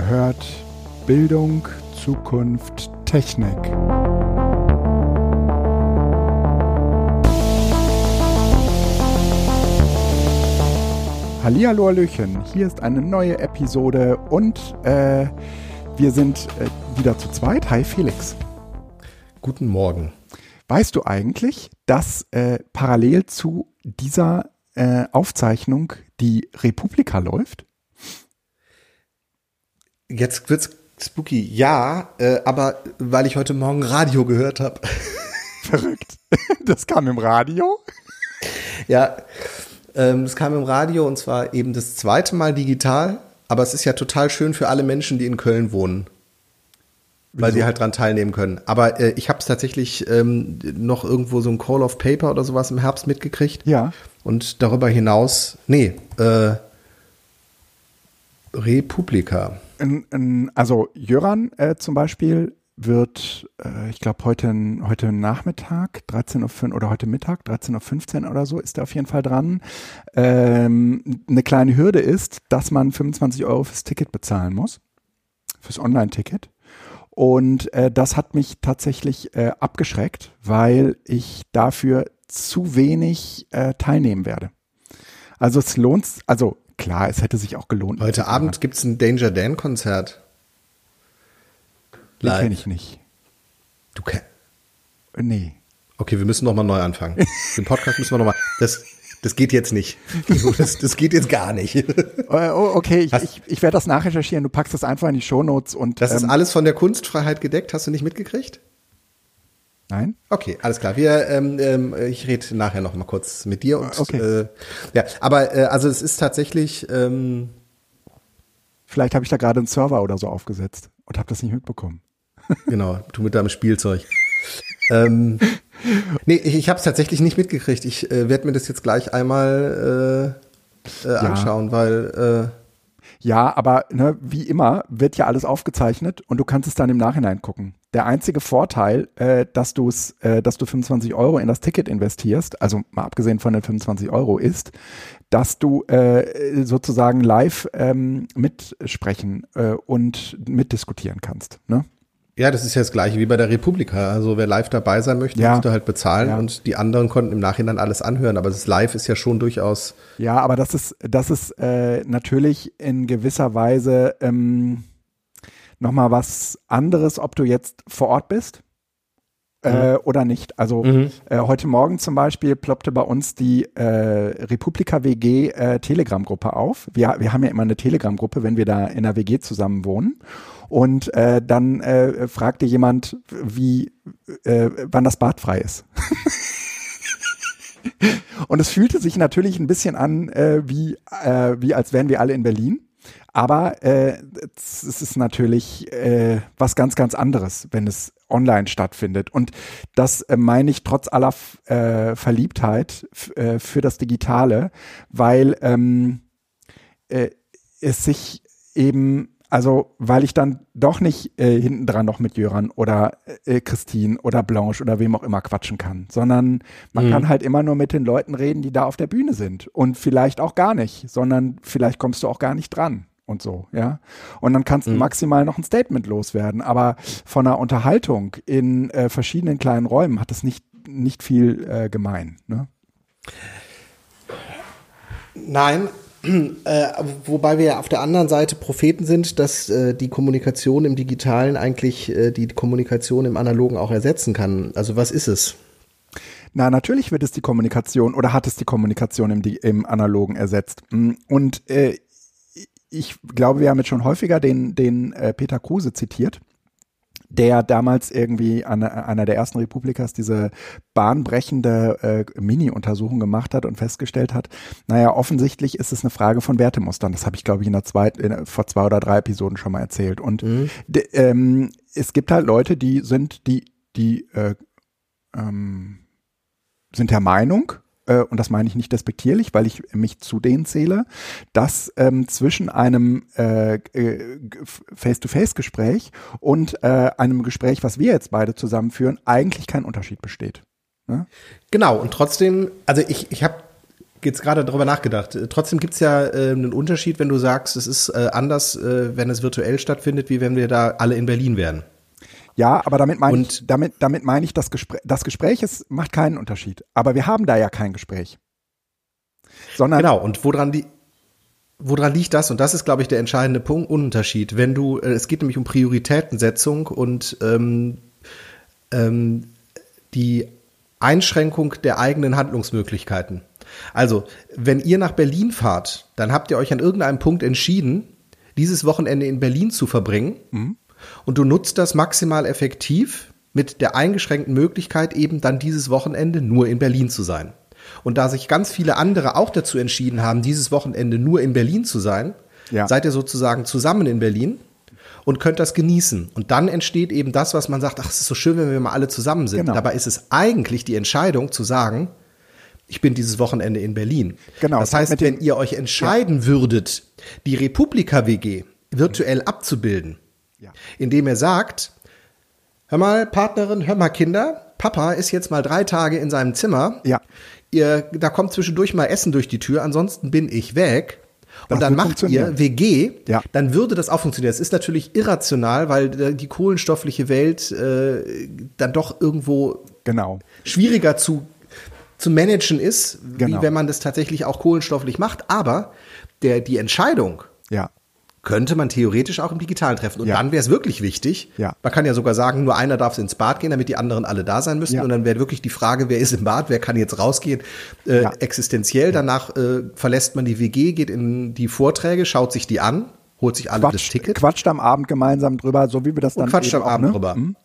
Ihr hört Bildung, Zukunft, Technik. Hallihallo, Hallöchen, hier ist eine neue Episode und äh, wir sind äh, wieder zu zweit. Hi Felix. Guten Morgen. Weißt du eigentlich, dass äh, parallel zu dieser äh, Aufzeichnung die Republika läuft? Jetzt wird's spooky. Ja, äh, aber weil ich heute Morgen Radio gehört habe. Verrückt. Das kam im Radio? Ja, ähm, das kam im Radio und zwar eben das zweite Mal digital. Aber es ist ja total schön für alle Menschen, die in Köln wohnen. Weil sie halt dran teilnehmen können. Aber äh, ich habe es tatsächlich ähm, noch irgendwo so ein Call of Paper oder sowas im Herbst mitgekriegt. Ja. Und darüber hinaus, nee, äh, Republika. Also Jöran äh, zum Beispiel wird, äh, ich glaube, heute, heute Nachmittag, 13.05 Uhr oder heute Mittag, 13.15 Uhr oder so, ist er auf jeden Fall dran. Ähm, eine kleine Hürde ist, dass man 25 Euro fürs Ticket bezahlen muss, fürs Online-Ticket. Und äh, das hat mich tatsächlich äh, abgeschreckt, weil ich dafür zu wenig äh, teilnehmen werde. Also es lohnt, also klar, es hätte sich auch gelohnt. Heute Abend gibt es ein Danger Dan Konzert. Den kenne ich nicht. Du kennst? Nee. Okay, wir müssen nochmal neu anfangen. Den Podcast müssen wir nochmal. Das, das geht jetzt nicht. Das, das geht jetzt gar nicht. Äh, oh, okay, ich, ich, ich werde das nachrecherchieren. Du packst das einfach in die Shownotes und. Das ähm, ist alles von der Kunstfreiheit gedeckt. Hast du nicht mitgekriegt? Nein? Okay, alles klar. Wir, ähm, ähm, ich rede nachher noch mal kurz mit dir und okay. äh, ja, aber äh, also es ist tatsächlich. Ähm, Vielleicht habe ich da gerade einen Server oder so aufgesetzt und habe das nicht mitbekommen. genau, du mit deinem Spielzeug. ähm, nee, ich, ich habe es tatsächlich nicht mitgekriegt. Ich äh, werde mir das jetzt gleich einmal äh, äh, anschauen, ja. weil äh, ja, aber ne, wie immer wird ja alles aufgezeichnet und du kannst es dann im Nachhinein gucken. Der einzige Vorteil, äh, dass, du's, äh, dass du 25 Euro in das Ticket investierst, also mal abgesehen von den 25 Euro, ist, dass du äh, sozusagen live ähm, mitsprechen äh, und mitdiskutieren kannst. Ne? Ja, das ist ja das gleiche wie bei der Republika. Also wer live dabei sein möchte, ja. musste halt bezahlen ja. und die anderen konnten im Nachhinein alles anhören. Aber das Live ist ja schon durchaus. Ja, aber das ist, das ist äh, natürlich in gewisser Weise ähm, nochmal was anderes, ob du jetzt vor Ort bist. Äh, mhm. oder nicht. Also mhm. äh, heute Morgen zum Beispiel ploppte bei uns die äh, Republika WG äh, Telegram-Gruppe auf. Wir, wir haben ja immer eine Telegram-Gruppe, wenn wir da in der WG zusammen wohnen. Und äh, dann äh, fragte jemand, wie, äh, wann das Bad frei ist. Und es fühlte sich natürlich ein bisschen an, äh, wie, äh, wie als wären wir alle in Berlin. Aber äh, es ist natürlich äh, was ganz, ganz anderes, wenn es online stattfindet. Und das äh, meine ich trotz aller äh, Verliebtheit äh, für das Digitale, weil ähm, äh, es sich eben also, weil ich dann doch nicht äh, hinten dran noch mit Jöran oder äh, Christine oder Blanche oder wem auch immer quatschen kann, sondern man mhm. kann halt immer nur mit den Leuten reden, die da auf der Bühne sind und vielleicht auch gar nicht, sondern vielleicht kommst du auch gar nicht dran und so, ja. Und dann kannst du mhm. maximal noch ein Statement loswerden, aber von einer Unterhaltung in äh, verschiedenen kleinen Räumen hat das nicht, nicht viel äh, gemein, ne? Nein, äh, wobei wir auf der anderen Seite Propheten sind, dass äh, die Kommunikation im Digitalen eigentlich äh, die Kommunikation im Analogen auch ersetzen kann. Also was ist es? Na, natürlich wird es die Kommunikation oder hat es die Kommunikation im, im Analogen ersetzt. Mm, und äh, ich glaube, wir haben jetzt schon häufiger den, den äh, Peter Kruse zitiert der damals irgendwie an einer der ersten Republikas diese bahnbrechende äh, Mini-Untersuchung gemacht hat und festgestellt hat, naja, offensichtlich ist es eine Frage von Wertemustern. Das habe ich, glaube ich, in der zweiten, vor zwei oder drei Episoden schon mal erzählt. Und mhm. de, ähm, es gibt halt Leute, die sind, die, die äh, ähm, sind der Meinung, äh, und das meine ich nicht despektierlich, weil ich mich zu denen zähle, dass ähm, zwischen einem äh, äh, Face-to-Face-Gespräch und äh, einem Gespräch, was wir jetzt beide zusammenführen, eigentlich kein Unterschied besteht. Ne? Genau, und trotzdem, also ich, ich habe jetzt gerade darüber nachgedacht. Trotzdem gibt's ja äh, einen Unterschied, wenn du sagst, es ist äh, anders, äh, wenn es virtuell stattfindet, wie wenn wir da alle in Berlin wären. Ja, aber damit meine ich, damit, damit meine ich, das Gespräch, das Gespräch ist, macht keinen Unterschied. Aber wir haben da ja kein Gespräch. Sondern genau, und woran die, woran liegt das? Und das ist, glaube ich, der entscheidende Punkt, Unterschied. Wenn du, äh, es geht nämlich um Prioritätensetzung und ähm, ähm, die Einschränkung der eigenen Handlungsmöglichkeiten. Also, wenn ihr nach Berlin fahrt, dann habt ihr euch an irgendeinem Punkt entschieden, dieses Wochenende in Berlin zu verbringen. Mhm. Und du nutzt das maximal effektiv mit der eingeschränkten Möglichkeit, eben dann dieses Wochenende nur in Berlin zu sein. Und da sich ganz viele andere auch dazu entschieden haben, dieses Wochenende nur in Berlin zu sein, ja. seid ihr sozusagen zusammen in Berlin und könnt das genießen. Und dann entsteht eben das, was man sagt, ach, es ist so schön, wenn wir mal alle zusammen sind. Genau. Dabei ist es eigentlich die Entscheidung zu sagen, ich bin dieses Wochenende in Berlin. Genau. Das heißt, wenn ihr euch entscheiden ja. würdet, die Republika WG virtuell abzubilden, ja. indem er sagt, hör mal, Partnerin, hör mal, Kinder, Papa ist jetzt mal drei Tage in seinem Zimmer. Ja ihr, da kommt zwischendurch mal Essen durch die Tür, ansonsten bin ich weg. Und das dann macht ihr WG, ja. dann würde das auch funktionieren. Es ist natürlich irrational, weil die kohlenstoffliche Welt äh, dann doch irgendwo genau. schwieriger zu, zu managen ist, genau. wie wenn man das tatsächlich auch kohlenstofflich macht. Aber der, die Entscheidung, ja könnte man theoretisch auch im Digitalen treffen. Und ja. dann wäre es wirklich wichtig. Ja. Man kann ja sogar sagen, nur einer darf ins Bad gehen, damit die anderen alle da sein müssen. Ja. Und dann wäre wirklich die Frage, wer ist im Bad, wer kann jetzt rausgehen, äh, existenziell. Danach äh, verlässt man die WG, geht in die Vorträge, schaut sich die an, holt sich alle das Ticket. Quatscht am Abend gemeinsam drüber, so wie wir das dann Und quatscht am Abend ne? drüber. Mhm.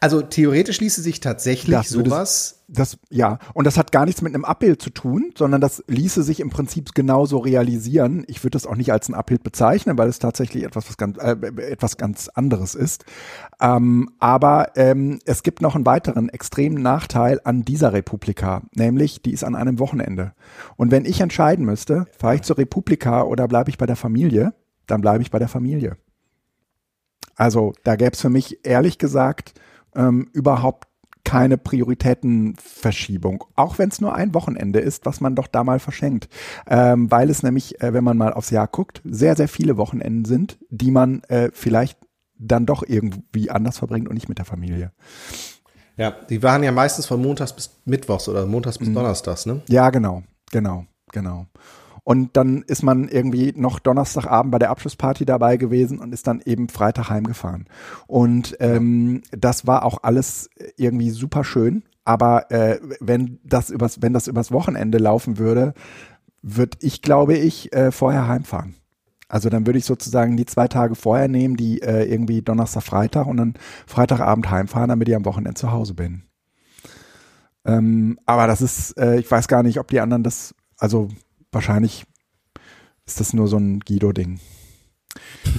Also theoretisch ließe sich tatsächlich das sowas. Das, ja, und das hat gar nichts mit einem Abbild zu tun, sondern das ließe sich im Prinzip genauso realisieren. Ich würde das auch nicht als ein Abbild bezeichnen, weil es tatsächlich etwas, was ganz, äh, etwas ganz anderes ist. Ähm, aber ähm, es gibt noch einen weiteren extremen Nachteil an dieser Republika, nämlich die ist an einem Wochenende. Und wenn ich entscheiden müsste, fahre ich zur Republika oder bleibe ich bei der Familie, dann bleibe ich bei der Familie. Also da gäbe es für mich ehrlich gesagt ähm, überhaupt keine Prioritätenverschiebung, auch wenn es nur ein Wochenende ist, was man doch da mal verschenkt, ähm, weil es nämlich, äh, wenn man mal aufs Jahr guckt, sehr, sehr viele Wochenenden sind, die man äh, vielleicht dann doch irgendwie anders verbringt und nicht mit der Familie. Ja, die waren ja meistens von Montags bis Mittwochs oder Montags bis mhm. Donnerstags, ne? Ja, genau, genau, genau. Und dann ist man irgendwie noch Donnerstagabend bei der Abschlussparty dabei gewesen und ist dann eben Freitag heimgefahren. Und ähm, das war auch alles irgendwie super schön. Aber äh, wenn das übers, wenn das übers Wochenende laufen würde, würde ich, glaube ich, äh, vorher heimfahren. Also dann würde ich sozusagen die zwei Tage vorher nehmen, die äh, irgendwie Donnerstag, Freitag und dann Freitagabend heimfahren, damit ich am Wochenende zu Hause bin. Ähm, aber das ist, äh, ich weiß gar nicht, ob die anderen das, also wahrscheinlich ist das nur so ein Guido-Ding.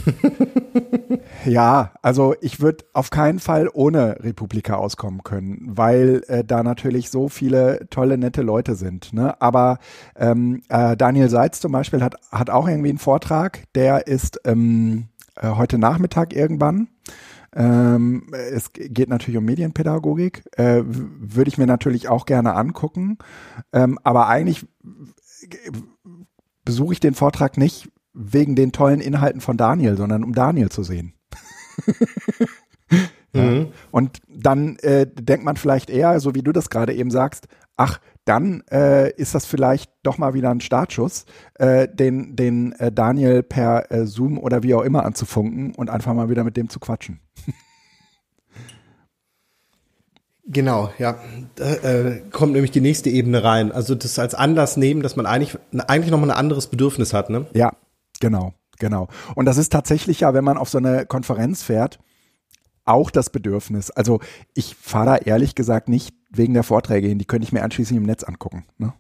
ja, also ich würde auf keinen Fall ohne Republika auskommen können, weil äh, da natürlich so viele tolle, nette Leute sind. Ne? Aber ähm, äh, Daniel Seitz zum Beispiel hat, hat auch irgendwie einen Vortrag, der ist ähm, äh, heute Nachmittag irgendwann. Ähm, es geht natürlich um Medienpädagogik, äh, würde ich mir natürlich auch gerne angucken. Ähm, aber eigentlich besuche ich den Vortrag nicht wegen den tollen Inhalten von Daniel, sondern um Daniel zu sehen. ja. mhm. Und dann äh, denkt man vielleicht eher, so wie du das gerade eben sagst, ach, dann äh, ist das vielleicht doch mal wieder ein Startschuss, äh, den, den äh, Daniel per äh, Zoom oder wie auch immer anzufunken und einfach mal wieder mit dem zu quatschen. Genau, ja. Da äh, kommt nämlich die nächste Ebene rein. Also das als Anlass nehmen, dass man eigentlich, eigentlich nochmal ein anderes Bedürfnis hat, ne? Ja, genau, genau. Und das ist tatsächlich ja, wenn man auf so eine Konferenz fährt, auch das Bedürfnis. Also ich fahre da ehrlich gesagt nicht wegen der Vorträge hin, die könnte ich mir anschließend im Netz angucken. Ne?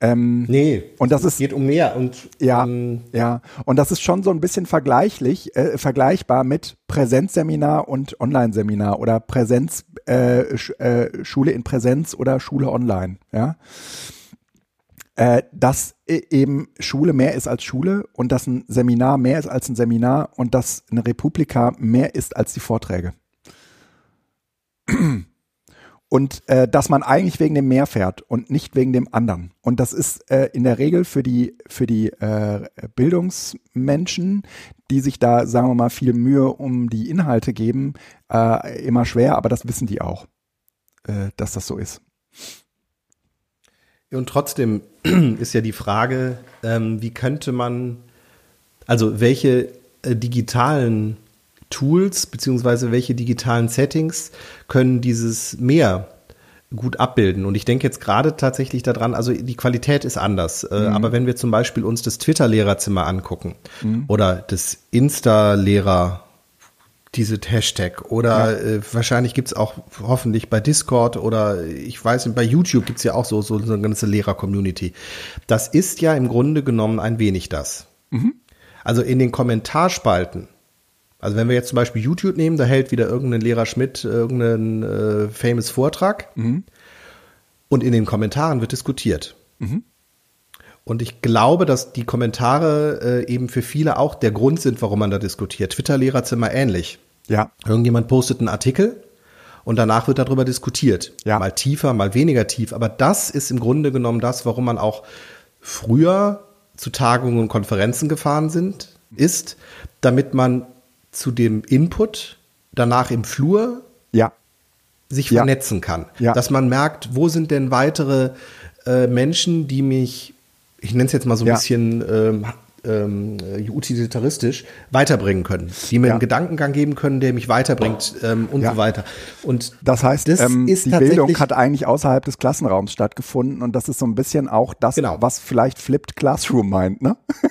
Ähm, nee, und das ist, geht um mehr und ja, ähm, ja, und das ist schon so ein bisschen vergleichlich, äh, vergleichbar mit Präsenzseminar und Online-Seminar oder Präsenz, äh, Sch, äh, Schule in Präsenz oder Schule online, ja. Äh, dass e, eben Schule mehr ist als Schule und dass ein Seminar mehr ist als ein Seminar und dass eine Republika mehr ist als die Vorträge. Und äh, dass man eigentlich wegen dem Meer fährt und nicht wegen dem anderen. Und das ist äh, in der Regel für die für die äh, Bildungsmenschen, die sich da sagen wir mal viel Mühe um die Inhalte geben, äh, immer schwer. Aber das wissen die auch, äh, dass das so ist. Und trotzdem ist ja die Frage, ähm, wie könnte man, also welche äh, digitalen Tools beziehungsweise welche digitalen Settings können dieses Meer gut abbilden. Und ich denke jetzt gerade tatsächlich daran, also die Qualität ist anders. Äh, mhm. Aber wenn wir zum Beispiel uns das Twitter-Lehrerzimmer angucken mhm. oder das Insta-Lehrer, diese Hashtag oder ja. äh, wahrscheinlich gibt's auch hoffentlich bei Discord oder ich weiß nicht, bei YouTube gibt's ja auch so, so eine ganze Lehrer-Community. Das ist ja im Grunde genommen ein wenig das. Mhm. Also in den Kommentarspalten also wenn wir jetzt zum Beispiel YouTube nehmen, da hält wieder irgendein Lehrer Schmidt irgendeinen äh, famous Vortrag mhm. und in den Kommentaren wird diskutiert. Mhm. Und ich glaube, dass die Kommentare äh, eben für viele auch der Grund sind, warum man da diskutiert. Twitter-Lehrerzimmer ähnlich. Ja. Irgendjemand postet einen Artikel und danach wird darüber diskutiert. Ja. Mal tiefer, mal weniger tief. Aber das ist im Grunde genommen das, warum man auch früher zu Tagungen und Konferenzen gefahren sind, ist, damit man zu dem Input danach im Flur ja. sich vernetzen kann. Ja. Dass man merkt, wo sind denn weitere äh, Menschen, die mich, ich nenne es jetzt mal so ein ja. bisschen ähm, ähm, utilitaristisch weiterbringen können, die mir Ja. einen Gedankengang geben können, der mich weiterbringt ähm, und Ja. so weiter. Und Das heißt, das ähm, ist die Bildung hat eigentlich außerhalb des Klassenraums stattgefunden und das ist so ein bisschen auch das, Genau. was vielleicht Flipped Classroom meint, ne?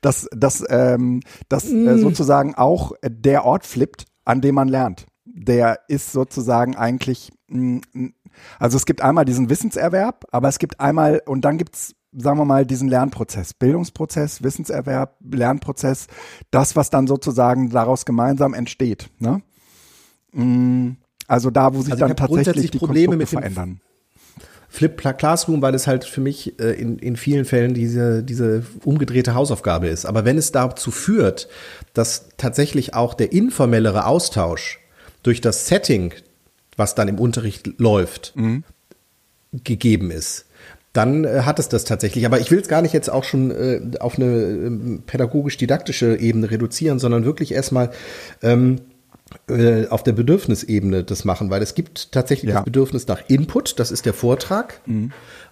dass dass, ähm, dass Mm. äh, sozusagen auch der Ort flippt, an dem man lernt. Der ist sozusagen eigentlich, mh, mh, also es gibt einmal diesen Wissenserwerb, aber es gibt einmal, und dann gibt's sagen wir mal, diesen Lernprozess, Bildungsprozess, Wissenserwerb, Lernprozess, das, was dann sozusagen daraus gemeinsam entsteht. Ne? Mm, Also da, wo sich Also dann tatsächlich die Probleme Konstrukte mit dem verändern. Flip Classroom, weil es halt für mich äh, in, in vielen Fällen diese, diese umgedrehte Hausaufgabe ist. Aber wenn es dazu führt, dass tatsächlich auch der informellere Austausch durch das Setting, was dann im Unterricht läuft, gegeben ist, dann äh, hat es das tatsächlich. Aber ich will es gar nicht jetzt auch schon äh, auf eine ähm, pädagogisch-didaktische Ebene reduzieren, sondern wirklich erstmal ähm, äh, auf der Bedürfnisebene das machen, weil es gibt tatsächlich Ja. das Bedürfnis nach Input, das ist der Vortrag.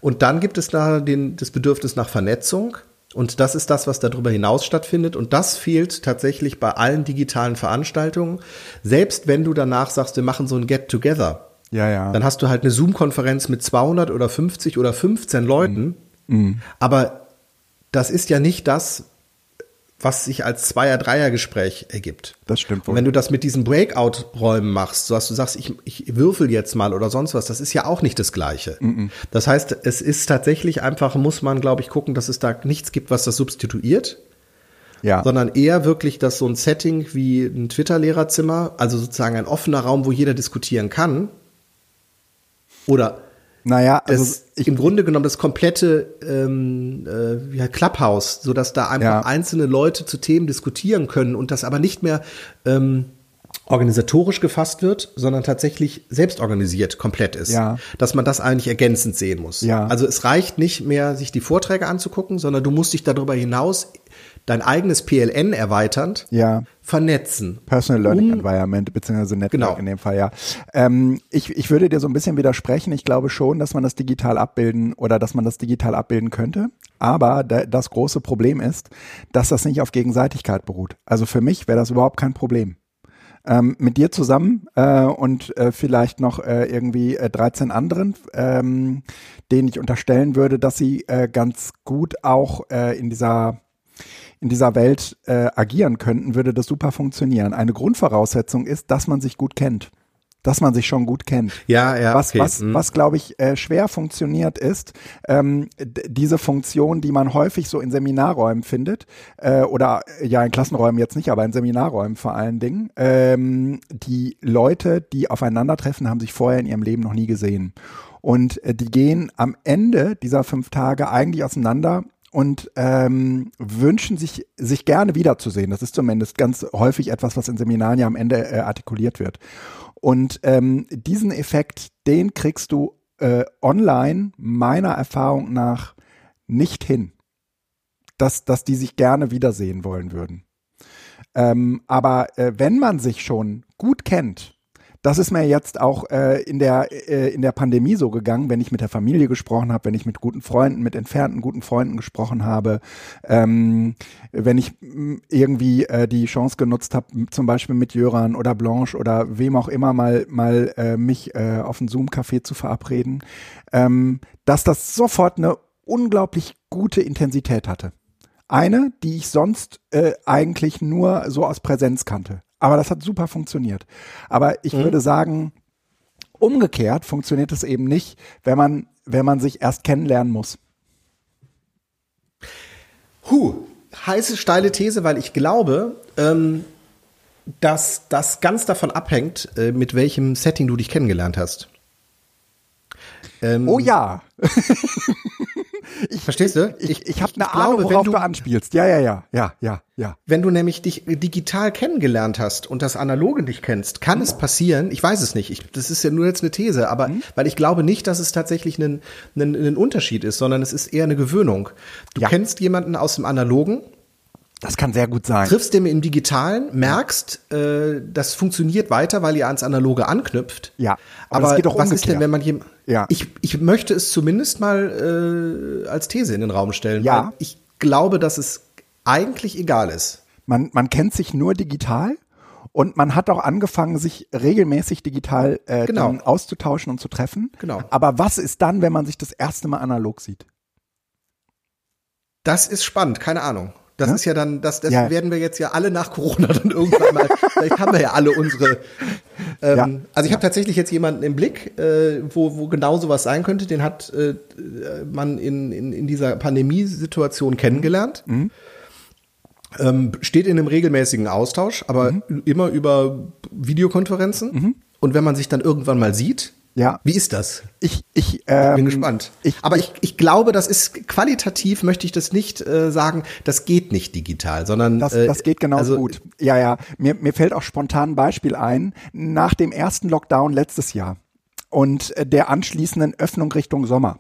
Und dann gibt es da den, das Bedürfnis nach Vernetzung. Und das ist das, was darüber hinaus stattfindet. Und das fehlt tatsächlich bei allen digitalen Veranstaltungen. Selbst wenn du danach sagst, wir machen so ein Get-Together, Ja, ja. dann hast du halt eine Zoom-Konferenz mit 200 oder 50 oder 15 Leuten. Aber das ist ja nicht das, was sich als Zweier-Dreier-Gespräch ergibt. Das stimmt wohl. Und wenn du das mit diesen Breakout-Räumen machst, so dass du sagst, ich, ich würfel jetzt mal oder sonst was, das ist ja auch nicht das Gleiche. Das heißt, es ist tatsächlich einfach, muss man, glaube ich, gucken, dass es da nichts gibt, was das substituiert, ja. sondern eher wirklich, dass so ein Setting wie ein Twitter-Lehrerzimmer, also sozusagen ein offener Raum, wo jeder diskutieren kann, oder naja, also das ich, im Grunde genommen das komplette ähm, äh, ja, Clubhouse, so dass da einfach Ja. einzelne Leute zu Themen diskutieren können und das aber nicht mehr ähm, organisatorisch gefasst wird, sondern tatsächlich selbst organisiert komplett ist. Ja. Dass man das eigentlich ergänzend sehen muss. Ja. Also es reicht nicht mehr, sich die Vorträge anzugucken, sondern du musst dich darüber hinaus dein eigenes PLN erweiternd ja. vernetzen. Personal Learning Um- Environment, beziehungsweise Network Genau. in dem Fall, ja. Ähm, ich, ich würde dir so ein bisschen widersprechen. Ich glaube schon, dass man das digital abbilden oder dass man das digital abbilden könnte. Aber da, das große Problem ist, dass das nicht auf Gegenseitigkeit beruht. Also für mich wäre das überhaupt kein Problem. Ähm, mit dir zusammen äh, und äh, vielleicht noch äh, irgendwie äh, 13 anderen, ähm, denen ich unterstellen würde, dass sie äh, ganz gut auch äh, in dieser in dieser Welt äh, agieren könnten, würde das super funktionieren. Eine Grundvoraussetzung ist, dass man sich gut kennt. Dass man sich schon gut kennt. Ja, ja, was, okay. was, Mhm. was glaube ich, äh, schwer funktioniert, ist ähm, diese Funktion, die man häufig so in Seminarräumen findet, äh, oder äh, ja in Klassenräumen jetzt nicht, aber in Seminarräumen vor allen Dingen. Ähm, die Leute, die aufeinandertreffen, haben sich vorher in ihrem Leben noch nie gesehen. Und äh, die gehen am Ende dieser fünf Tage eigentlich auseinander und ähm, wünschen sich, sich gerne wiederzusehen. Das ist zumindest ganz häufig etwas, was in Seminaren ja am Ende äh, artikuliert wird. Und ähm, diesen Effekt, den kriegst du äh, online meiner Erfahrung nach nicht hin, dass, dass die sich gerne wiedersehen wollen würden. Ähm, aber äh, wenn man sich schon gut kennt, das ist mir jetzt auch äh, in, der, äh, in der Pandemie so gegangen, wenn ich mit der Familie gesprochen habe, wenn ich mit guten Freunden, mit entfernten guten Freunden gesprochen habe, ähm, wenn ich irgendwie äh, die Chance genutzt habe, zum Beispiel mit Jöran oder Blanche oder wem auch immer mal, mal äh, mich äh, auf ein Zoom-Café zu verabreden, ähm, dass das sofort eine unglaublich gute Intensität hatte. Eine, die ich sonst äh, eigentlich nur so aus Präsenz kannte. Aber das hat super funktioniert. Aber ich mhm. würde sagen, umgekehrt funktioniert es eben nicht, wenn man, wenn man sich erst kennenlernen muss. Huh, heiße, steile These, weil ich glaube, ähm, dass das ganz davon abhängt, äh, mit welchem Setting du dich kennengelernt hast. Ähm, oh ja. Ich, Verstehst du? Ich, ich, ich habe eine Ahnung, glaube, worauf du, du anspielst. Ja, ja, ja, ja, ja, ja. Wenn du nämlich dich digital kennengelernt hast und das Analoge nicht kennst, kann mhm. es passieren, ich weiß es nicht, ich, das ist ja nur jetzt eine These, aber mhm. weil ich glaube nicht, dass es tatsächlich ein, ein, ein Unterschied ist, sondern es ist eher eine Gewöhnung. Du ja. kennst jemanden aus dem Analogen, das kann sehr gut sein. Triffst dem im Digitalen, merkst, äh, das funktioniert weiter, weil ihr ans Analoge anknüpft. Ja. Aber, aber was umgekehrt. ist denn, wenn man jemand. Ja. Ich, ich möchte es zumindest mal äh, als These in den Raum stellen. Ja. ich glaube, dass es eigentlich egal ist. Man, man kennt sich nur digital und man hat auch angefangen, sich regelmäßig digital äh, genau. auszutauschen und zu treffen. Genau. Aber was ist dann, wenn man sich das erste Mal analog sieht? Das ist spannend, keine Ahnung. Das ja? ist ja dann, das, das ja. werden wir jetzt ja alle nach Corona dann irgendwann mal, vielleicht haben wir ja alle unsere. Ähm, ja. Also ich habe tatsächlich jetzt jemanden im Blick, äh, wo, wo genau sowas sein könnte. Den hat äh, man in, in, in dieser Pandemiesituation kennengelernt. Mhm. Ähm, steht in einem regelmäßigen Austausch, aber mhm. immer über Videokonferenzen. Mhm. Und wenn man sich dann irgendwann mal sieht, ja. Wie ist das? Ich, ich ähm, bin gespannt. Ich, Aber ich, ich glaube, das ist qualitativ, möchte ich das nicht äh, sagen, das geht nicht digital, sondern. Das, äh, das geht genauso also, gut. Ja, ja. Mir, mir fällt auch spontan ein Beispiel ein. Nach dem ersten Lockdown letztes Jahr und äh, der anschließenden Öffnung Richtung Sommer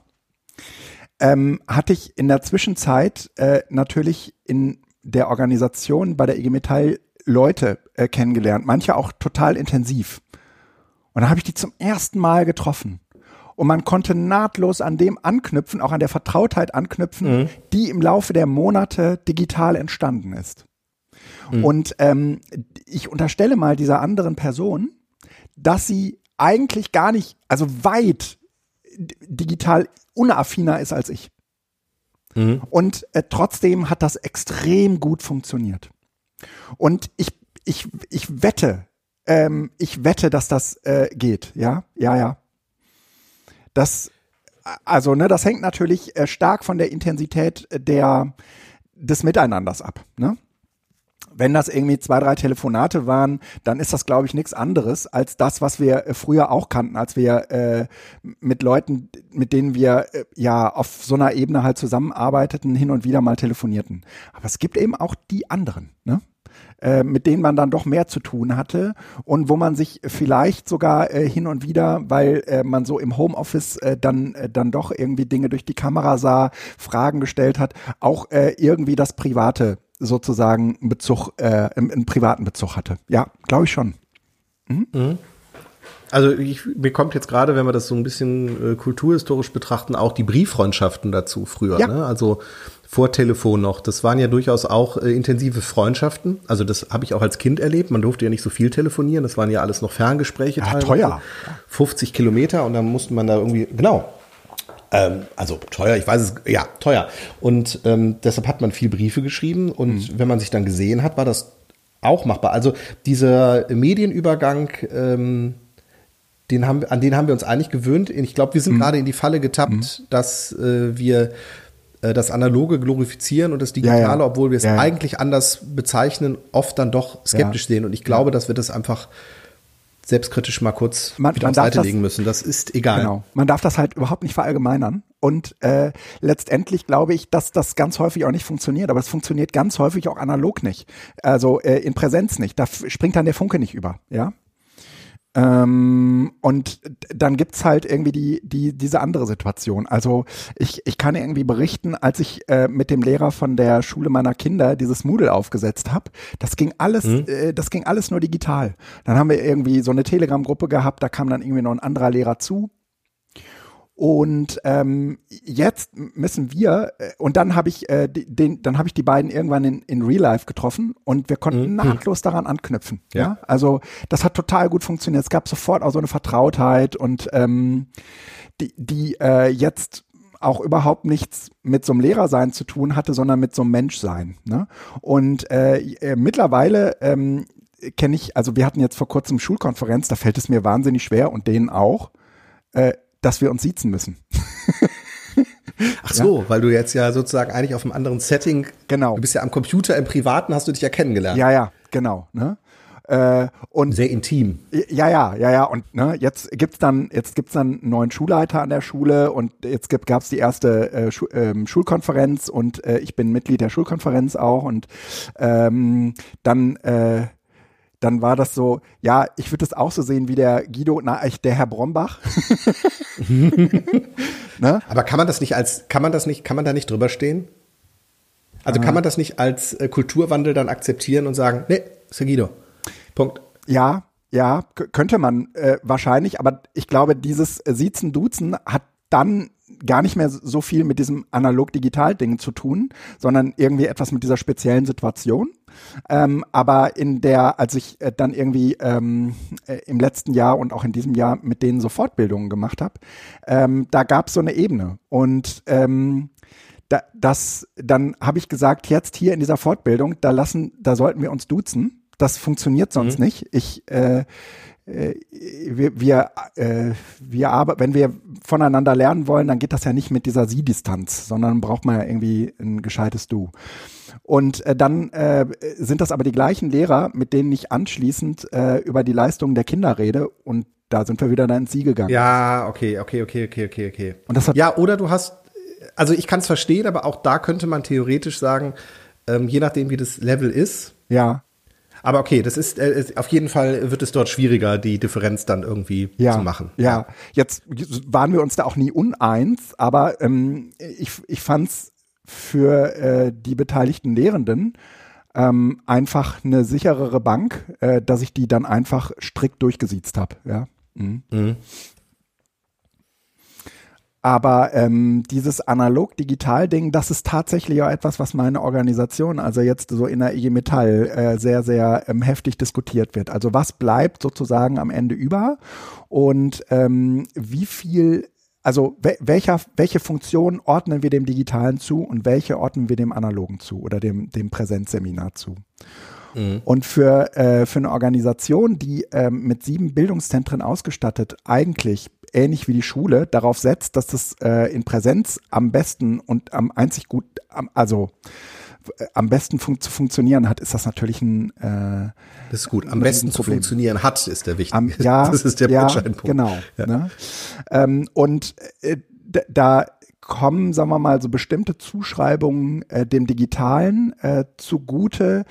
ähm, hatte ich in der Zwischenzeit äh, natürlich in der Organisation bei der IG Metall Leute äh, kennengelernt, manche auch total intensiv. Und dann habe ich die zum ersten Mal getroffen. Und man konnte nahtlos an dem anknüpfen, auch an der Vertrautheit anknüpfen, mhm. die im Laufe der Monate digital entstanden ist. Mhm. Und ähm, ich unterstelle mal dieser anderen Person, dass sie eigentlich gar nicht, also weit digital unaffiner ist als ich. Mhm. Und äh, trotzdem hat das extrem gut funktioniert. Und ich, ich, ich wette, ähm, ich wette, dass das äh, geht. Ja, ja, ja. Das, also, ne, das hängt natürlich äh, stark von der Intensität der, des Miteinanders ab. Ne? Wenn das irgendwie zwei, drei Telefonate waren, dann ist das, glaube ich, nichts anderes als das, was wir äh, früher auch kannten, als wir äh, mit Leuten, mit denen wir äh, ja auf so einer Ebene halt zusammenarbeiteten, hin und wieder mal telefonierten. Aber es gibt eben auch die anderen. Ne? Äh, mit denen man dann doch mehr zu tun hatte und wo man sich vielleicht sogar äh, hin und wieder, weil äh, man so im Homeoffice äh, dann, äh, dann doch irgendwie Dinge durch die Kamera sah, Fragen gestellt hat, auch irgendwie das Private sozusagen Bezug, äh, einen privaten Bezug hatte. Ja, glaube ich schon. Mhm. Mhm. Also ich, mir kommt jetzt gerade, wenn wir das so ein bisschen äh, kulturhistorisch betrachten, auch die Brieffreundschaften dazu früher. Ja. Ne? Also vor Telefon noch. Das waren ja durchaus auch äh, intensive Freundschaften. Also das habe ich auch als Kind erlebt. Man durfte ja nicht so viel telefonieren. Das waren ja alles noch Ferngespräche. Ja, teuer. 50 Kilometer und dann musste man da irgendwie, genau. Ähm, also teuer, ich weiß es, ja, teuer. Und ähm, deshalb hat man viel Briefe geschrieben und mhm. wenn man sich dann gesehen hat, war das auch machbar. Also dieser Medienübergang, ähm, den haben, an den haben wir uns eigentlich gewöhnt. Ich glaube, wir sind mhm. gerade in die Falle getappt, mhm. dass äh, wir äh, das Analoge glorifizieren und das Digitale, ja, ja. obwohl wir es ja, eigentlich anders bezeichnen, oft dann doch skeptisch sehen. Und ich glaube, dass wir das einfach selbstkritisch mal kurz man, wieder man Seite das, legen müssen. Das ist egal. Genau. Man darf das halt überhaupt nicht verallgemeinern. Und äh, letztendlich glaube ich, dass das ganz häufig auch nicht funktioniert, aber es funktioniert ganz häufig auch analog nicht. Also äh, in Präsenz nicht. Da springt dann der Funke nicht über, ja. Ähm, und dann gibt's halt irgendwie die, die, diese andere Situation. Also ich, ich kann irgendwie berichten, als ich äh, mit dem Lehrer von der Schule meiner Kinder dieses Moodle aufgesetzt habe, das ging alles, mhm. äh, das ging alles nur digital. Dann haben wir irgendwie so eine Telegram-Gruppe gehabt, da kam dann irgendwie noch ein anderer Lehrer zu. Und ähm, jetzt müssen wir, äh, und dann habe ich äh, den, dann habe ich die beiden irgendwann in, in Real Life getroffen und wir konnten mhm. nahtlos daran anknüpfen. Ja. ja. Also das hat total gut funktioniert. Es gab sofort auch so eine Vertrautheit und ähm, die, die äh, jetzt auch überhaupt nichts mit so einem Lehrersein zu tun hatte, sondern mit so einem Menschsein. Ne? Und äh, äh, mittlerweile ähm, kenne ich, also wir hatten jetzt vor kurzem Schulkonferenz, da fällt es mir wahnsinnig schwer und denen auch. Äh, dass wir uns siezen müssen. Ach so, ja? weil du jetzt ja sozusagen eigentlich auf einem anderen Setting. Genau. Du bist ja am Computer im Privaten, hast du dich ja kennengelernt. Ja, ja, genau. Ne? Äh, und sehr intim. Ja, ja, ja, ja. Und ne, jetzt gibt's dann, jetzt gibt's dann einen neuen Schulleiter an der Schule und jetzt gibt, gab's die erste äh, Schu ähm, Schulkonferenz und äh, ich bin Mitglied der Schulkonferenz auch und ähm, dann äh, dann war das so, ja, ich würde das auch so sehen wie der Guido, na, echt der Herr Brombach. ne? Aber kann man das nicht als, kann man das nicht, kann man da nicht drüber stehen? Also ah. kann man das nicht als äh, Kulturwandel dann akzeptieren und sagen, nee, ist der Guido. Punkt. Ja, ja, könnte man äh, wahrscheinlich, aber ich glaube, dieses Siezen, Duzen hat dann gar nicht mehr so viel mit diesem analog-digital-Ding zu tun, sondern irgendwie etwas mit dieser speziellen Situation. Ähm, aber in der, als ich äh, dann irgendwie ähm, äh, im letzten Jahr und auch in diesem Jahr mit denen so Fortbildungen gemacht habe, ähm, da gab es so eine Ebene. Und ähm, da, das, dann habe ich gesagt, jetzt hier in dieser Fortbildung, da lassen, da sollten wir uns duzen. Das funktioniert sonst mhm. nicht. Ich äh, äh, wir, wir, äh, wir aber, wenn wir voneinander lernen wollen, dann geht das ja nicht mit dieser Sie-Distanz, sondern braucht man ja irgendwie ein gescheites Du. Und äh, dann äh, sind das aber die gleichen Lehrer, mit denen ich anschließend äh, über die Leistungen der Kinder rede und da sind wir wieder dann ins Sie gegangen. Ja, okay, okay, okay, okay, okay, okay. Und das hat ja, oder du hast, also ich kann es verstehen, aber auch da könnte man theoretisch sagen, ähm, je nachdem wie das Level ist, ja aber okay, das ist äh, auf jeden Fall wird es dort schwieriger, die Differenz dann irgendwie ja, zu machen. Ja, jetzt waren wir uns da auch nie uneins, aber ähm, ich, ich fand es für äh, die beteiligten Lehrenden ähm, einfach eine sicherere Bank, äh, dass ich die dann einfach strikt durchgesiezt habe. Ja. Mhm. Mhm. Aber ähm, dieses Analog-Digital-Ding, das ist tatsächlich auch etwas, was meine Organisation, also jetzt so in der IG Metall, äh, sehr, sehr ähm, heftig diskutiert wird. Also was bleibt sozusagen am Ende über und ähm, wie viel also welcher, welche Funktion ordnen wir dem Digitalen zu und welche ordnen wir dem Analogen zu oder dem, dem Präsenzseminar zu? Mhm. Und für, äh, für eine Organisation, die ähm, mit sieben Bildungszentren ausgestattet eigentlich ähnlich wie die Schule darauf setzt, dass das äh, in Präsenz am besten und am einzig gut, am, also äh, am besten fun zu funktionieren hat, ist das natürlich ein äh, Das ist gut. Am besten zu funktionieren hat, ist der wichtige. Am, ja, das ist der ja, Punkt. Genau. Ja. Ne? Ähm, und äh, da kommen, sagen wir mal, so bestimmte Zuschreibungen äh, dem Digitalen äh, zugute,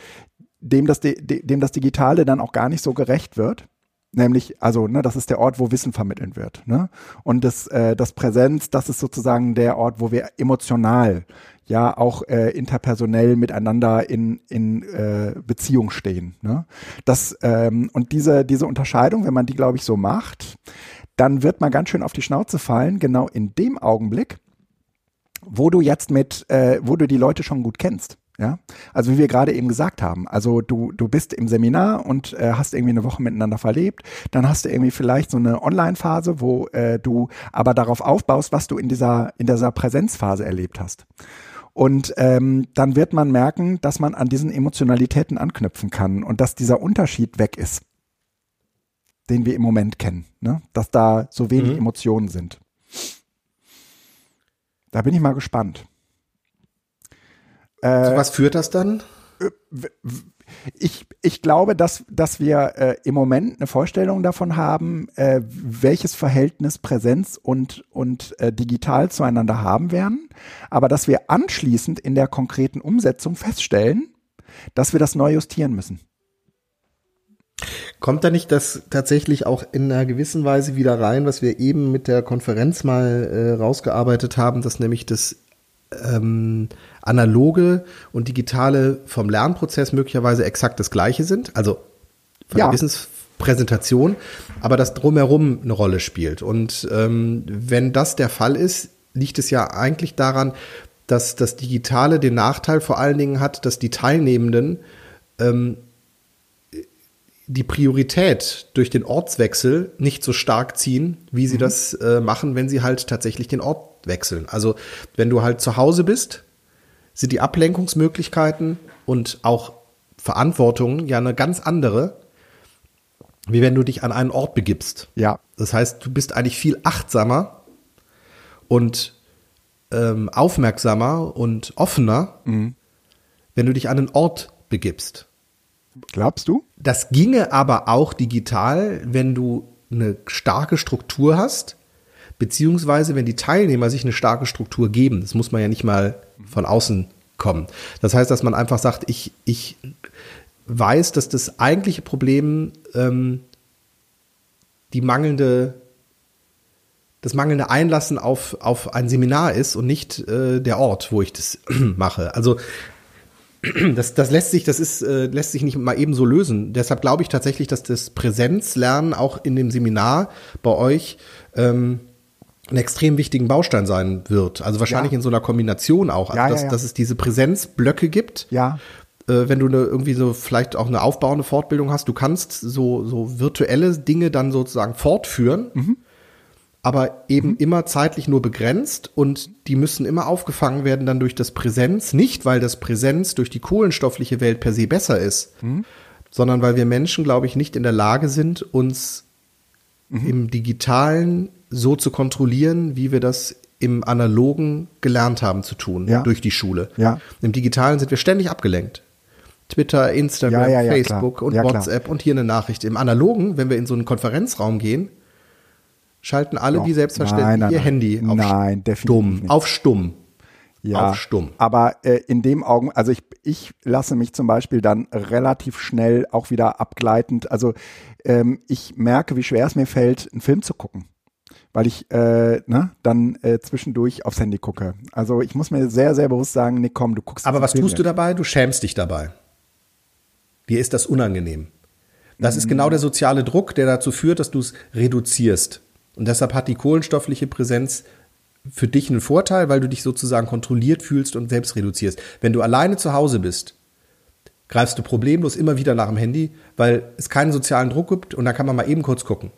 dem das, dem das Digitale dann auch gar nicht so gerecht wird. Nämlich, also, ne, das ist der Ort, wo Wissen vermittelt wird. Ne? Und das, äh, das Präsenz, das ist sozusagen der Ort, wo wir emotional, ja, auch äh, interpersonell miteinander in, in äh, Beziehung stehen. Ne? Das, ähm, und diese, diese Unterscheidung, wenn man die, glaube ich, so macht, dann wird man ganz schön auf die Schnauze fallen, genau in dem Augenblick, wo du jetzt mit, äh, wo du die Leute schon gut kennst. Ja, also wie wir gerade eben gesagt haben, also du, du bist im Seminar und äh, hast irgendwie eine Woche miteinander verlebt, dann hast du irgendwie vielleicht so eine Online-Phase, wo äh, du aber darauf aufbaust, was du in dieser, in dieser Präsenzphase erlebt hast. Und ähm, dann wird man merken, dass man an diesen Emotionalitäten anknüpfen kann und dass dieser Unterschied weg ist, den wir im Moment kennen, ne? dass da so wenig mhm. Emotionen sind. Da bin ich mal gespannt. Äh, was führt das dann? Äh, ich, ich glaube, dass, dass wir äh, im Moment eine Vorstellung davon haben, äh, welches Verhältnis Präsenz und, und äh, digital zueinander haben werden, aber dass wir anschließend in der konkreten Umsetzung feststellen, dass wir das neu justieren müssen. Kommt da nicht das tatsächlich auch in einer gewissen Weise wieder rein, was wir eben mit der Konferenz mal äh, rausgearbeitet haben, dass nämlich das ähm, analoge und digitale vom Lernprozess möglicherweise exakt das gleiche sind, also von ja. der Wissenspräsentation, aber das drumherum eine Rolle spielt. Und ähm, wenn das der Fall ist, liegt es ja eigentlich daran, dass das Digitale den Nachteil vor allen Dingen hat, dass die Teilnehmenden ähm, die Priorität durch den Ortswechsel nicht so stark ziehen, wie sie mhm. das äh, machen, wenn sie halt tatsächlich den Ort wechseln. Also wenn du halt zu Hause bist, sind die Ablenkungsmöglichkeiten und auch Verantwortung ja eine ganz andere, wie wenn du dich an einen Ort begibst. Ja. Das heißt, du bist eigentlich viel achtsamer und ähm, aufmerksamer und offener, mhm. wenn du dich an einen Ort begibst. Glaubst du? Das ginge aber auch digital, wenn du eine starke Struktur hast, beziehungsweise wenn die Teilnehmer sich eine starke Struktur geben. Das muss man ja nicht mal von außen kommen. Das heißt, dass man einfach sagt, ich, ich weiß, dass das eigentliche Problem ähm, die mangelnde das mangelnde Einlassen auf, auf ein Seminar ist und nicht äh, der Ort, wo ich das mache. Also das, das lässt sich, das ist, äh, lässt sich nicht mal eben so lösen. Deshalb glaube ich tatsächlich, dass das Präsenzlernen auch in dem Seminar bei euch ähm, einen extrem wichtigen Baustein sein wird. Also wahrscheinlich ja. in so einer Kombination auch. Also ja, dass, ja, dass es diese Präsenzblöcke gibt. Ja. Äh, wenn du eine, irgendwie so vielleicht auch eine aufbauende Fortbildung hast, du kannst so, so virtuelle Dinge dann sozusagen fortführen. Mhm aber eben mhm. immer zeitlich nur begrenzt und die müssen immer aufgefangen werden dann durch das Präsenz, nicht weil das Präsenz durch die kohlenstoffliche Welt per se besser ist, mhm. sondern weil wir Menschen, glaube ich, nicht in der Lage sind, uns mhm. im digitalen so zu kontrollieren, wie wir das im analogen gelernt haben zu tun ja. durch die Schule. Ja. Im digitalen sind wir ständig abgelenkt. Twitter, Instagram, ja, Facebook klar. und WhatsApp und hier eine Nachricht. Im analogen, wenn wir in so einen Konferenzraum gehen, schalten alle wie selbstverständlich nein, nein, ihr nein. Handy auf nein, stumm, nicht. auf stumm. Ja, auf stumm. aber äh, in dem Augen, also ich, ich lasse mich zum Beispiel dann relativ schnell auch wieder abgleitend, also ähm, ich merke, wie schwer es mir fällt, einen Film zu gucken weil ich äh, ne, dann äh, zwischendurch aufs Handy gucke. Also ich muss mir sehr, sehr bewusst sagen, nee, komm, du guckst. Aber was tust du dabei? Du schämst dich dabei. Dir ist das unangenehm. Das mhm. ist genau der soziale Druck, der dazu führt, dass du es reduzierst. Und deshalb hat die kohlenstoffliche Präsenz für dich einen Vorteil, weil du dich sozusagen kontrolliert fühlst und selbst reduzierst. Wenn du alleine zu Hause bist, greifst du problemlos immer wieder nach dem Handy, weil es keinen sozialen Druck gibt und da kann man mal eben kurz gucken.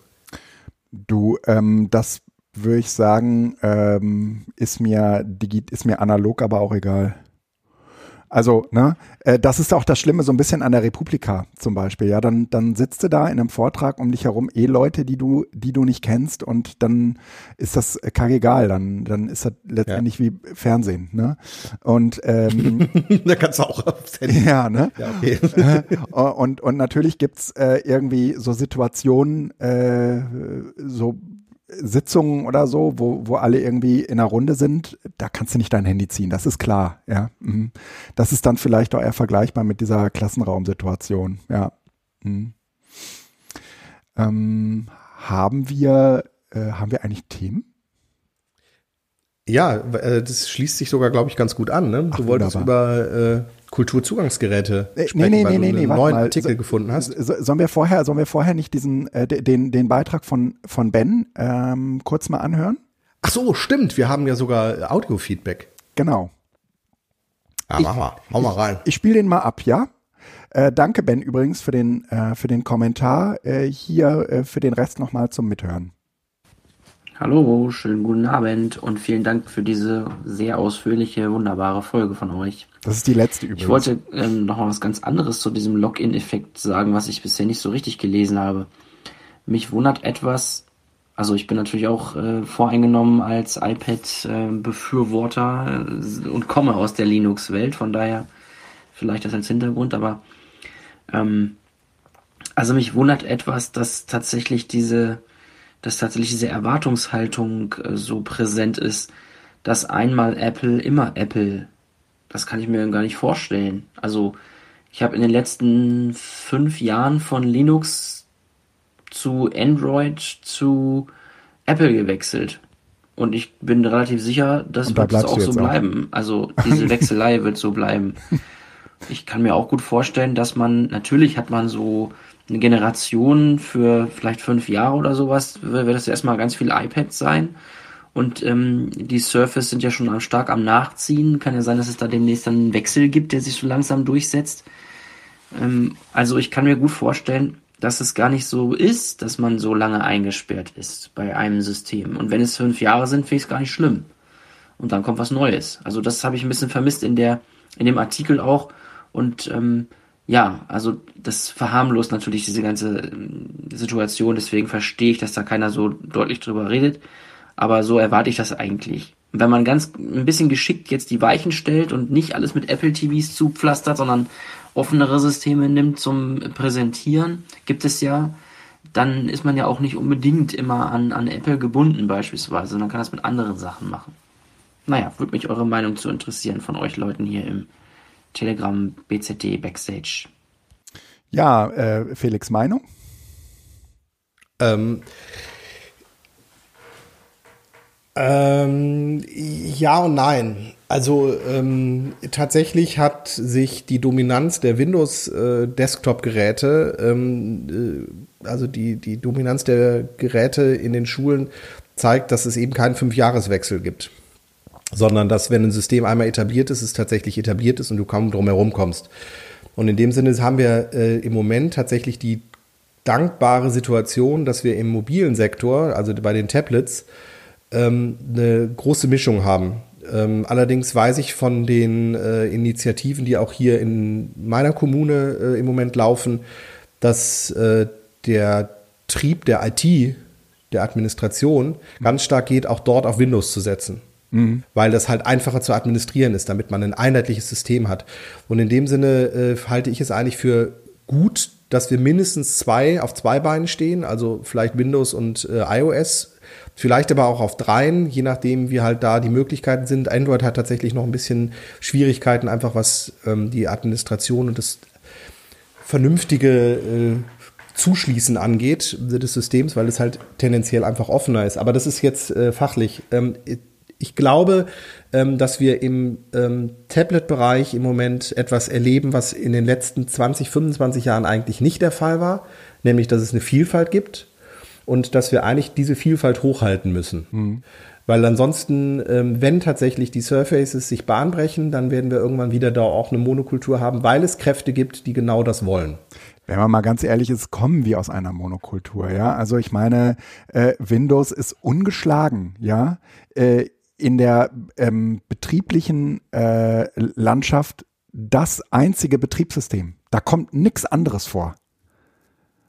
Du, ähm, das würde ich sagen, ähm, ist mir ist mir analog, aber auch egal. Also, ne, äh, das ist auch das Schlimme so ein bisschen an der Republika zum Beispiel. Ja, dann, dann sitzt du da in einem Vortrag um dich herum eh Leute, die du, die du nicht kennst und dann ist das kackegal. Dann, dann ist das letztendlich ja. wie Fernsehen, ne? Und, ähm, da kannst du auch aufs Handy. Ja, ne? Ja, okay. und, und natürlich gibt's äh, irgendwie so Situationen, äh, so Sitzungen oder so, wo, wo alle irgendwie in einer Runde sind, da kannst du nicht dein Handy ziehen, das ist klar, ja. Mhm. Das ist dann vielleicht auch eher vergleichbar mit dieser Klassenraumsituation, ja. Mhm. Ähm, haben wir, äh, haben wir eigentlich Themen? Ja, äh, das schließt sich sogar, glaube ich, ganz gut an. Ne? Du Ach, wolltest über äh, Kulturzugangsgeräte äh, sprechen, nee, nee, weil nee, du nee, einen neuen mal. Artikel so, gefunden hast. So, sollen wir vorher, sollen wir vorher nicht diesen äh, den den Beitrag von von Ben ähm, kurz mal anhören? Ach so, stimmt. Wir haben ja sogar Audio-Feedback. Genau. Ja, ich, mach mal, hau mal rein. Ich, ich spiele den mal ab, ja. Äh, danke Ben übrigens für den äh, für den Kommentar. Äh, hier äh, für den Rest nochmal zum Mithören. Hallo, schönen guten Abend und vielen Dank für diese sehr ausführliche, wunderbare Folge von euch. Das ist die letzte übrigens. Ich wollte ähm, noch mal was ganz anderes zu diesem Login-Effekt sagen, was ich bisher nicht so richtig gelesen habe. Mich wundert etwas, also ich bin natürlich auch äh, voreingenommen als iPad-Befürworter äh, und komme aus der Linux-Welt, von daher vielleicht das als Hintergrund, aber Ähm, also mich wundert etwas, dass tatsächlich diese, dass tatsächlich diese Erwartungshaltung äh, so präsent ist, dass einmal Apple immer Apple. Das kann ich mir gar nicht vorstellen. Also ich habe in den letzten fünf Jahren von Linux zu Android zu Apple gewechselt. Und ich bin relativ sicher, das da wird es auch so bleiben. Auch. Also diese Wechselei wird so bleiben. Ich kann mir auch gut vorstellen, dass man, natürlich hat man so eine Generation für vielleicht fünf Jahre oder sowas, wird das erstmal ganz viel iPads sein. Und ähm, die Surface sind ja schon stark am Nachziehen. Kann ja sein, dass es da demnächst dann einen Wechsel gibt, der sich so langsam durchsetzt. Ähm, also ich kann mir gut vorstellen, dass es gar nicht so ist, dass man so lange eingesperrt ist bei einem System. Und wenn es fünf Jahre sind, finde ich es gar nicht schlimm. Und dann kommt was Neues. Also das habe ich ein bisschen vermisst in der, in dem Artikel auch. Und ähm, ja, also das verharmlost natürlich diese ganze ähm, Situation, deswegen verstehe ich, dass da keiner so deutlich drüber redet. Aber so erwarte ich das eigentlich. Wenn man ganz ein bisschen geschickt jetzt die Weichen stellt und nicht alles mit Apple TVs zupflastert, sondern offenere Systeme nimmt zum Präsentieren, gibt es ja, dann ist man ja auch nicht unbedingt immer an, an Apple gebunden beispielsweise, sondern kann das mit anderen Sachen machen. Naja, würde mich eure Meinung zu interessieren von euch Leuten hier im Telegram BZD Backstage. Ja, äh, Felix Meinung? Ähm, ähm, ja und nein. Also ähm, tatsächlich hat sich die Dominanz der Windows-Desktop-Geräte, äh, ähm, äh, also die, die Dominanz der Geräte in den Schulen zeigt, dass es eben keinen Fünfjahreswechsel gibt. Sondern dass, wenn ein System einmal etabliert ist, es tatsächlich etabliert ist und du kaum drum herum kommst. Und in dem Sinne haben wir äh, im Moment tatsächlich die dankbare Situation, dass wir im mobilen Sektor, also bei den Tablets, ähm, eine große Mischung haben. Ähm, allerdings weiß ich von den äh, Initiativen, die auch hier in meiner Kommune äh, im Moment laufen, dass äh, der Trieb der IT, der Administration, ganz stark geht, auch dort auf Windows zu setzen. Mhm. Weil das halt einfacher zu administrieren ist, damit man ein einheitliches System hat. Und in dem Sinne äh, halte ich es eigentlich für gut, dass wir mindestens zwei auf zwei Beinen stehen, also vielleicht Windows und äh, iOS Vielleicht aber auch auf dreien, je nachdem, wie halt da die Möglichkeiten sind. Android hat tatsächlich noch ein bisschen Schwierigkeiten, einfach was ähm, die Administration und das vernünftige äh, Zuschließen angeht des Systems, weil es halt tendenziell einfach offener ist. Aber das ist jetzt äh, fachlich. Ähm, ich glaube, ähm, dass wir im ähm, Tablet-Bereich im Moment etwas erleben, was in den letzten 20, 25 Jahren eigentlich nicht der Fall war, nämlich dass es eine Vielfalt gibt und dass wir eigentlich diese Vielfalt hochhalten müssen. Mhm. Weil ansonsten, ähm, wenn tatsächlich die Surfaces sich bahnbrechen, dann werden wir irgendwann wieder da auch eine Monokultur haben, weil es Kräfte gibt, die genau das wollen. Wenn man mal ganz ehrlich ist, kommen wir aus einer Monokultur, ja. Also ich meine, äh, Windows ist ungeschlagen, ja, äh, in der ähm, betrieblichen äh, Landschaft das einzige Betriebssystem. Da kommt nichts anderes vor.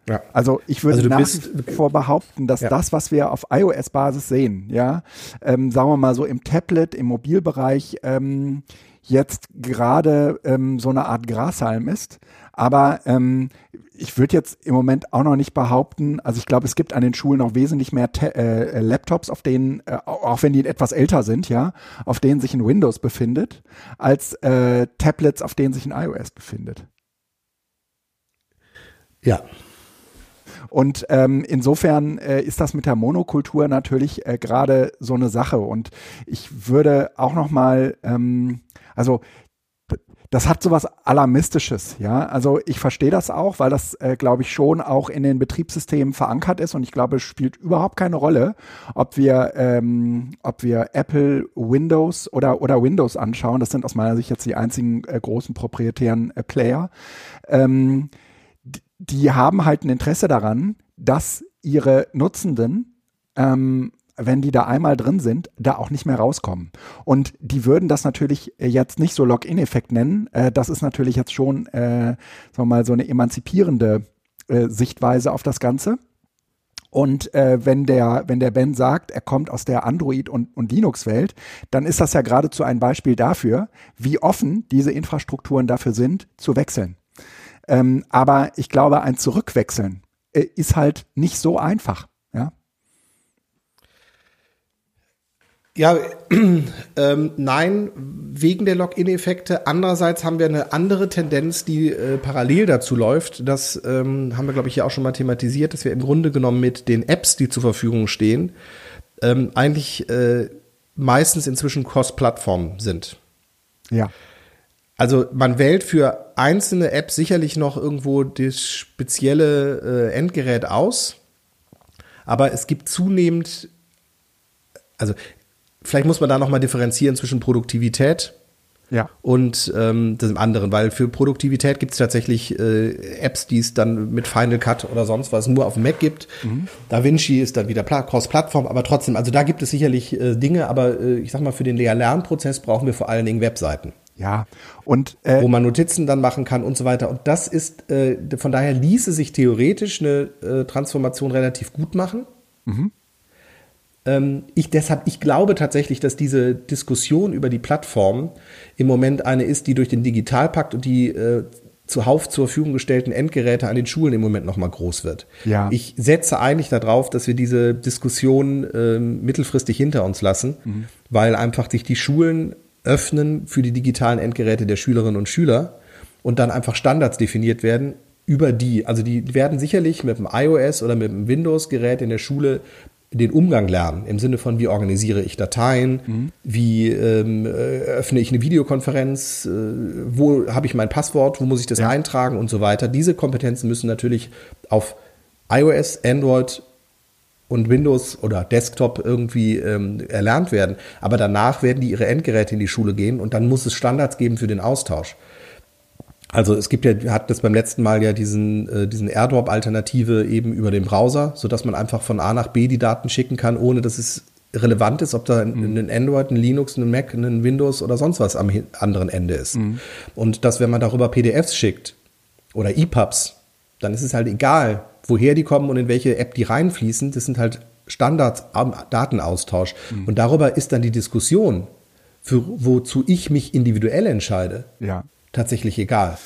Ja. Also ich würde also nach wie vor behaupten, dass ja. das, was wir auf iOS-Basis sehen, ja, ähm, sagen wir mal so im Tablet, im Mobilbereich, ähm, jetzt gerade ähm, so eine Art Grashalm ist. Aber ähm, ich würde jetzt im Moment auch noch nicht behaupten, also ich glaube, es gibt an den Schulen noch wesentlich mehr Ta äh, Laptops, auf denen, äh, auch wenn die etwas älter sind, ja, auf denen sich ein Windows befindet, als äh, Tablets, auf denen sich ein iOS befindet. Ja, und ähm, insofern äh, ist das mit der Monokultur natürlich äh, gerade so eine Sache. Und ich würde auch noch mal, ähm, also das hat sowas Alarmistisches, ja. Also ich verstehe das auch, weil das, äh, glaube ich, schon auch in den Betriebssystemen verankert ist und ich glaube, es spielt überhaupt keine Rolle, ob wir, ähm, ob wir Apple, Windows oder, oder Windows anschauen. Das sind aus meiner Sicht jetzt die einzigen äh, großen proprietären äh, Player. Ähm, die haben halt ein Interesse daran, dass ihre Nutzenden, ähm, wenn die da einmal drin sind, da auch nicht mehr rauskommen. Und die würden das natürlich jetzt nicht so Login-Effekt nennen. Äh, das ist natürlich jetzt schon, äh, sagen wir mal, so eine emanzipierende äh, Sichtweise auf das Ganze. Und äh, wenn der, wenn der Ben sagt, er kommt aus der Android- und, und Linux-Welt, dann ist das ja geradezu ein Beispiel dafür, wie offen diese Infrastrukturen dafür sind, zu wechseln. Ähm, aber ich glaube, ein Zurückwechseln äh, ist halt nicht so einfach. Ja. Ähm, nein, wegen der Login-Effekte. Andererseits haben wir eine andere Tendenz, die äh, parallel dazu läuft. Das ähm, haben wir, glaube ich, ja auch schon mal thematisiert, dass wir im Grunde genommen mit den Apps, die zur Verfügung stehen, ähm, eigentlich äh, meistens inzwischen Cross-Plattform sind. Ja. Also man wählt für einzelne Apps sicherlich noch irgendwo das spezielle äh, Endgerät aus, aber es gibt zunehmend, also vielleicht muss man da nochmal differenzieren zwischen Produktivität ja. und ähm, dem anderen, weil für Produktivität gibt es tatsächlich äh, Apps, die es dann mit Final Cut oder sonst was nur auf dem Mac gibt. Mhm. DaVinci ist dann wieder Cross-Plattform, aber trotzdem, also da gibt es sicherlich äh, Dinge, aber äh, ich sag mal, für den Lehr-Lernprozess brauchen wir vor allen Dingen Webseiten. Ja, und äh, wo man Notizen dann machen kann und so weiter. Und das ist, äh, von daher ließe sich theoretisch eine äh, Transformation relativ gut machen. Mhm. Ähm, ich deshalb, ich glaube tatsächlich, dass diese Diskussion über die Plattform im Moment eine ist, die durch den Digitalpakt und die äh, zuhauf zur Verfügung gestellten Endgeräte an den Schulen im Moment noch mal groß wird. Ja. Ich setze eigentlich darauf, dass wir diese Diskussion äh, mittelfristig hinter uns lassen, mhm. weil einfach sich die Schulen öffnen für die digitalen Endgeräte der Schülerinnen und Schüler und dann einfach Standards definiert werden über die. Also die werden sicherlich mit dem iOS oder mit dem Windows-Gerät in der Schule den Umgang lernen, im Sinne von, wie organisiere ich Dateien, mhm. wie ähm, öffne ich eine Videokonferenz, äh, wo habe ich mein Passwort, wo muss ich das ja. eintragen und so weiter. Diese Kompetenzen müssen natürlich auf iOS, Android und Windows oder Desktop irgendwie ähm, erlernt werden. Aber danach werden die ihre Endgeräte in die Schule gehen und dann muss es Standards geben für den Austausch. Also es gibt ja, hat das beim letzten Mal ja diesen, äh, diesen AirDrop-Alternative eben über den Browser, sodass man einfach von A nach B die Daten schicken kann, ohne dass es relevant ist, ob da mhm. ein Android, ein Linux, ein Mac, ein Windows oder sonst was am anderen Ende ist. Mhm. Und dass, wenn man darüber PDFs schickt oder EPUBs, dann ist es halt egal, woher die kommen und in welche App die reinfließen. Das sind halt Standards am Datenaustausch. Mhm. Und darüber ist dann die Diskussion, für wozu ich mich individuell entscheide. Ja tatsächlich egal.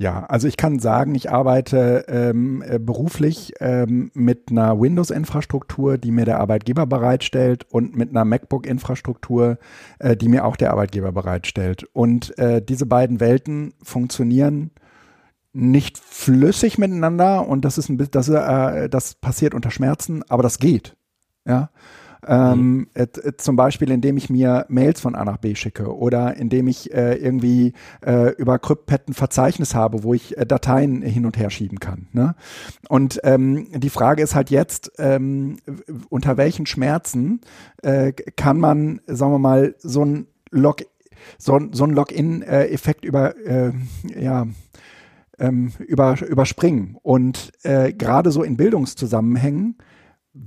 Ja, also ich kann sagen, ich arbeite ähm, äh, beruflich ähm, mit einer Windows-Infrastruktur, die mir der Arbeitgeber bereitstellt und mit einer MacBook-Infrastruktur, äh, die mir auch der Arbeitgeber bereitstellt. Und äh, diese beiden Welten funktionieren nicht flüssig miteinander und das ist ein bisschen, das, äh, das passiert unter Schmerzen, aber das geht. Ja. Ähm, äh, zum Beispiel, indem ich mir Mails von A nach B schicke oder indem ich äh, irgendwie äh, über CryptPad ein Verzeichnis habe, wo ich äh, Dateien hin und her schieben kann. Ne? Und ähm, die Frage ist halt jetzt, ähm, unter welchen Schmerzen äh, kann man, sagen wir mal, so ein Log so, so ein Login-Effekt über äh, ja ähm, über, überspringen. Und äh, gerade so in Bildungszusammenhängen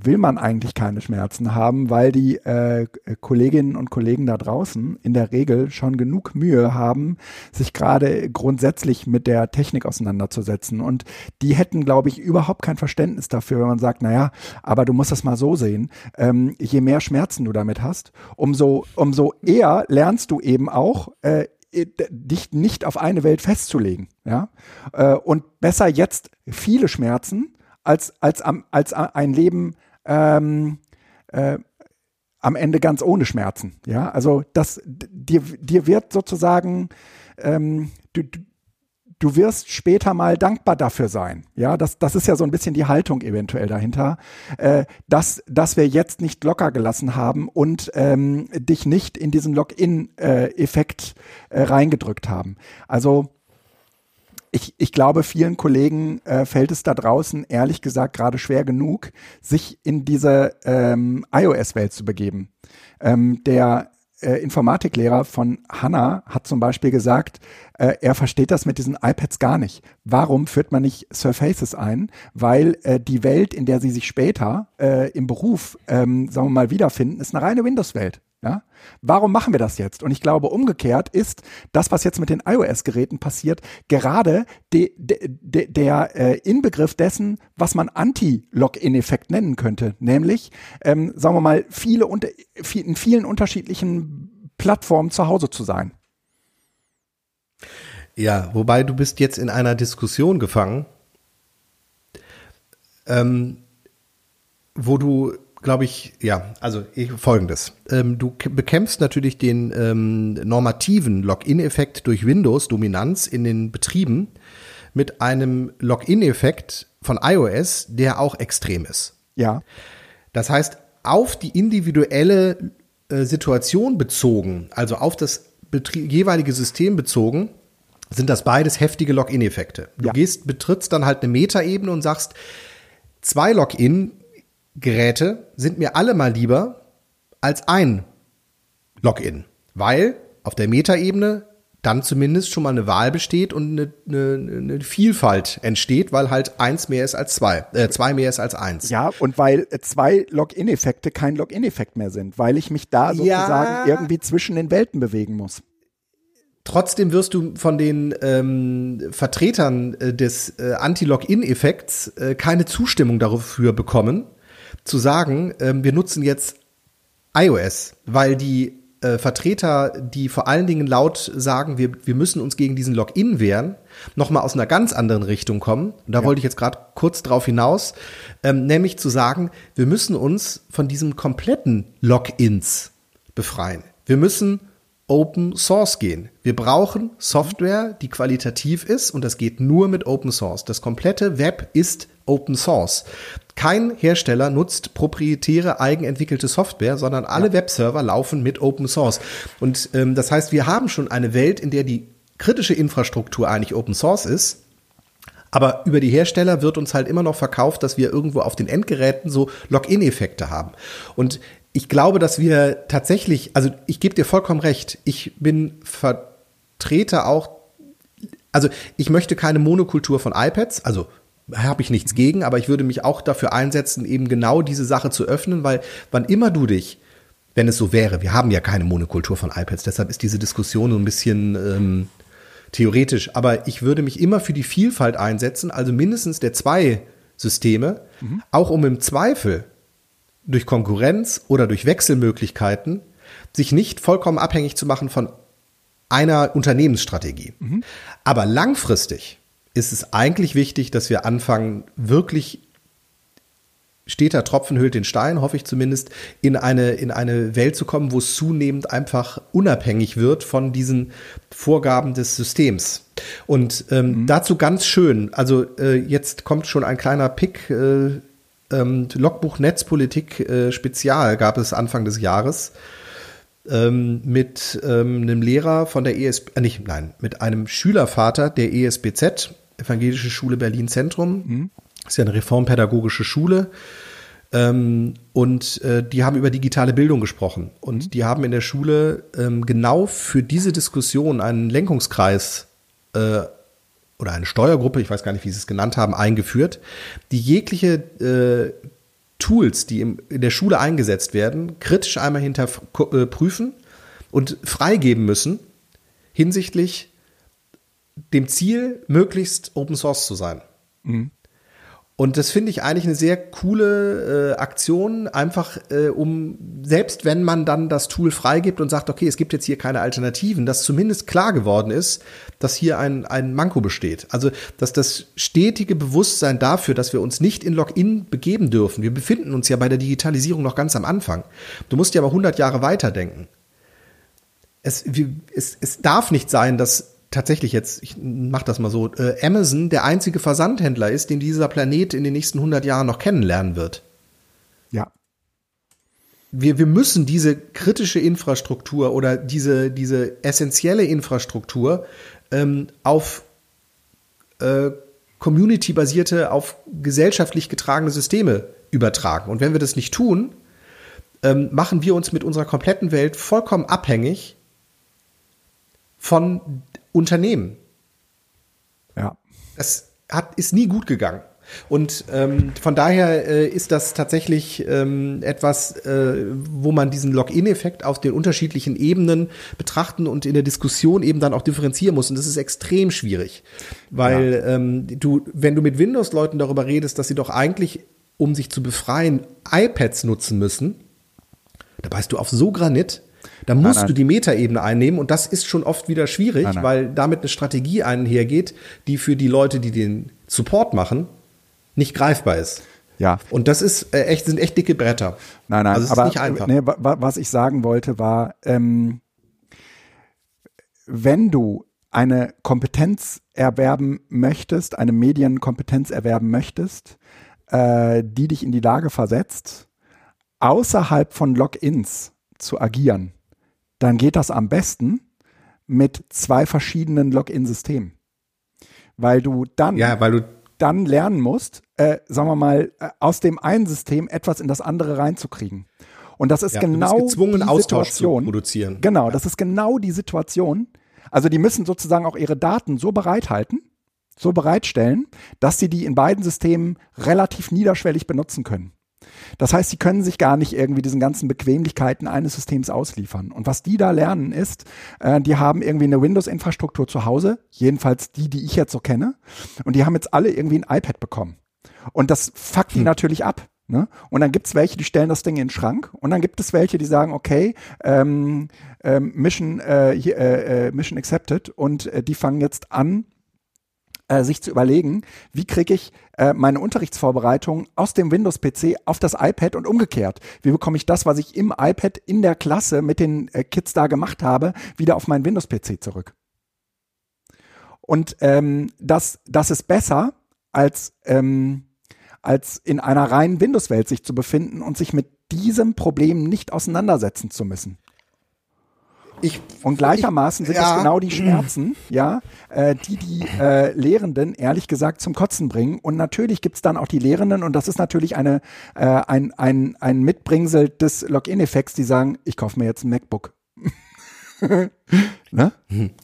will man eigentlich keine Schmerzen haben, weil die äh, Kolleginnen und Kollegen da draußen in der Regel schon genug Mühe haben, sich gerade grundsätzlich mit der Technik auseinanderzusetzen. Und die hätten, glaube ich, überhaupt kein Verständnis dafür, wenn man sagt, naja, aber du musst das mal so sehen. Ähm, je mehr Schmerzen du damit hast, umso, umso eher lernst du eben auch, äh, dich nicht auf eine Welt festzulegen, ja, äh, und besser jetzt viele Schmerzen als, als, als ein Leben ähm, äh, am Ende ganz ohne Schmerzen. Ja, also das dir, dir wird sozusagen ähm, du, du wirst später mal dankbar dafür sein. Ja, das, das ist ja so ein bisschen die Haltung eventuell dahinter, äh, dass, dass wir jetzt nicht locker gelassen haben und ähm, dich nicht in diesen Login-Effekt äh, äh, reingedrückt haben. Also ich, ich glaube, vielen Kollegen äh, fällt es da draußen ehrlich gesagt gerade schwer genug, sich in diese ähm, iOS-Welt zu begeben. Ähm, der äh, Informatiklehrer von Hanna hat zum Beispiel gesagt, äh, er versteht das mit diesen iPads gar nicht. Warum führt man nicht Surfaces ein? Weil äh, die Welt, in der sie sich später äh, im Beruf, ähm, sagen wir mal, wiederfinden, ist eine reine Windows-Welt. Ja? Warum machen wir das jetzt? Und ich glaube, umgekehrt ist das, was jetzt mit den iOS-Geräten passiert, gerade de, de, de, der äh, Inbegriff dessen, was man Anti-Login-Effekt nennen könnte. Nämlich, ähm, sagen wir mal, viele unter, in vielen unterschiedlichen Plattformen zu Hause zu sein. Ja, wobei du bist jetzt in einer Diskussion gefangen, ähm, wo du, glaube ich, ja, also ich, folgendes. Ähm, du bekämpfst natürlich den ähm, normativen Login-Effekt durch Windows-Dominanz in den Betrieben mit einem Login-Effekt von iOS, der auch extrem ist. Ja. Das heißt, auf die individuelle äh, Situation bezogen, also auf das jeweilige System bezogen, sind das beides heftige Login-Effekte. Du ja. gehst, betrittst dann halt eine Metaebene und sagst, zwei Login-Geräte sind mir alle mal lieber als ein Login, weil auf der Metaebene dann zumindest schon mal eine Wahl besteht und eine, eine, eine Vielfalt entsteht, weil halt eins mehr ist als zwei, äh, zwei mehr ist als eins. Ja, und weil zwei Login-Effekte kein Login-Effekt mehr sind, weil ich mich da sozusagen ja. irgendwie zwischen den Welten bewegen muss. Trotzdem wirst du von den ähm, Vertretern äh, des äh, Anti-Login-Effekts äh, keine Zustimmung dafür bekommen, zu sagen, ähm, wir nutzen jetzt iOS, weil die äh, Vertreter, die vor allen Dingen laut sagen, wir, wir müssen uns gegen diesen Login wehren, nochmal aus einer ganz anderen Richtung kommen. Und da ja. wollte ich jetzt gerade kurz drauf hinaus, ähm, nämlich zu sagen, wir müssen uns von diesem kompletten Logins befreien. Wir müssen Open Source gehen. Wir brauchen Software, die qualitativ ist und das geht nur mit Open Source. Das komplette Web ist Open Source. Kein Hersteller nutzt proprietäre eigenentwickelte Software, sondern alle ja. Webserver laufen mit Open Source. Und ähm, das heißt, wir haben schon eine Welt, in der die kritische Infrastruktur eigentlich Open Source ist. Aber über die Hersteller wird uns halt immer noch verkauft, dass wir irgendwo auf den Endgeräten so Login-Effekte haben. Und ich glaube, dass wir tatsächlich, also ich gebe dir vollkommen recht, ich bin Vertreter auch, also ich möchte keine Monokultur von iPads, also habe ich nichts gegen, aber ich würde mich auch dafür einsetzen, eben genau diese Sache zu öffnen, weil wann immer du dich, wenn es so wäre, wir haben ja keine Monokultur von iPads, deshalb ist diese Diskussion so ein bisschen ähm, theoretisch, aber ich würde mich immer für die Vielfalt einsetzen, also mindestens der zwei Systeme, mhm. auch um im Zweifel durch Konkurrenz oder durch Wechselmöglichkeiten sich nicht vollkommen abhängig zu machen von einer Unternehmensstrategie. Mhm. Aber langfristig ist es eigentlich wichtig, dass wir anfangen, wirklich steter Tropfen hüllt den Stein, hoffe ich zumindest, in eine, in eine Welt zu kommen, wo es zunehmend einfach unabhängig wird von diesen Vorgaben des Systems. Und ähm, mhm. dazu ganz schön, also äh, jetzt kommt schon ein kleiner Pick, äh, ähm, Logbuch Netzpolitik äh, Spezial gab es Anfang des Jahres ähm, mit ähm, einem Lehrer von der ESB, äh, nicht, nein, mit einem Schülervater der ESBZ, Evangelische Schule Berlin Zentrum. Mhm. Ist ja eine reformpädagogische Schule. Ähm, und äh, die haben über digitale Bildung gesprochen. Und mhm. die haben in der Schule ähm, genau für diese Diskussion einen Lenkungskreis äh, oder eine Steuergruppe, ich weiß gar nicht, wie sie es genannt haben, eingeführt, die jegliche äh, Tools, die im, in der Schule eingesetzt werden, kritisch einmal hinterprüfen äh, und freigeben müssen hinsichtlich dem Ziel, möglichst Open Source zu sein. Mhm. Und das finde ich eigentlich eine sehr coole äh, Aktion, einfach äh, um, selbst wenn man dann das Tool freigibt und sagt, okay, es gibt jetzt hier keine Alternativen, dass zumindest klar geworden ist, dass hier ein, ein Manko besteht. Also, dass das stetige Bewusstsein dafür, dass wir uns nicht in Login begeben dürfen. Wir befinden uns ja bei der Digitalisierung noch ganz am Anfang. Du musst ja aber 100 Jahre weiterdenken. Es, es, es darf nicht sein, dass tatsächlich jetzt, ich mach das mal so, äh, Amazon der einzige Versandhändler ist, den dieser Planet in den nächsten 100 Jahren noch kennenlernen wird. Ja. Wir, wir müssen diese kritische Infrastruktur oder diese, diese essentielle Infrastruktur ähm, auf äh, community-basierte, auf gesellschaftlich getragene Systeme übertragen. Und wenn wir das nicht tun, ähm, machen wir uns mit unserer kompletten Welt vollkommen abhängig von Unternehmen. Ja. Das hat, ist nie gut gegangen. Und ähm, von daher äh, ist das tatsächlich ähm, etwas, äh, wo man diesen Login-Effekt auf den unterschiedlichen Ebenen betrachten und in der Diskussion eben dann auch differenzieren muss. Und das ist extrem schwierig, weil ja. ähm, du, wenn du mit Windows-Leuten darüber redest, dass sie doch eigentlich, um sich zu befreien, iPads nutzen müssen, da beißt du auf so Granit, Da musst nein. du die Metaebene einnehmen und das ist schon oft wieder schwierig, Nein, nein. weil damit eine Strategie einhergeht, die für die Leute, die den Support machen, nicht greifbar ist. Ja. Und das ist äh, echt, sind echt dicke Bretter. Nein, nein, also es aber ist nicht einfach. Nee, wa- wa- was ich sagen wollte war, ähm, wenn du eine Kompetenz erwerben möchtest, eine Medienkompetenz erwerben möchtest, äh, die dich in die Lage versetzt, außerhalb von Logins zu agieren, dann geht das am besten mit zwei verschiedenen Login-Systemen. Weil du dann Ja, weil du dann lernen musst, äh, sagen wir mal, äh, aus dem einen System etwas in das andere reinzukriegen. Und das ist Ja, genau gezwungen, die Austausch zu Situation. produzieren. Genau, das ist genau die Situation. Also die müssen sozusagen auch ihre Daten so bereithalten, so bereitstellen, dass sie die in beiden Systemen relativ niederschwellig benutzen können. Das heißt, sie können sich gar nicht irgendwie diesen ganzen Bequemlichkeiten eines Systems ausliefern. Und was die da lernen ist, äh, die haben irgendwie eine Windows-Infrastruktur zu Hause, jedenfalls die, die ich jetzt so kenne, und die haben jetzt alle irgendwie ein iPad bekommen. Und das fuckt die natürlich ab. Ne? Und dann gibt's welche, die stellen das Ding in den Schrank. Und dann gibt es welche, die sagen, okay, ähm, ähm, Mission, äh, hier, äh, äh, Mission accepted. Und äh, die fangen jetzt an, äh, sich zu überlegen, wie kriege ich äh, meine Unterrichtsvorbereitung aus dem Windows-PC auf das iPad und umgekehrt. Wie bekomme ich das, was ich im iPad in der Klasse mit den äh, Kids da gemacht habe, wieder auf meinen Windows-PC zurück? Und ähm, das, das ist besser, als, ähm, als in einer reinen Windows-Welt sich zu befinden und sich mit diesem Problem nicht auseinandersetzen zu müssen. Ich Und gleichermaßen sind ja. das genau die Schmerzen, ja, äh, die die äh, Lehrenden ehrlich gesagt zum Kotzen bringen. Und natürlich gibt's dann auch die Lehrenden, und das ist natürlich eine, äh, ein, ein, ein Mitbringsel des Login-Effekts, die sagen, ich kaufe mir jetzt ein MacBook. ne?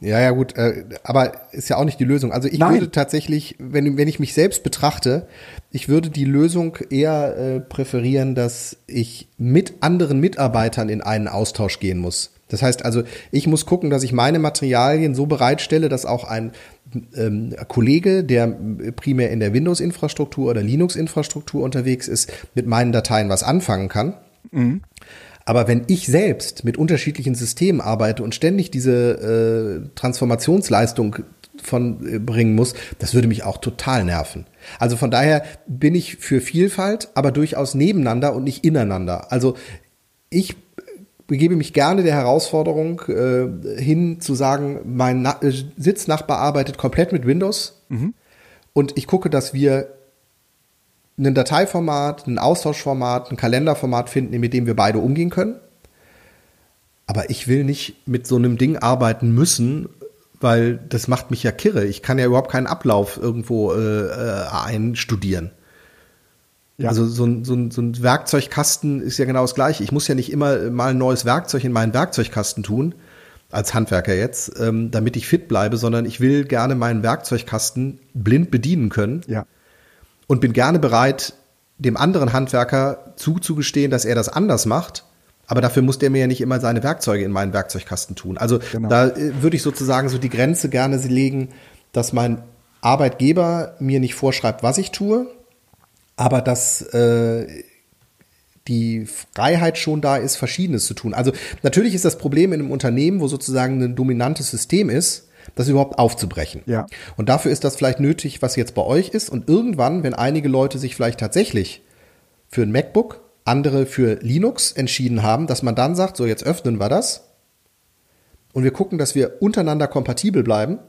Ja, ja, gut, äh, aber ist ja auch nicht die Lösung. Also ich Nein. würde tatsächlich, wenn, wenn ich mich selbst betrachte, ich würde die Lösung eher äh, präferieren, dass ich mit anderen Mitarbeitern in einen Austausch gehen muss. Das heißt also, ich muss gucken, dass ich meine Materialien so bereitstelle, dass auch ein ähm, Kollege, der primär in der Windows-Infrastruktur oder Linux-Infrastruktur unterwegs ist, mit meinen Dateien was anfangen kann. Aber wenn ich selbst mit unterschiedlichen Systemen arbeite und ständig diese äh, Transformationsleistung von äh, bringen muss, das würde mich auch total nerven. Also von daher bin ich für Vielfalt, aber durchaus nebeneinander und nicht ineinander. Also ich begebe mich gerne der Herausforderung äh, hin zu sagen, mein Na äh, Sitznachbar arbeitet komplett mit Windows und ich gucke, dass wir ein Dateiformat, ein Austauschformat, ein Kalenderformat finden, mit dem wir beide umgehen können. Aber ich will nicht mit so einem Ding arbeiten müssen, weil das macht mich ja kirre. Ich kann ja überhaupt keinen Ablauf irgendwo äh, äh, einstudieren. Ja. Also so ein, so, ein, so ein Werkzeugkasten ist ja genau das gleiche. Ich muss ja nicht immer mal ein neues Werkzeug in meinen Werkzeugkasten tun, als Handwerker jetzt, ähm, damit ich fit bleibe, sondern ich will gerne meinen Werkzeugkasten blind bedienen können Ja. und bin gerne bereit, dem anderen Handwerker zuzugestehen, dass er das anders macht. Aber dafür muss der mir ja nicht immer seine Werkzeuge in meinen Werkzeugkasten tun. Also Genau. da äh, würde ich sozusagen so die Grenze gerne legen, dass mein Arbeitgeber mir nicht vorschreibt, was ich tue, aber dass äh, die Freiheit schon da ist, Verschiedenes zu tun. Also natürlich ist das Problem in einem Unternehmen, wo sozusagen ein dominantes System ist, das überhaupt aufzubrechen. Ja. Und dafür ist das vielleicht nötig, was jetzt bei euch ist. Und irgendwann, wenn einige Leute sich vielleicht tatsächlich für ein MacBook, andere für Linux entschieden haben, dass man dann sagt, so jetzt öffnen wir das und wir gucken, dass wir untereinander kompatibel bleiben.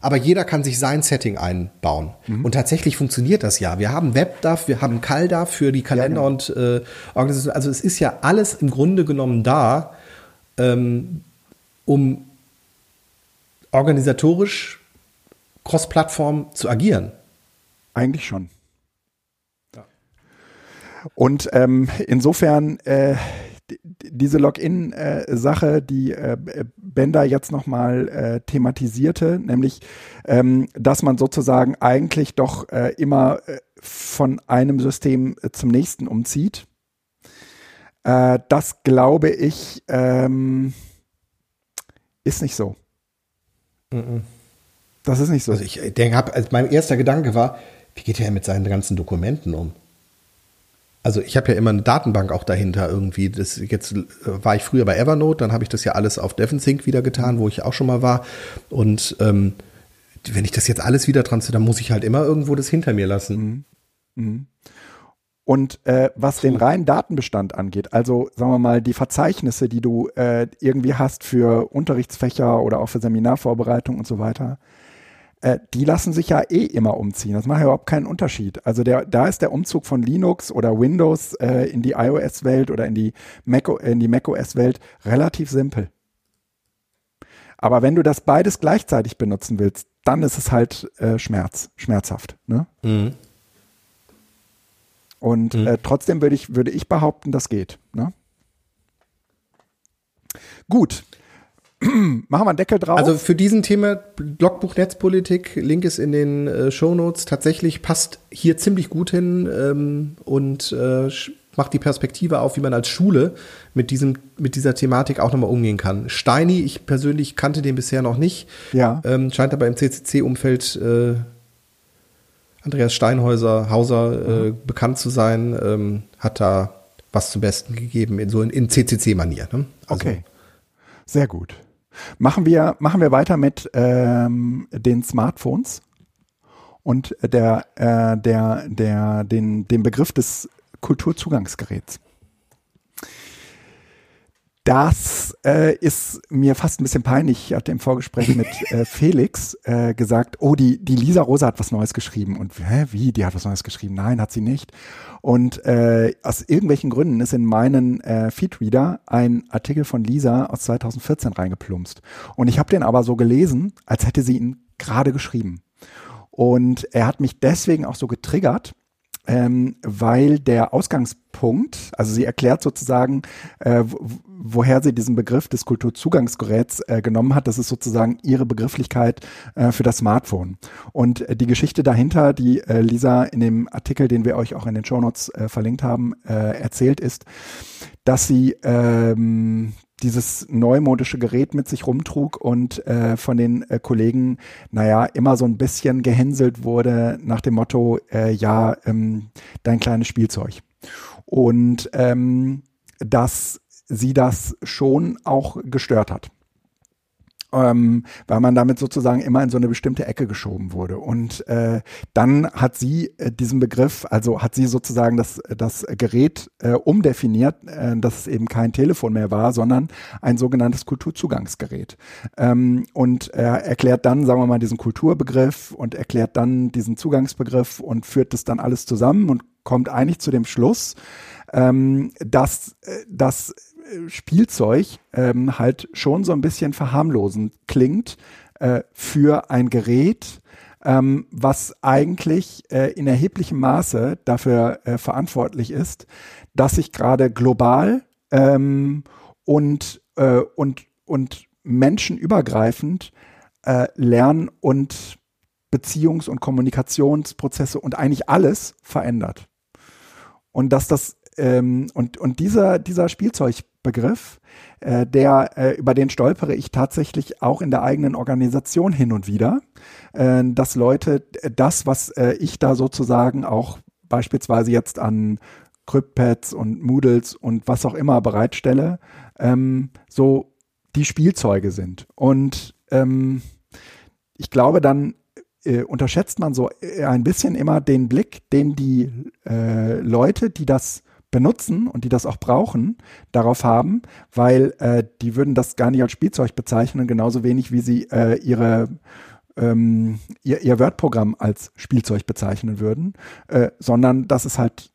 Aber jeder kann sich sein Setting einbauen. Und tatsächlich funktioniert das ja. Wir haben WebDAV, wir haben CalDAV für die Kalender genau. und äh, Organisation. Also es ist ja alles im Grunde genommen da, ähm, um organisatorisch cross-Plattform zu agieren. Eigentlich schon. Und ähm, insofern äh, die- diese Login-Sache, die äh, Bender jetzt nochmal äh, thematisierte, nämlich, ähm, dass man sozusagen eigentlich doch äh, immer äh, von einem System äh, zum nächsten umzieht. Äh, das glaube ich ähm, ist nicht so. Das ist nicht so. Also ich denke, hab, also mein erster Gedanke war, wie geht er mit seinen ganzen Dokumenten um? Also ich habe ja immer eine Datenbank auch dahinter irgendwie. Das jetzt äh, war ich früher bei Evernote, dann habe ich das ja alles auf DevonSync wieder getan, wo ich auch schon mal war. Und ähm, wenn ich das jetzt alles wieder transferiere, dann muss ich halt immer irgendwo das hinter mir lassen. Mhm. Mhm. Und äh, was den reinen Datenbestand angeht, also sagen wir mal die Verzeichnisse, die du äh, irgendwie hast für Unterrichtsfächer oder auch für Seminarvorbereitung und so weiter, äh, die lassen sich ja eh immer umziehen. Das macht ja überhaupt keinen Unterschied. Also der, da ist der Umzug von Linux oder Windows äh, in die iOS-Welt oder in die, Mac, in die macOS-Welt relativ simpel. Aber wenn du das beides gleichzeitig benutzen willst, dann ist es halt äh, Schmerz, schmerzhaft. Ne? Mhm. Und mhm. äh, trotzdem würde ich, würde ich behaupten, das geht. Ne? Gut. Machen wir einen Deckel drauf. Also für diesen Thema Blogbuch Netzpolitik, Link ist in den äh, Show Notes, tatsächlich passt hier ziemlich gut hin ähm, und äh, macht die Perspektive auf, wie man als Schule mit, diesem, mit dieser Thematik auch nochmal umgehen kann. Steini, ich persönlich kannte den bisher noch nicht, ja. ähm, scheint aber im CCC-Umfeld äh, Andreas Steinhäuser, Hauser äh, mhm. bekannt zu sein, ähm, hat da was zum Besten gegeben, in so in, in CCC-Manier. Ne? Also, okay, sehr gut. Machen wir, machen wir weiter mit ähm, den Smartphones und der, äh, der, der, den, dem Begriff des Kulturzugangsgeräts. Das äh, ist mir fast ein bisschen peinlich. Ich hatte im Vorgespräch mit äh, Felix äh, gesagt, oh, die, die Lisa Rosa hat was Neues geschrieben. Und hä, wie, die hat was Neues geschrieben? Nein, hat sie nicht. Und äh, aus irgendwelchen Gründen ist in meinen äh, Feedreader ein Artikel von Lisa aus 2014 reingeplumpst. Und ich habe den aber so gelesen, als hätte sie ihn gerade geschrieben. Und er hat mich deswegen auch so getriggert, ähm, weil der Ausgangspunkt, also sie erklärt sozusagen, äh, woher sie diesen Begriff des Kulturzugangsgeräts äh, genommen hat. Das ist sozusagen ihre Begrifflichkeit äh, für das Smartphone. Und äh, die Geschichte dahinter, die äh, Lisa in dem Artikel, den wir euch auch in den Shownotes äh, verlinkt haben, äh, erzählt, ist, dass sie ähm, dieses neumodische Gerät mit sich rumtrug und äh, von den äh, Kollegen, naja, immer so ein bisschen gehänselt wurde nach dem Motto, äh, ja, ähm, dein kleines Spielzeug. Und ähm, dass sie das schon auch gestört hat ähm, weil man damit sozusagen immer in so eine bestimmte Ecke geschoben wurde. Und äh, dann hat sie äh, diesen Begriff, also hat sie sozusagen das, das Gerät äh, umdefiniert, äh, dass es eben kein Telefon mehr war, sondern ein sogenanntes Kulturzugangsgerät. Ähm, und er erklärt dann, sagen wir mal, diesen Kulturbegriff und erklärt dann diesen Zugangsbegriff und führt das dann alles zusammen und kommt eigentlich zu dem Schluss, ähm, dass, äh, dass Spielzeug ähm, halt schon so ein bisschen verharmlosend klingt äh, für ein Gerät, ähm, was eigentlich äh, in erheblichem Maße dafür äh, verantwortlich ist, dass sich gerade global ähm, und, äh, und, und menschenübergreifend äh, Lern- und Beziehungs- und Kommunikationsprozesse und eigentlich alles verändert. Und dass das ähm, und, und dieser, dieser Spielzeugbegriff, äh, der, äh, über den stolpere ich tatsächlich auch in der eigenen Organisation hin und wieder, äh, dass Leute das, was äh, ich da sozusagen auch beispielsweise jetzt an CryptPads und Moodles und was auch immer bereitstelle, ähm, so die Spielzeuge sind. Und ähm, ich glaube, dann äh, unterschätzt man so äh, ein bisschen immer den Blick, den die äh, Leute, die das benutzen und die das auch brauchen, darauf haben, weil äh, die würden das gar nicht als Spielzeug bezeichnen, genauso wenig wie sie äh, ihre ähm, ihr, ihr Word-Programm als Spielzeug bezeichnen würden, äh, sondern das ist halt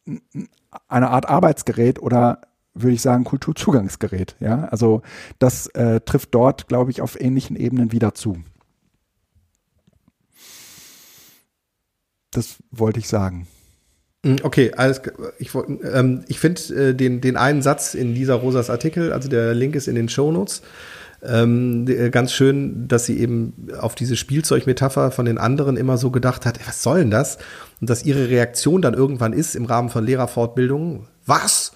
eine Art Arbeitsgerät oder würde ich sagen Kulturzugangsgerät. Ja, also das äh, trifft dort, glaube ich, auf ähnlichen Ebenen wieder zu. Das wollte ich sagen. Hm, okay, alles, ich, ähm, ich finde äh, den, den einen Satz in Lisa Rosas Artikel, also der Link ist in den Shownotes, ähm, äh, ganz schön, dass sie eben auf diese Spielzeugmetapher von den anderen immer so gedacht hat, was soll denn das? Und dass ihre Reaktion dann irgendwann ist im Rahmen von Lehrerfortbildungen, was?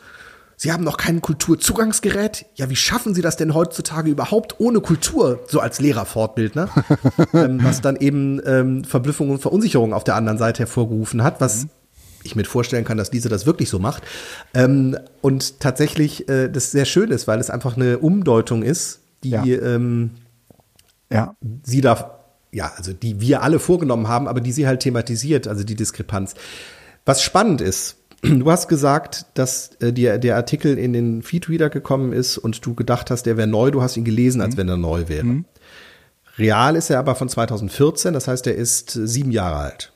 Sie haben noch kein Kulturzugangsgerät? Ja, wie schaffen Sie das denn heutzutage überhaupt ohne Kultur, so als Lehrerfortbildner? ähm, was dann eben ähm, Verblüffung und Verunsicherung auf der anderen Seite hervorgerufen hat, was mhm ich mir vorstellen kann, dass Lisa das wirklich so macht. Ähm, und tatsächlich äh, das sehr schön ist, weil es einfach eine Umdeutung ist, die Ja. ähm, Ja, sie da, ja, also die wir alle vorgenommen haben, aber die sie halt thematisiert, also die Diskrepanz. Was spannend ist, du hast gesagt, dass äh, dir der Artikel in den Feedreader gekommen ist und du gedacht hast, der wäre neu, du hast ihn gelesen, als wenn er neu wäre. Real ist er aber von 2014, das heißt, er ist äh, sieben Jahre alt.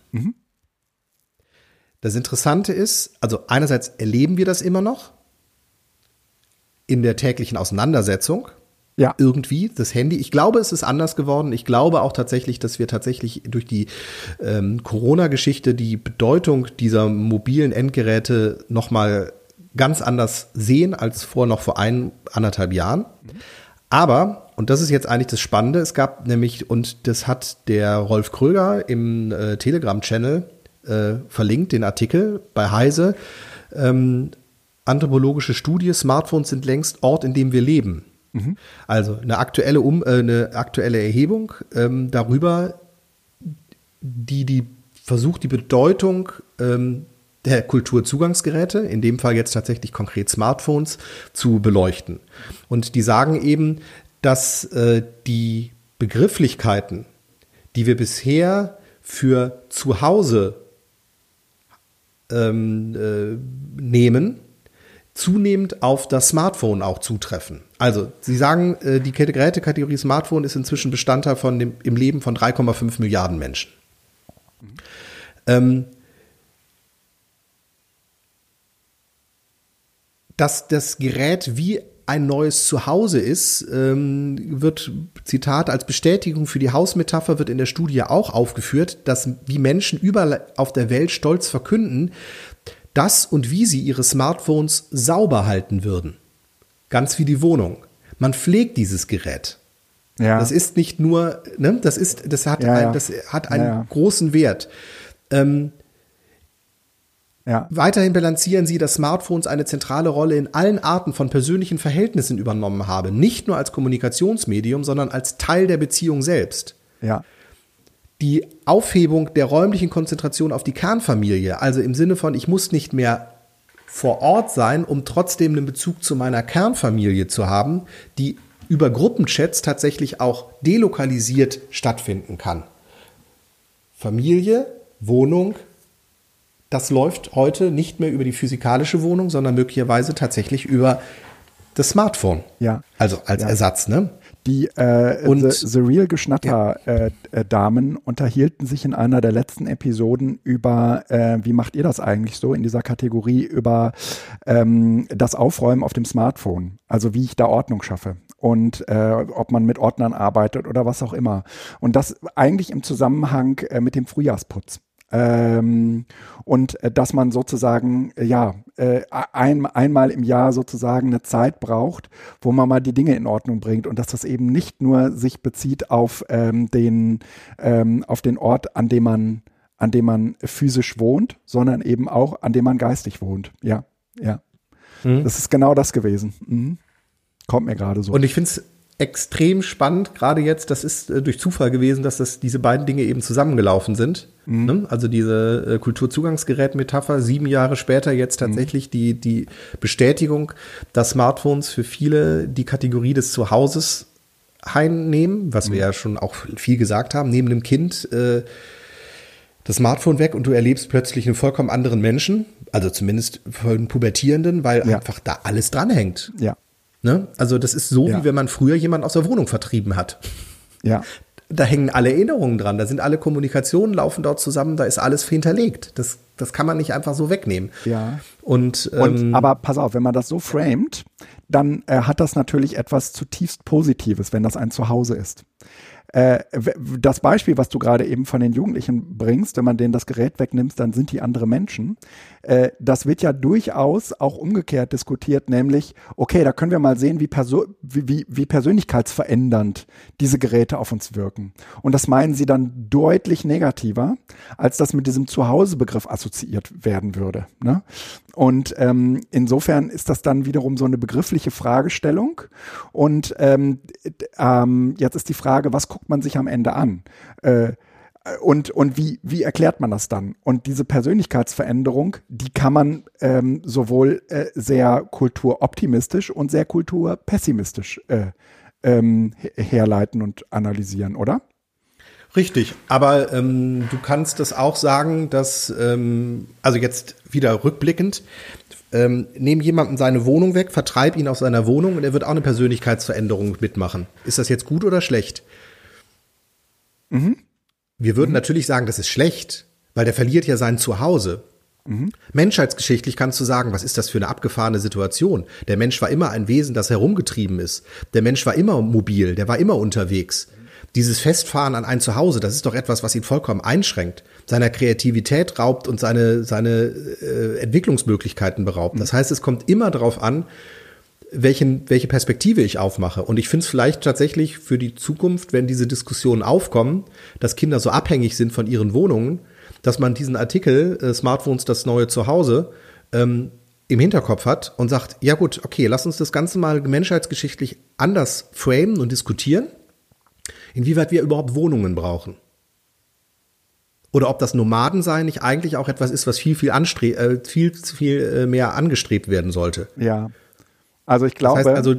Das Interessante ist, also einerseits erleben wir das immer noch in der täglichen Auseinandersetzung, ja, irgendwie das Handy. Ich glaube, es ist anders geworden. Ich glaube auch tatsächlich, dass wir tatsächlich durch die ähm, Corona-Geschichte die Bedeutung dieser mobilen Endgeräte noch mal ganz anders sehen als vor noch vor ein anderthalb Jahren. Aber und das ist jetzt eigentlich das Spannende. Es gab nämlich und das hat der Rolf Kröger im äh, Telegram-Channel äh, verlinkt den Artikel bei Heise. Ähm, anthropologische Studie: Smartphones sind längst Ort, in dem wir leben. Also eine aktuelle, um, äh, eine aktuelle Erhebung ähm, darüber, die, die versucht, die Bedeutung ähm, der Kulturzugangsgeräte, in dem Fall jetzt tatsächlich konkret Smartphones, zu beleuchten. Und die sagen eben, dass äh, die Begrifflichkeiten, die wir bisher für zu Hause ähm, äh, nehmen, zunehmend auf das Smartphone auch zutreffen. Also, Sie sagen, äh, die Gerätekategorie Smartphone ist inzwischen Bestandteil von dem, im Leben von 3,5 Milliarden Menschen. Ähm, dass das Gerät wie ein neues Zuhause ist, ähm, wird, Zitat, als Bestätigung für die Hausmetapher wird in der Studie auch aufgeführt, dass wie Menschen überall auf der Welt stolz verkünden, dass und wie sie ihre Smartphones sauber halten würden. Ganz wie die Wohnung. Man pflegt dieses Gerät. ja. Das ist nicht nur, ne, das ist, das hat, Ja, ja. Ein, das hat einen großen Wert. Ähm, ja. Weiterhin bilanzieren sie, dass Smartphones eine zentrale Rolle in allen Arten von persönlichen Verhältnissen übernommen haben. Nicht nur als Kommunikationsmedium, sondern als Teil der Beziehung selbst. ja. Die Aufhebung der räumlichen Konzentration auf die Kernfamilie, also im Sinne von, ich muss nicht mehr vor Ort sein, um trotzdem einen Bezug zu meiner Kernfamilie zu haben, die über Gruppenchats tatsächlich auch delokalisiert stattfinden kann. Familie, Wohnung, das läuft heute nicht mehr über die physikalische Wohnung, sondern möglicherweise tatsächlich über das Smartphone. Ja. Also als Ja. Ersatz, ne? Die äh, Und- The, The Real Geschnatter äh, äh, Damen unterhielten sich in einer der letzten Episoden über, äh, wie macht ihr das eigentlich so in dieser Kategorie, über ähm, das Aufräumen auf dem Smartphone. Also wie ich da Ordnung schaffe und äh, ob man mit Ordnern arbeitet oder was auch immer. Und das eigentlich im Zusammenhang äh, mit dem Frühjahrsputz. Ähm, und äh, dass man sozusagen, äh, ja, äh, ein, einmal im Jahr sozusagen eine Zeit braucht, wo man mal die Dinge in Ordnung bringt und dass das eben nicht nur sich bezieht auf ähm, den, ähm, auf den Ort, an dem man, an dem man physisch wohnt, sondern eben auch, an dem man geistig wohnt. Ja, ja. Das ist genau das gewesen. Mhm. Kommt mir gerade so. Und ich finde es extrem spannend, gerade jetzt, das ist äh, durch Zufall gewesen, dass das diese beiden Dinge eben zusammengelaufen sind. Ne? Also diese äh, Kulturzugangsgerät-Metapher, sieben Jahre später jetzt tatsächlich die, die Bestätigung, dass Smartphones für viele die Kategorie des Zuhauses einnehmen, was wir ja schon auch viel gesagt haben, neben dem Kind äh, das Smartphone weg und du erlebst plötzlich einen vollkommen anderen Menschen, also zumindest einen Pubertierenden, weil Ja. einfach da alles dranhängt. ja, Ne? Also das ist so, Ja. wie wenn man früher jemanden aus der Wohnung vertrieben hat. ja, Da hängen alle Erinnerungen dran, da sind alle Kommunikationen, laufen dort zusammen, da ist alles hinterlegt. Das, das kann man nicht einfach so wegnehmen. ja. Und, Und, ähm, aber pass auf, wenn man das so framet, dann äh, hat das natürlich etwas zutiefst Positives, wenn das ein Zuhause ist. Äh, das Beispiel, was du gerade eben von den Jugendlichen bringst, wenn man denen das Gerät wegnimmt, dann sind die andere Menschen. Äh, das wird ja durchaus auch umgekehrt diskutiert, nämlich, okay, da können wir mal sehen, wie, perso wie, wie, wie persönlichkeitsverändernd diese Geräte auf uns wirken. Und das meinen sie dann deutlich negativer, als das mit diesem Zuhause-Begriff assoziiert werden würde. Ne? Und ähm, insofern ist das dann wiederum so eine begriffliche Fragestellung. Und ähm, ähm, jetzt ist die Frage, was guckt man sich am Ende an? Äh, und, und wie, wie erklärt man das dann? Und diese Persönlichkeitsveränderung, die kann man ähm, sowohl äh, sehr kulturoptimistisch und sehr kulturpessimistisch äh, ähm, herleiten und analysieren, oder? Richtig, aber ähm, du kannst das auch sagen, dass, ähm, also jetzt wieder rückblickend, ähm, nehm jemanden seine Wohnung weg, vertreib ihn aus seiner Wohnung und er wird auch eine Persönlichkeitsveränderung mitmachen. Ist das jetzt gut oder schlecht? Mhm. Wir würden mhm. natürlich sagen, das ist schlecht, weil der verliert ja sein Zuhause. Mhm. Menschheitsgeschichtlich kannst du sagen, was ist das für eine abgefahrene Situation? Der Mensch war immer ein Wesen, das herumgetrieben ist. Der Mensch war immer mobil, der war immer unterwegs. Dieses Festfahren an ein Zuhause, das ist doch etwas, was ihn vollkommen einschränkt, seiner Kreativität raubt und seine, seine äh, Entwicklungsmöglichkeiten beraubt. Das heißt, es kommt immer darauf an, welchen, welche Perspektive ich aufmache. Und ich finde es vielleicht tatsächlich für die Zukunft, wenn diese Diskussionen aufkommen, dass Kinder so abhängig sind von ihren Wohnungen, dass man diesen Artikel äh, Smartphones das neue Zuhause ähm, im Hinterkopf hat und sagt, ja gut, okay, lass uns das Ganze mal menschheitsgeschichtlich anders framen und diskutieren, inwieweit wir überhaupt Wohnungen brauchen. Oder ob das Nomadensein nicht eigentlich auch etwas ist, was viel, viel, anstre äh, viel, viel äh, mehr angestrebt werden sollte. Ja. Also ich glaube, das heißt also,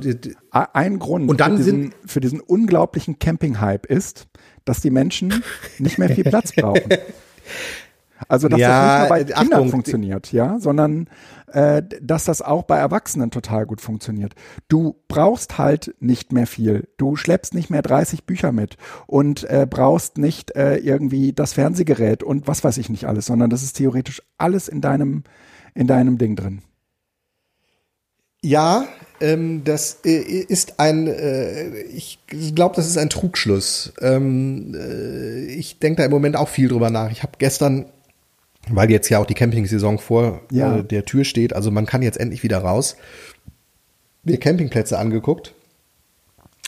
ein Grund und dann für, diesen, sind, für diesen unglaublichen Camping-Hype ist, dass die Menschen nicht mehr viel Platz brauchen. Also dass ja, das nicht nur bei Kindern Achtung. funktioniert, ja, sondern äh, dass das auch bei Erwachsenen total gut funktioniert. Du brauchst halt nicht mehr viel. Du schleppst nicht mehr 30 Bücher mit und äh, brauchst nicht äh, irgendwie das Fernsehgerät und was weiß ich nicht alles, sondern das ist theoretisch alles in deinem in deinem Ding drin. Ja, ähm, das äh, ist ein, äh, ich glaube, das ist ein Trugschluss. Ähm, äh, ich denke da im Moment auch viel drüber nach. Ich habe gestern, weil jetzt ja auch die Campingsaison vor ja. äh, der Tür steht, also man kann jetzt endlich wieder raus, mir Campingplätze angeguckt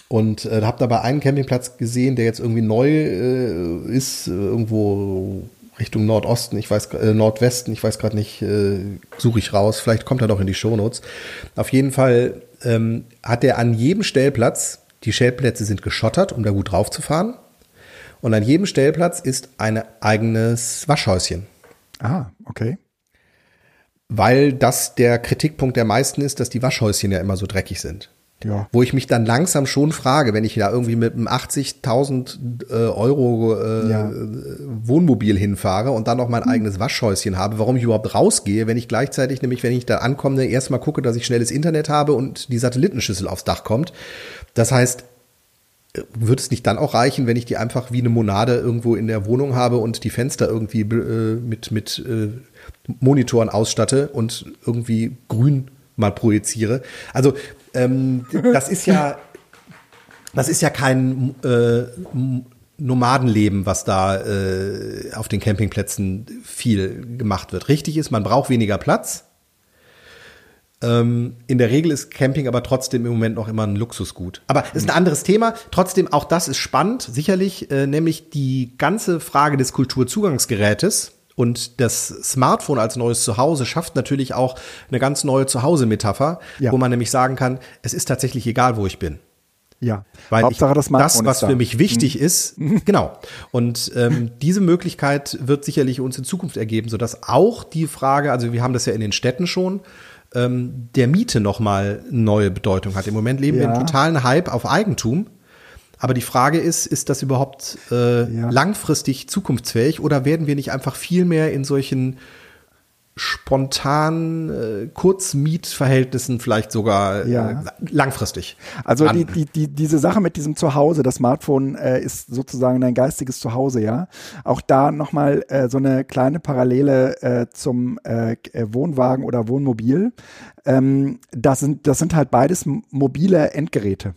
und äh, habe dabei einen Campingplatz gesehen, der jetzt irgendwie neu äh, ist, irgendwo Richtung Nordosten, ich weiß, äh, Nordwesten, ich weiß gerade nicht, äh, suche ich raus, vielleicht kommt er doch in die Shownotes. Auf jeden Fall ähm, hat er an jedem Stellplatz, die Stellplätze sind geschottert, um da gut drauf zu fahren. Und an jedem Stellplatz ist ein eigenes Waschhäuschen. Ah, okay. Weil das der Kritikpunkt der meisten ist, dass die Waschhäuschen ja immer so dreckig sind. Ja. Wo ich mich dann langsam schon frage, wenn ich da irgendwie mit einem 80.000 äh, Euro äh, ja. Wohnmobil hinfahre und dann noch mein hm. eigenes Waschhäuschen habe, warum ich überhaupt rausgehe, wenn ich gleichzeitig nämlich, wenn ich da ankomme, erstmal gucke, dass ich schnelles Internet habe und die Satellitenschüssel aufs Dach kommt. Das heißt, wird es nicht dann auch reichen, wenn ich die einfach wie eine Monade irgendwo in der Wohnung habe und die Fenster irgendwie äh, mit, mit äh, Monitoren ausstatte und irgendwie grün mal projiziere? Also ähm, das ist ja, das ist ja kein äh, Nomadenleben, was da äh, auf den Campingplätzen viel gemacht wird. Richtig ist, man braucht weniger Platz. Ähm, in der Regel ist Camping aber trotzdem im Moment noch immer ein Luxusgut. Aber ist ein anderes Thema. Trotzdem, auch das ist spannend, sicherlich, äh, nämlich die ganze Frage des Kulturzugangsgerätes und das Smartphone als neues Zuhause schafft natürlich auch eine ganz neue Zuhause-Metapher, ja. wo man nämlich sagen kann, es ist tatsächlich egal, wo ich bin. Ja, weil Hauptsache ich, das, das, was für mich wichtig mhm. ist, genau. Und ähm, diese Möglichkeit wird sicherlich uns in Zukunft ergeben, sodass auch die Frage, also wir haben das ja in den Städten schon, ähm, der Miete nochmal neue Bedeutung hat. Im Moment leben ja. wir einen totalen Hype auf Eigentum. Aber die Frage ist, ist das überhaupt äh, ja. langfristig zukunftsfähig oder werden wir nicht einfach viel mehr in solchen spontan äh, Kurzmietverhältnissen vielleicht sogar äh, ja. äh, langfristig. Also die, die, die, diese Sache mit diesem Zuhause, das Smartphone äh, ist sozusagen dein geistiges Zuhause, ja. Auch da nochmal äh, so eine kleine Parallele äh, zum äh, äh, Wohnwagen oder Wohnmobil. Ähm, das, sind, das sind halt beides mobile Endgeräte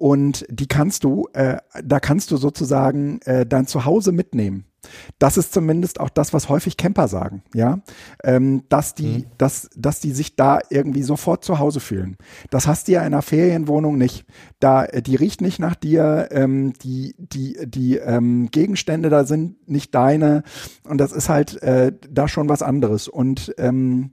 und die kannst du, äh, da kannst du sozusagen äh, dein Zuhause mitnehmen. Das ist zumindest auch das, was häufig Camper sagen, ja, ähm, dass die, mhm. dass, dass die sich da irgendwie sofort zu Hause fühlen. Das hast du ja in einer Ferienwohnung nicht. Da, äh, die riecht nicht nach dir, ähm, die, die, die ähm, Gegenstände da sind nicht deine und das ist halt äh, da schon was anderes und ähm,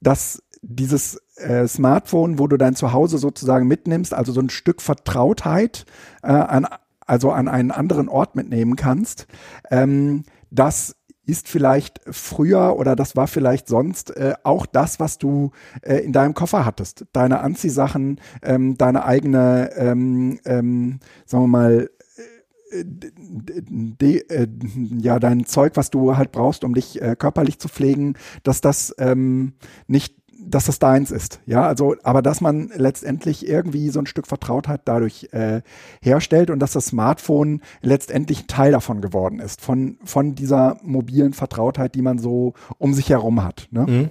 das dieses äh, Smartphone, wo du dein Zuhause sozusagen mitnimmst, also so ein Stück Vertrautheit äh, an also an einen anderen Ort mitnehmen kannst, ähm, das ist vielleicht früher oder das war vielleicht sonst äh, auch das, was du äh, in deinem Koffer hattest. Deine Anziehsachen, ähm, deine eigene, ähm, ähm, sagen wir mal, äh, de, äh, ja, dein Zeug, was du halt brauchst, um dich äh, körperlich zu pflegen, dass das ähm, nicht dass das deins ist. Ja, also, aber dass man letztendlich irgendwie so ein Stück Vertrautheit dadurch äh, herstellt und dass das Smartphone letztendlich Teil davon geworden ist, von, von dieser mobilen Vertrautheit, die man so um sich herum hat. Ne? Mhm.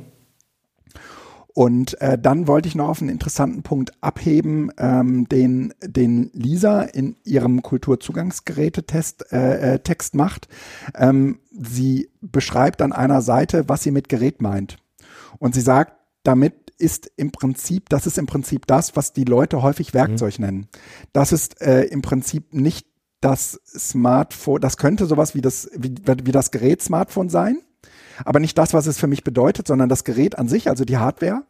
Und äh, dann wollte ich noch auf einen interessanten Punkt abheben, ähm, den, den Lisa in ihrem Kulturzugangsgerätetest äh, äh, Text macht. Ähm, sie beschreibt an einer Seite, was sie mit Gerät meint. Und sie sagt, damit ist im Prinzip, das ist im Prinzip das, was die Leute häufig Werkzeug mhm. nennen. Das ist äh, im Prinzip nicht das Smartphone, das könnte sowas wie das, wie, wie das Gerät Smartphone sein, aber nicht das, was es für mich bedeutet, sondern das Gerät an sich, also die Hardware.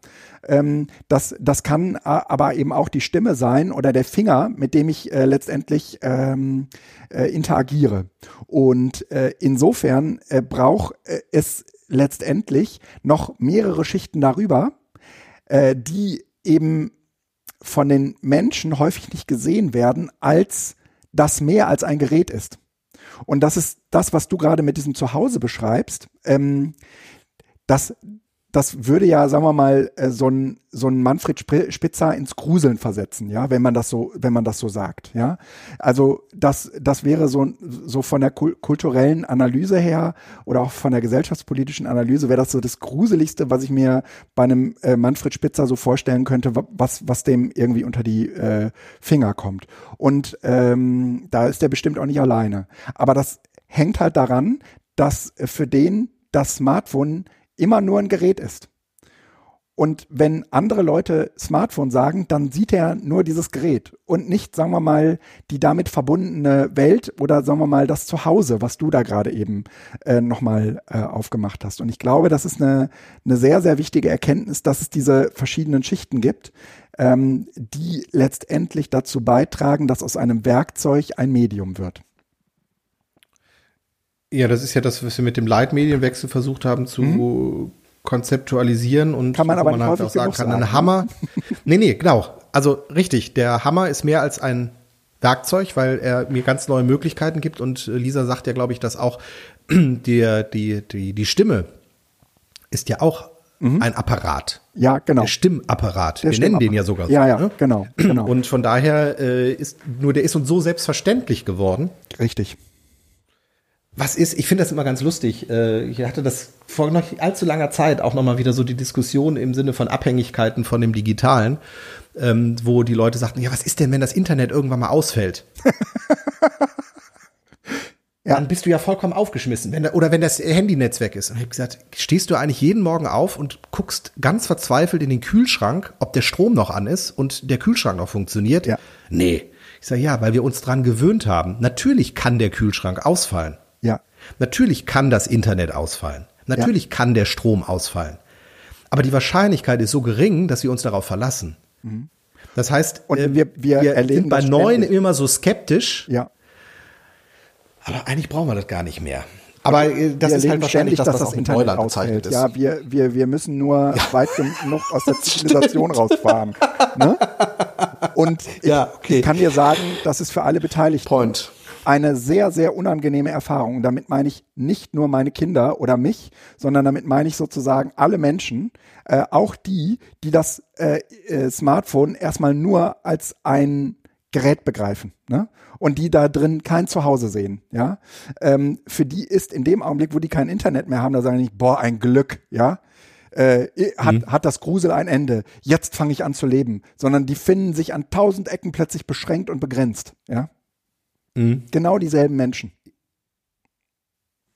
Ähm, das, das kann aber eben auch die Stimme sein oder der Finger, mit dem ich äh, letztendlich ähm, äh, interagiere. Und äh, insofern äh, braucht äh, es letztendlich noch mehrere Schichten darüber, äh, die eben von den Menschen häufig nicht gesehen werden, als das mehr als ein Gerät ist. Und das ist das, was du gerade mit diesem Zuhause beschreibst. Ähm, das, das würde ja, sagen wir mal, äh, so ein, so ein Manfred Spitzer ins Gruseln versetzen, ja, wenn man das so, wenn man das so sagt, ja. Also das, das wäre so, so von der kulturellen Analyse her oder auch von der gesellschaftspolitischen Analyse wäre das so das Gruseligste, was ich mir bei einem äh, Manfred Spitzer so vorstellen könnte, was, was dem irgendwie unter die äh, Finger kommt. Und ähm, da ist der bestimmt auch nicht alleine. Aber das hängt halt daran, dass für den das Smartphone immer nur ein Gerät ist. Und wenn andere Leute Smartphone sagen, dann sieht er nur dieses Gerät und nicht, sagen wir mal, die damit verbundene Welt oder sagen wir mal das Zuhause, was du da gerade eben äh, nochmal äh, aufgemacht hast. Und ich glaube, das ist eine, eine sehr, sehr wichtige Erkenntnis, dass es diese verschiedenen Schichten gibt, ähm, die letztendlich dazu beitragen, dass aus einem Werkzeug ein Medium wird. Ja, das ist ja das, was wir mit dem Leitmedienwechsel versucht haben zu mhm. konzeptualisieren und kann man aber man halt auch sagen kann, ein Hammer. nee, nee, genau. Also richtig, der Hammer ist mehr als ein Werkzeug, weil er mir ganz neue Möglichkeiten gibt und Lisa sagt ja, glaube ich, dass auch die, die, die, die Stimme ist ja auch mhm. ein Apparat. Ja, genau. Der Stimmapparat. Der Wir nennen den ja sogar so. Ja, ja, ne? genau, genau. Und von daher äh, ist nur der ist uns so selbstverständlich geworden. Richtig was ist, ich finde das immer ganz lustig. Äh, ich hatte das vor noch allzu langer Zeit auch nochmal wieder so die Diskussion im Sinne von Abhängigkeiten von dem Digitalen, ähm, wo die Leute sagten, ja, was ist denn, wenn das Internet irgendwann mal ausfällt? ja. Dann bist du ja vollkommen aufgeschmissen, wenn, oder wenn das Handynetz weg ist. Und ich habe gesagt, stehst du eigentlich jeden Morgen auf und guckst ganz verzweifelt in den Kühlschrank, ob der Strom noch an ist und der Kühlschrank noch funktioniert? Ja. Nee. Ich sage, ja, weil wir uns dran gewöhnt haben. Natürlich kann der Kühlschrank ausfallen. Natürlich kann das Internet ausfallen. Natürlich ja. kann der Strom ausfallen. Aber die Wahrscheinlichkeit ist so gering, dass wir uns darauf verlassen. Mhm. Das heißt, äh, wir, wir, wir sind bei neuen immer so skeptisch. Ja. Aber eigentlich brauchen wir das gar nicht mehr. Aber äh, das wir ist halt wahrscheinlich, dass, dass das, das Internet Neuland bezeichnet ist. Ja, wir, wir, wir müssen nur ja. weit genug aus der Zivilisation rausfahren. Ne? Und ich, ja, okay. ich kann dir sagen, das ist für alle Beteiligten Point eine sehr, sehr unangenehme Erfahrung. Und damit meine ich nicht nur meine Kinder oder mich, sondern damit meine ich sozusagen alle Menschen, äh, auch die, die das äh, äh, Smartphone erstmal nur als ein Gerät begreifen, ne? Und die da drin kein Zuhause sehen, ja. Ähm, für die ist in dem Augenblick, wo die kein Internet mehr haben, da sagen die boah, ein Glück, ja. Äh, hat, mhm. hat das Grusel ein Ende. Jetzt fange ich an zu leben. Sondern die finden sich an tausend Ecken plötzlich beschränkt und begrenzt, ja. Mhm. Genau dieselben Menschen.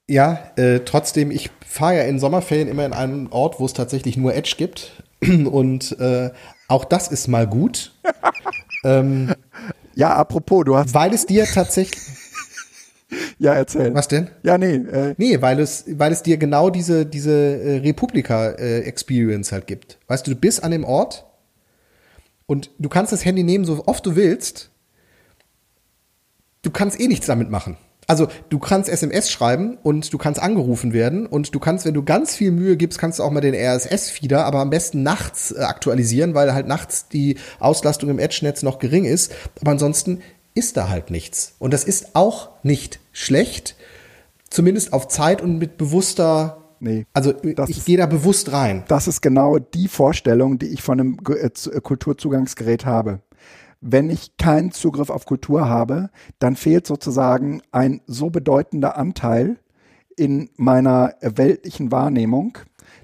Ja, äh, trotzdem, ich fahre ja in Sommerferien immer in einen Ort, wo es tatsächlich nur Edge gibt. Und äh, auch das ist mal gut. ähm, ja, apropos, du hast. Weil es dir tatsächlich. ja, erzähl. Was denn? Ja, nee. Äh, nee, weil es, weil es dir genau diese, diese äh, Republika-Experience äh, halt gibt. Weißt du, du bist an dem Ort und du kannst das Handy nehmen, so oft du willst du kannst eh nichts damit machen. Also du kannst SMS schreiben und du kannst angerufen werden und du kannst, wenn du ganz viel Mühe gibst, kannst du auch mal den RSS-Feeder, aber am besten nachts äh, aktualisieren, weil halt nachts die Auslastung im Edge-Netz noch gering ist. Aber ansonsten ist da halt nichts. Und das ist auch nicht schlecht, zumindest auf Zeit und mit bewusster Nee. Also ich gehe da bewusst rein. Das ist genau die Vorstellung, die ich von einem äh, äh, Kulturzugangsgerät habe. Wenn ich keinen Zugriff auf Kultur habe, dann fehlt sozusagen ein so bedeutender Anteil in meiner weltlichen Wahrnehmung,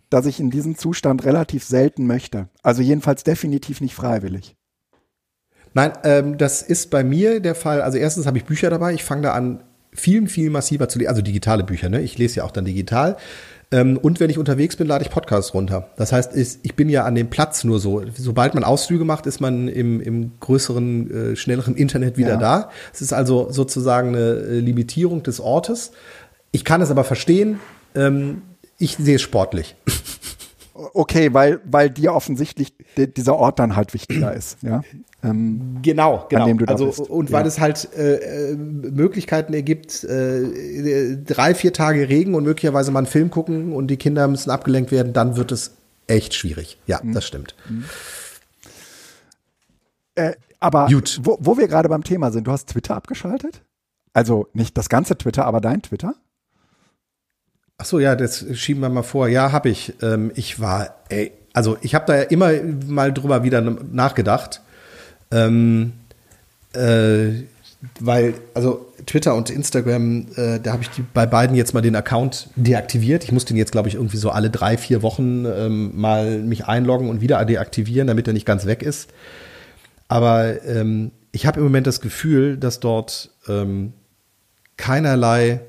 dass ich in diesen Zustand relativ selten möchte. Also jedenfalls definitiv nicht freiwillig. Nein, ähm, das ist bei mir der Fall. Also erstens habe ich Bücher dabei. Ich fange da an, viel, viel massiver zu lesen. Also digitale Bücher, ne? Ich lese ja auch dann digital. Ähm, und wenn ich unterwegs bin, lade ich Podcasts runter. Das heißt, ich bin ja an dem Platz nur so. Sobald man Ausflüge macht, ist man im, im größeren, äh, schnelleren Internet wieder ja. da. Es ist also sozusagen eine äh, Limitierung des Ortes. Ich kann es aber verstehen. Ähm, ich sehe es sportlich. Okay, weil, weil dir offensichtlich dieser Ort dann halt wichtiger ist, ja. Ähm, genau, genau. also, und weil ja. es halt äh, äh, Möglichkeiten ergibt, äh, drei, vier Tage Regen und möglicherweise mal einen Film gucken und die Kinder müssen abgelenkt werden, dann wird es echt schwierig. Ja, mhm. das stimmt. Mhm. Äh, aber Wo, wo wir gerade beim Thema sind, du hast Twitter abgeschaltet? Also nicht das ganze Twitter, aber dein Twitter? Ach so, ja, das schieben wir mal vor. Ja, habe ich. Ähm, ich war, ey, also ich habe da ja immer mal drüber wieder nachgedacht. Ähm, äh, weil, also Twitter und Instagram, äh, da habe ich die, bei beiden jetzt mal den Account deaktiviert. Ich muss den jetzt, glaube ich, irgendwie so alle drei, vier Wochen ähm, mal mich einloggen und wieder deaktivieren, damit er nicht ganz weg ist. Aber ähm, ich habe im Moment das Gefühl, dass dort ähm, keinerlei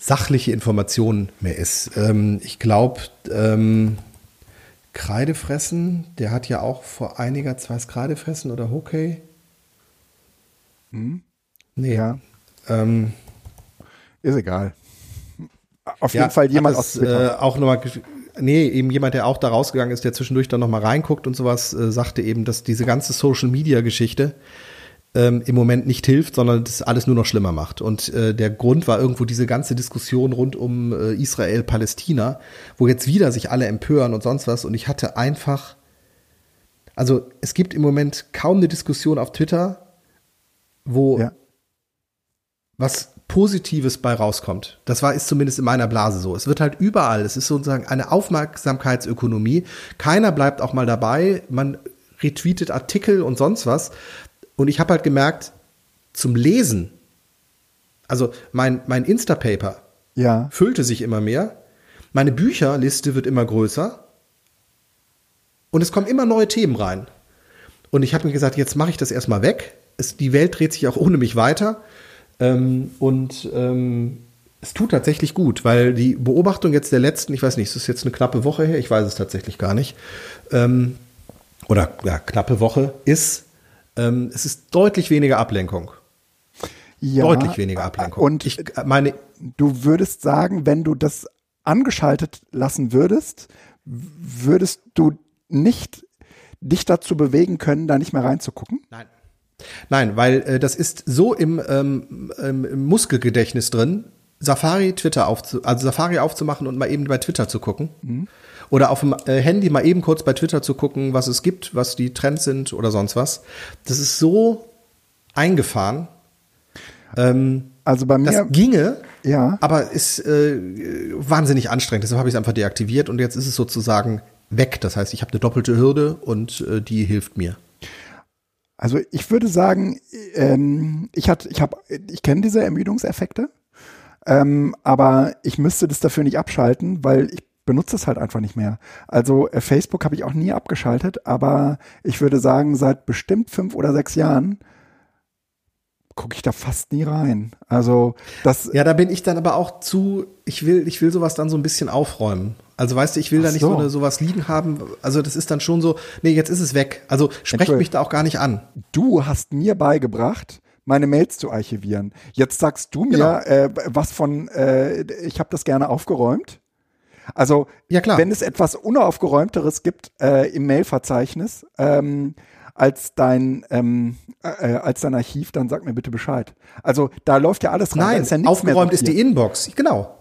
sachliche Information mehr ist. Ähm, ich glaube, ähm, Kreidefressen, der hat ja auch vor einiger Zeit Kreidefressen oder Hockey. Hm? Nee. Ja. Ähm, ist egal. Auf jeden Fall jemand aus äh, auch nochmal nee, eben jemand, der auch da rausgegangen ist, der zwischendurch dann nochmal reinguckt und sowas, äh, sagte eben, dass diese ganze Social Media Geschichte ähm, im Moment nicht hilft, sondern das alles nur noch schlimmer macht. Und äh, der Grund war irgendwo diese ganze Diskussion rund um äh, Israel-Palästina, wo jetzt wieder sich alle empören und sonst was. Und ich hatte einfach, also es gibt im Moment kaum eine Diskussion auf Twitter, wo ja. was Positives bei rauskommt. Das war, ist zumindest in meiner Blase so. Es wird halt überall, es ist sozusagen eine Aufmerksamkeitsökonomie. Keiner bleibt auch mal dabei. Man retweetet Artikel und sonst was. Und ich habe halt gemerkt, zum Lesen, also mein, mein Instapaper ja. füllte sich immer mehr, meine Bücherliste wird immer größer und es kommen immer neue Themen rein. Und ich habe mir gesagt, jetzt mache ich das erstmal weg. Es, die Welt dreht sich auch ohne mich weiter. Ähm, und ähm, es tut tatsächlich gut, weil die Beobachtung jetzt der letzten, ich weiß nicht, es ist jetzt eine knappe Woche her, ich weiß es tatsächlich gar nicht, ähm, oder ja, knappe Woche ist, ähm, es ist deutlich weniger Ablenkung. Ja, deutlich weniger Ablenkung. Und ich meine, du würdest sagen, wenn du das angeschaltet lassen würdest, würdest du nicht dich dazu bewegen können, da nicht mehr reinzugucken? Nein. Nein, weil äh, das ist so im, ähm, im Muskelgedächtnis drin, Safari Twitter aufzu also Safari aufzumachen und mal eben bei Twitter zu gucken. Mhm. Oder auf dem äh, Handy mal eben kurz bei Twitter zu gucken, was es gibt, was die Trends sind oder sonst was. Das ist so eingefahren. Ähm, also bei mir. Das ginge, ja. aber ist äh, wahnsinnig anstrengend. Deshalb habe ich es einfach deaktiviert und jetzt ist es sozusagen weg. Das heißt, ich habe eine doppelte Hürde und äh, die hilft mir. Also ich würde sagen, ähm, ich hat, ich habe, ich kenne diese Ermüdungseffekte, ähm, aber ich müsste das dafür nicht abschalten, weil ich benutze es halt einfach nicht mehr. Also äh, Facebook habe ich auch nie abgeschaltet, aber ich würde sagen, seit bestimmt fünf oder sechs Jahren gucke ich da fast nie rein. Also das. Ja, da bin ich dann aber auch zu, ich will, ich will sowas dann so ein bisschen aufräumen. Also weißt du, ich will Ach da nicht so. so eine, sowas liegen haben. Also das ist dann schon so, nee, jetzt ist es weg. Also sprecht mich da auch gar nicht an. Du hast mir beigebracht, meine Mails zu archivieren. Jetzt sagst du mir genau. äh, was von, äh, ich habe das gerne aufgeräumt. Also, ja, klar. wenn es etwas unaufgeräumteres gibt äh, im Mailverzeichnis, ähm, als dein, ähm, äh, als dein Archiv, dann sag mir bitte Bescheid. Also da läuft ja alles rein. Nein, ist ja aufgeräumt ist die Inbox. Genau.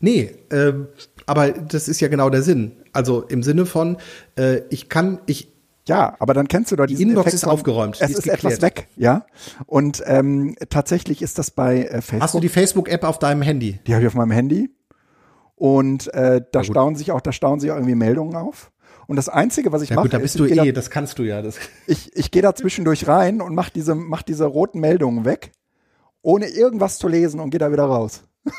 Nee, ähm, aber das ist ja genau der Sinn. Also im Sinne von, äh, ich kann, ich, ja, aber dann kennst du doch die Inbox Effekt ist aufgeräumt. Es ist, ist etwas weg, ja. Und ähm, tatsächlich ist das bei äh, Facebook. Hast du die Facebook-App auf deinem Handy? Die habe ich auf meinem Handy. Und äh, da staunen sich auch, da staunen sich auch irgendwie Meldungen auf. Und das Einzige, was ich ja, mache, gut, da bist du eh, da, das kannst du ja. Das. Ich, ich gehe da zwischendurch rein und mache diese, mach diese roten Meldungen weg, ohne irgendwas zu lesen und gehe da wieder raus.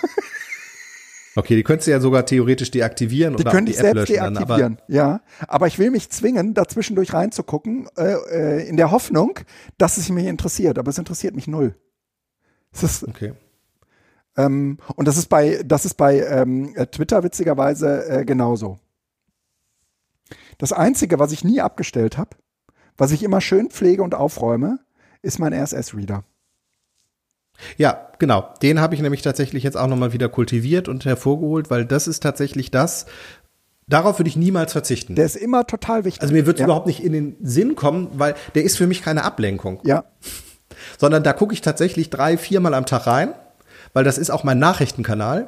Okay, die könntest du ja sogar theoretisch deaktivieren die oder könnte ich selbst löschen deaktivieren, aber ja. Aber ich will mich zwingen, da zwischendurch reinzugucken, äh, äh, in der Hoffnung, dass es mich interessiert. Aber es interessiert mich null. Es ist, okay. Ähm, und das ist bei, das ist bei ähm, Twitter witzigerweise äh, genauso. Das Einzige, was ich nie abgestellt habe, was ich immer schön pflege und aufräume, ist mein RSS-Reader. Ja, genau. Den habe ich nämlich tatsächlich jetzt auch nochmal wieder kultiviert und hervorgeholt, weil das ist tatsächlich das, Darauf würde ich niemals verzichten. Der ist immer total wichtig. Also mir wird es ja. überhaupt nicht in den Sinn kommen, weil der ist für mich keine Ablenkung. Ja. Sondern da gucke ich tatsächlich drei, viermal am Tag rein, weil das ist auch mein Nachrichtenkanal.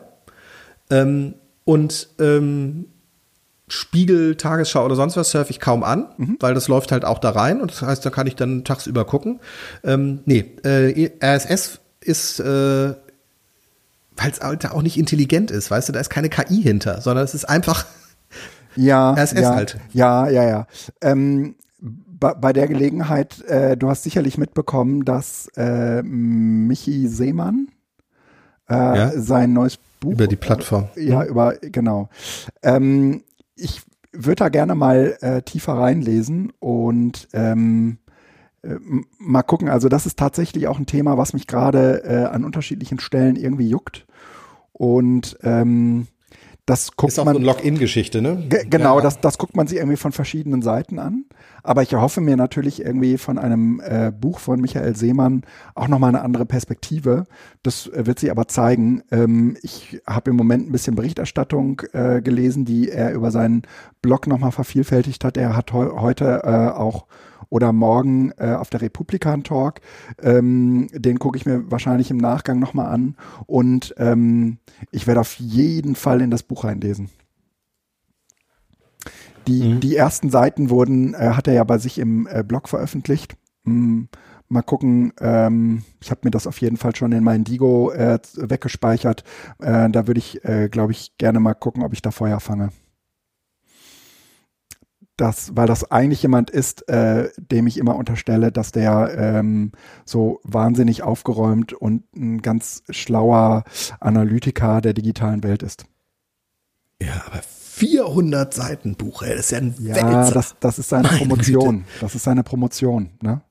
Ähm, und ähm, Spiegel, Tagesschau oder sonst was surfe ich kaum an, mhm. weil das läuft halt auch da rein und das heißt, da kann ich dann tagsüber gucken. Ähm, nee, äh, RSS ist, äh, weil es halt auch nicht intelligent ist, weißt du, da ist keine KI hinter, sondern es ist einfach ja, RSS ja, halt. Ja, ja, ja. Ähm, bei, der Gelegenheit, äh, du hast sicherlich mitbekommen, dass äh, Michi Seemann äh, ja? sein neues Buch über die Plattform. Ja, mhm. über genau. Ähm, ich würde da gerne mal äh, tiefer reinlesen und ähm, äh, mal gucken. Also das ist tatsächlich auch ein Thema, was mich gerade äh, an unterschiedlichen Stellen irgendwie juckt. Und ähm, das guckt ist auch man, so eine Login-Geschichte, ne? Genau, ja. das, das guckt man sich irgendwie von verschiedenen Seiten an. Aber ich erhoffe mir natürlich irgendwie von einem äh, Buch von Michael Seemann auch nochmal eine andere Perspektive. Das äh, wird sich aber zeigen. Ähm, ich habe im Moment ein bisschen Berichterstattung äh, gelesen, die er über seinen Blog nochmal vervielfältigt hat. Er hat heu heute äh, auch oder morgen äh, auf der Republikan Talk. Ähm, den gucke ich mir wahrscheinlich im Nachgang nochmal an. Und ähm, ich werde auf jeden Fall in das Buch reinlesen. Die, mhm. die ersten Seiten wurden, äh, hat er ja bei sich im äh, Blog veröffentlicht. Hm, mal gucken, ähm, ich habe mir das auf jeden Fall schon in meinen Digo äh, weggespeichert. Äh, da würde ich, äh, glaube ich, gerne mal gucken, ob ich da Feuer fange das, weil das eigentlich jemand ist, äh, dem ich immer unterstelle, dass der ähm, so wahnsinnig aufgeräumt und ein ganz schlauer Analytiker der digitalen Welt ist. Ja, aber 400 Seiten Buch, ey, das ist ja ein Ja, Wälzer. das, das ist seine Meine Promotion. Güte. Das ist seine Promotion, ne?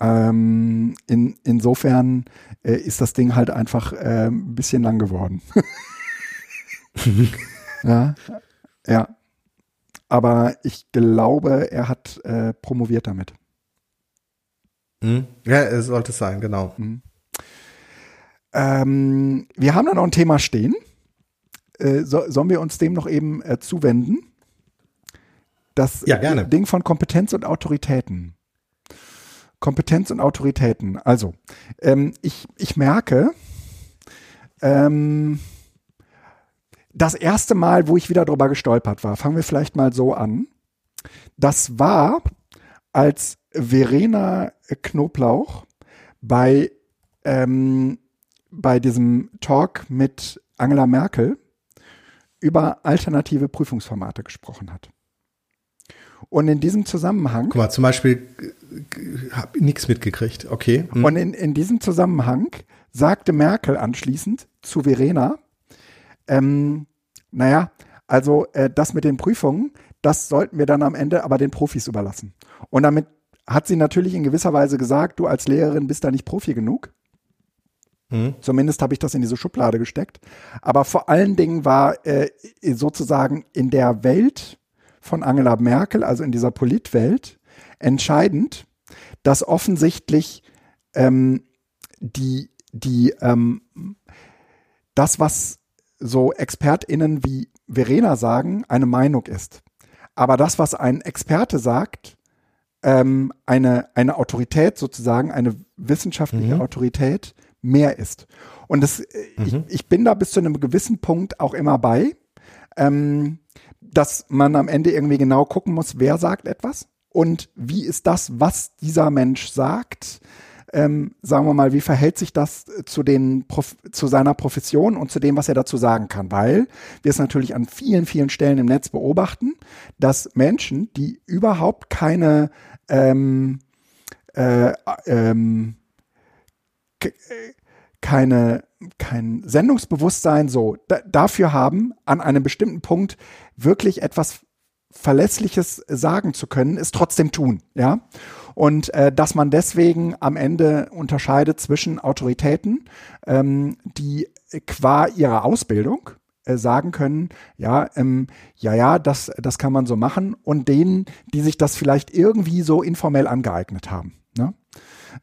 Ähm, in, insofern äh, ist das Ding halt einfach äh, ein bisschen lang geworden. ja, ja aber ich glaube, er hat äh, promoviert damit. Mhm. Ja, es sollte es sein, genau. Mhm. Ähm, wir haben da noch ein Thema stehen. Äh, so, sollen wir uns dem noch eben äh, zuwenden? Das ja, gerne. Ding von Kompetenz und Autoritäten. Kompetenz und Autoritäten. Also, ähm, ich, ich merke, ähm, das erste Mal, wo ich wieder drüber gestolpert war, fangen wir vielleicht mal so an. Das war, als Verena Knoblauch bei, ähm, bei diesem Talk mit Angela Merkel über alternative Prüfungsformate gesprochen hat. Und in diesem Zusammenhang. Guck mal, zum Beispiel habe nichts mitgekriegt. Okay. Hm. Und in, in diesem Zusammenhang sagte Merkel anschließend zu Verena, ähm, naja, also äh, das mit den Prüfungen, das sollten wir dann am Ende aber den Profis überlassen. Und damit hat sie natürlich in gewisser Weise gesagt, du als Lehrerin bist da nicht Profi genug. Mhm. Zumindest habe ich das in diese Schublade gesteckt. Aber vor allen Dingen war äh, sozusagen in der Welt von Angela Merkel, also in dieser Politwelt, entscheidend, dass offensichtlich ähm, die, die, ähm, das, was so ExpertInnen wie Verena sagen, eine Meinung ist. Aber das, was ein Experte sagt, ähm, eine, eine Autorität sozusagen, eine wissenschaftliche Mhm. Autorität mehr ist. Und das, äh, ich, Mhm. ich bin da bis zu einem gewissen Punkt auch immer bei, ähm, dass man am Ende irgendwie genau gucken muss, wer sagt etwas und wie ist das, was dieser Mensch sagt, ähm, sagen wir mal, wie verhält sich das äh, zu den Prof zu seiner Profession und zu dem, was er dazu sagen kann, weil wir es natürlich an vielen, vielen Stellen im Netz beobachten, dass Menschen, die überhaupt keine ähm, äh, ähm, k- äh, keine kein Sendungsbewusstsein so da, dafür haben, an einem bestimmten Punkt wirklich etwas Verlässliches sagen zu können, es trotzdem tun, ja. Und äh, dass man deswegen am Ende unterscheidet zwischen Autoritäten, ähm, die qua ihrer Ausbildung äh, sagen können, ja, ähm, ja, ja, das, das kann man so machen, und denen, die sich das vielleicht irgendwie so informell angeeignet haben. Ne?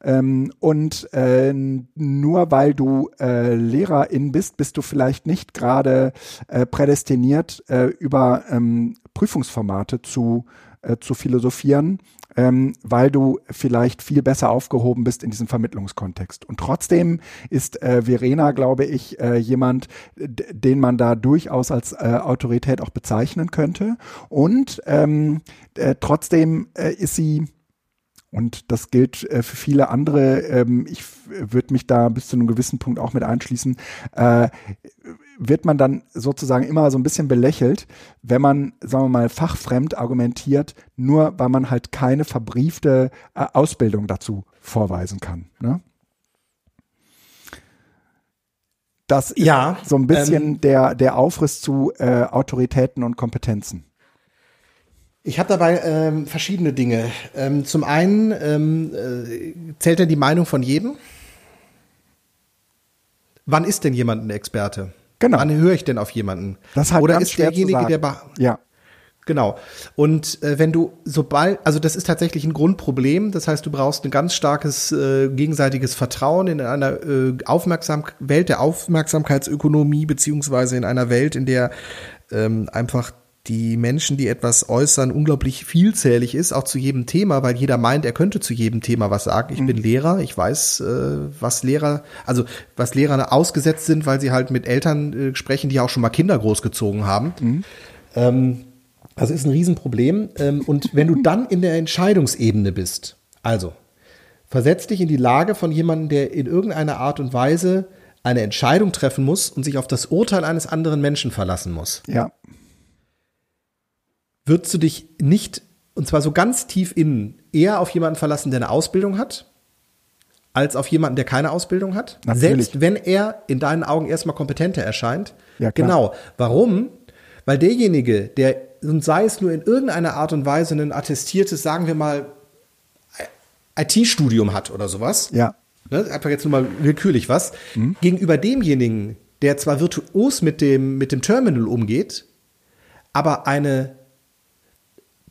Ähm, und äh, nur weil du äh, Lehrerin bist, bist du vielleicht nicht gerade äh, prädestiniert, äh, über ähm, Prüfungsformate zu, äh, zu philosophieren, ähm, weil du vielleicht viel besser aufgehoben bist in diesem Vermittlungskontext. Und trotzdem ist äh, Verena, glaube ich, äh, jemand, den man da durchaus als äh, Autorität auch bezeichnen könnte. Und ähm, äh, trotzdem äh, ist sie und das gilt äh, für viele andere. Ähm, ich würde mich da bis zu einem gewissen Punkt auch mit einschließen. Äh, wird man dann sozusagen immer so ein bisschen belächelt, wenn man, sagen wir mal, fachfremd argumentiert, nur weil man halt keine verbriefte äh, Ausbildung dazu vorweisen kann. Ne? Das ist Ja, so ein bisschen ähm, der, der Aufriss zu äh, Autoritäten und Kompetenzen. Ich habe dabei ähm, verschiedene Dinge. Ähm, zum einen ähm, äh, zählt denn die Meinung von jedem? Wann ist denn jemand ein Experte? Genau. Wann höre ich denn auf jemanden? Das halt Oder ist derjenige, der Ja, Genau. Und äh, wenn du sobald, also das ist tatsächlich ein Grundproblem. Das heißt, du brauchst ein ganz starkes äh, gegenseitiges Vertrauen in einer äh, Aufmerksam Welt der Aufmerksamkeitsökonomie beziehungsweise in einer Welt, in der ähm, einfach die Menschen, die etwas äußern, unglaublich vielzählig ist, auch zu jedem Thema, weil jeder meint, er könnte zu jedem Thema was sagen. Ich bin Lehrer, ich weiß, äh, was Lehrer, also was Lehrer ausgesetzt sind, weil sie halt mit Eltern äh, sprechen, die auch schon mal Kinder großgezogen haben. Ähm, also ist ein Riesenproblem. Ähm, und wenn du dann in der Entscheidungsebene bist, also versetz dich in die Lage von jemandem, der in irgendeiner Art und Weise eine Entscheidung treffen muss und sich auf das Urteil eines anderen Menschen verlassen muss, ja, würdest du dich nicht, und zwar so ganz tief innen, eher auf jemanden verlassen, der eine Ausbildung hat, als auf jemanden, der keine Ausbildung hat? Natürlich. Selbst wenn er in deinen Augen erstmal kompetenter erscheint. Ja, klar. Genau. Warum? Weil derjenige, der, und sei es nur in irgendeiner Art und Weise ein attestiertes, sagen wir mal, IT-Studium hat oder sowas, ja, ne, einfach jetzt nur mal willkürlich was, gegenüber demjenigen, der zwar virtuos mit dem, mit dem Terminal umgeht, aber eine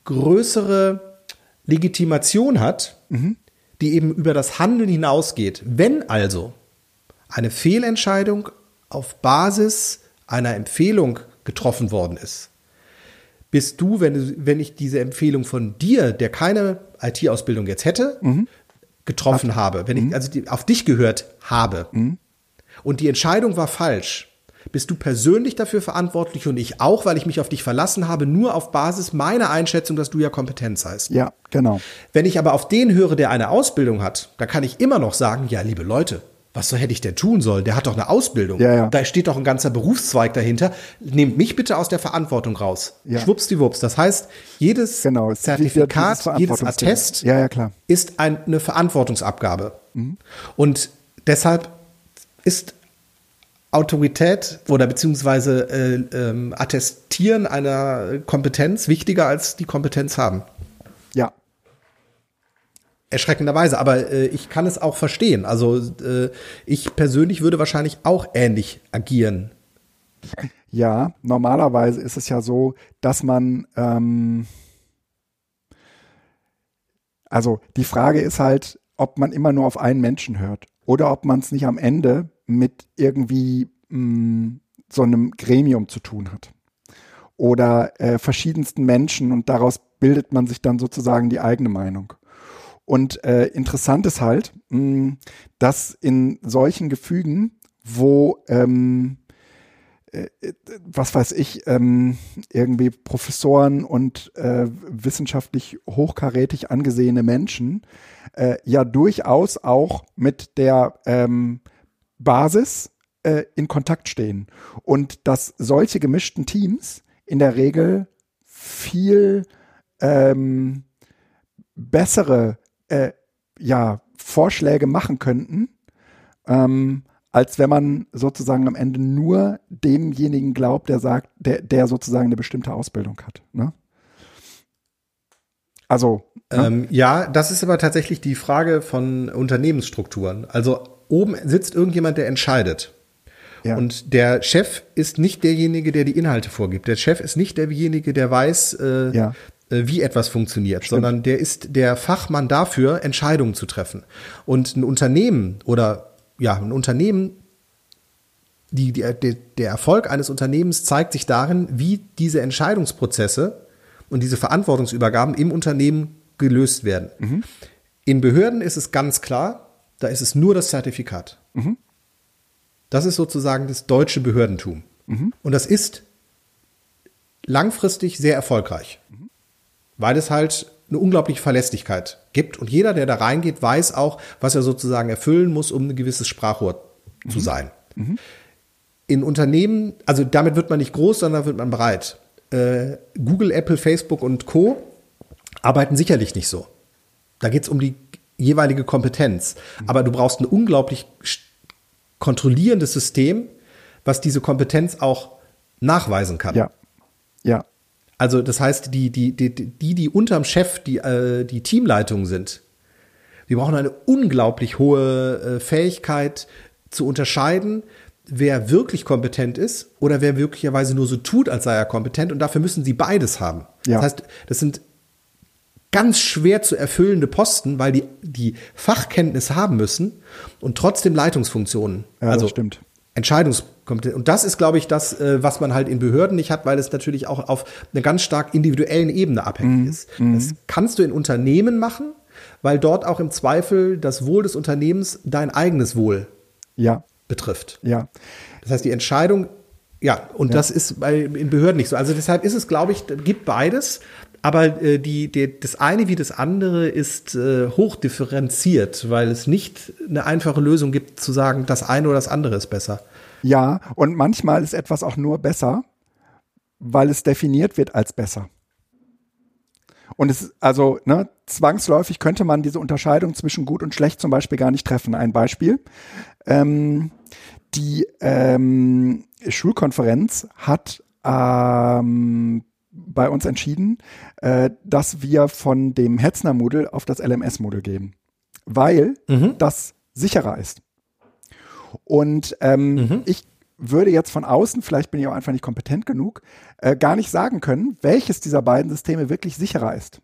größere Legitimation hat, die eben über das Handeln hinausgeht. Wenn also eine Fehlentscheidung auf Basis einer Empfehlung getroffen worden ist, bist du, wenn, du, wenn ich diese Empfehlung von dir, der keine IT-Ausbildung jetzt hätte, getroffen habe, wenn ich also die, auf dich gehört habe und die Entscheidung war falsch, bist du persönlich dafür verantwortlich und ich auch, weil ich mich auf dich verlassen habe, nur auf Basis meiner Einschätzung, dass du ja Kompetenz hast. ja, genau. Wenn ich aber auf den höre, der eine Ausbildung hat, da kann ich immer noch sagen, ja, liebe Leute, was hätte ich denn tun sollen? Der hat doch eine Ausbildung. Ja, ja. Da steht doch ein ganzer Berufszweig dahinter. Nehmt mich bitte aus der Verantwortung raus. Ja. Schwuppsdiwupps. Das heißt, jedes Genau, Zertifikat, jedes. Attest Ja, ist ein, eine Verantwortungsabgabe. Mhm. Und deshalb ist Autorität oder beziehungsweise äh, ähm, Attestieren einer Kompetenz wichtiger als die Kompetenz haben. Ja, Erschreckenderweise, aber äh, ich kann es auch verstehen. Also äh, ich persönlich würde wahrscheinlich auch ähnlich agieren. Ja, normalerweise ist es ja so, dass man, ähm, also die Frage ist halt, ob man immer nur auf einen Menschen hört oder ob man es nicht am Ende mit irgendwie mh, so einem Gremium zu tun hat oder äh, verschiedensten Menschen und daraus bildet man sich dann sozusagen die eigene Meinung. Und äh, interessant ist halt, mh, dass in solchen Gefügen, wo ähm, äh, was weiß ich, ähm, irgendwie Professoren und äh, wissenschaftlich hochkarätig angesehene Menschen äh, ja durchaus auch mit der ähm, Basis äh, in Kontakt stehen. Und dass solche gemischten Teams in der Regel viel ähm, bessere äh, ja, Vorschläge machen könnten, ähm, als wenn man sozusagen am Ende nur demjenigen glaubt, der sagt, der, der sozusagen eine bestimmte Ausbildung hat. Ne? Also. Ne? Ähm, ja, das ist aber tatsächlich die Frage von Unternehmensstrukturen. Also oben sitzt irgendjemand, der entscheidet. Ja. Und der Chef ist nicht derjenige, der die Inhalte vorgibt. Der Chef ist nicht derjenige, der weiß, äh, ja. äh, wie etwas funktioniert, Stimmt. sondern der ist der Fachmann dafür, Entscheidungen zu treffen. Und ein Unternehmen oder ja, ein Unternehmen, die, die, der Erfolg eines Unternehmens zeigt sich darin, wie diese Entscheidungsprozesse und diese Verantwortungsübergaben im Unternehmen gelöst werden. Mhm. In Behörden ist es ganz klar, da ist es nur das Zertifikat. Mhm. Das ist sozusagen das deutsche Behördentum. Mhm. Und das ist langfristig sehr erfolgreich, mhm. weil es halt eine unglaubliche Verlässlichkeit gibt. Und jeder, der da reingeht, weiß auch, was er sozusagen erfüllen muss, um ein gewisses Sprachrohr mhm. zu sein. Mhm. In Unternehmen, also damit wird man nicht groß, sondern wird man breit. Äh, Google, Apple, Facebook und Co. arbeiten sicherlich nicht so. Da geht es um die jeweilige Kompetenz. Aber du brauchst ein unglaublich kontrollierendes System, was diese Kompetenz auch nachweisen kann. Ja. Ja. Also das heißt, die, die, die, die, die unterm Chef die, äh, die Teamleitung sind, die brauchen eine unglaublich hohe äh, Fähigkeit zu unterscheiden, wer wirklich kompetent ist oder wer wirklicherweise nur so tut, als sei er kompetent. Und dafür müssen sie beides haben. Ja. Das heißt, das sind ganz schwer zu erfüllende Posten, weil die die Fachkenntnis haben müssen und trotzdem Leitungsfunktionen. Ja, also stimmt. Entscheidungskompetenz. Und das ist, glaube ich, das, äh, was man halt in Behörden nicht hat, weil es natürlich auch auf einer ganz stark individuellen Ebene abhängig mhm. ist. Mhm. Das kannst du in Unternehmen machen, weil dort auch im Zweifel das Wohl des Unternehmens dein eigenes Wohl ja. betrifft. Ja. Das heißt, die Entscheidung, ja, und ja. das ist bei, in Behörden nicht so. Also deshalb ist es, glaube ich, gibt beides. Aber äh, die, die, das eine wie das andere ist äh, hochdifferenziert, weil es nicht eine einfache Lösung gibt, zu sagen, das eine oder das andere ist besser. Ja, und manchmal ist etwas auch nur besser, weil es definiert wird als besser. Und es also, ne, zwangsläufig könnte man diese Unterscheidung zwischen gut und schlecht zum Beispiel gar nicht treffen. Ein Beispiel. Ähm, die ähm, Schulkonferenz hat ähm, bei uns entschieden, äh, dass wir von dem Hetzner-Moodle auf das LMS-Moodle gehen, weil mhm. das sicherer ist. Und ähm, mhm. ich würde jetzt von außen, vielleicht bin ich auch einfach nicht kompetent genug, äh, gar nicht sagen können, welches dieser beiden Systeme wirklich sicherer ist.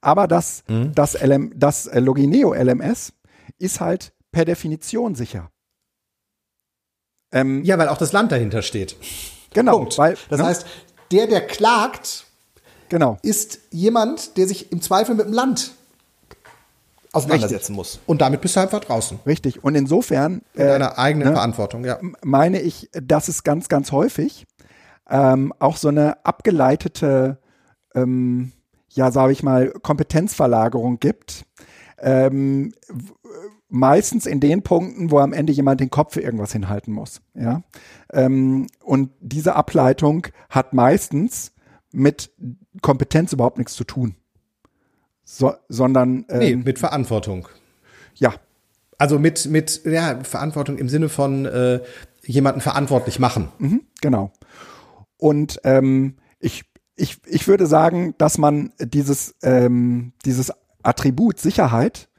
Aber das, mhm. das, LM, das äh, Logineo LMS ist halt per Definition sicher. Ähm, ja, weil auch das Land dahinter steht. Genau. Punkt. Weil, das ne? heißt, der, der klagt, genau. ist jemand, der sich im Zweifel mit dem Land auseinandersetzen Richtig. muss. Und damit bist du einfach draußen. Richtig. Und insofern. In äh, deiner eigenen ne, Verantwortung, ja. Meine ich, dass es ganz, ganz häufig ähm, auch so eine abgeleitete, ähm, ja, sage ich mal, Kompetenzverlagerung gibt. Ähm, meistens in den Punkten, wo am Ende jemand den Kopf für irgendwas hinhalten muss. Ja? Ähm, und diese Ableitung hat meistens mit Kompetenz überhaupt nichts zu tun. So, sondern ähm, nee, mit Verantwortung. Ja. Also mit, mit ja, Verantwortung im Sinne von äh, jemanden verantwortlich machen. Mhm, genau. Und ähm, ich, ich, ich würde sagen, dass man dieses, ähm, dieses Attribut Sicherheit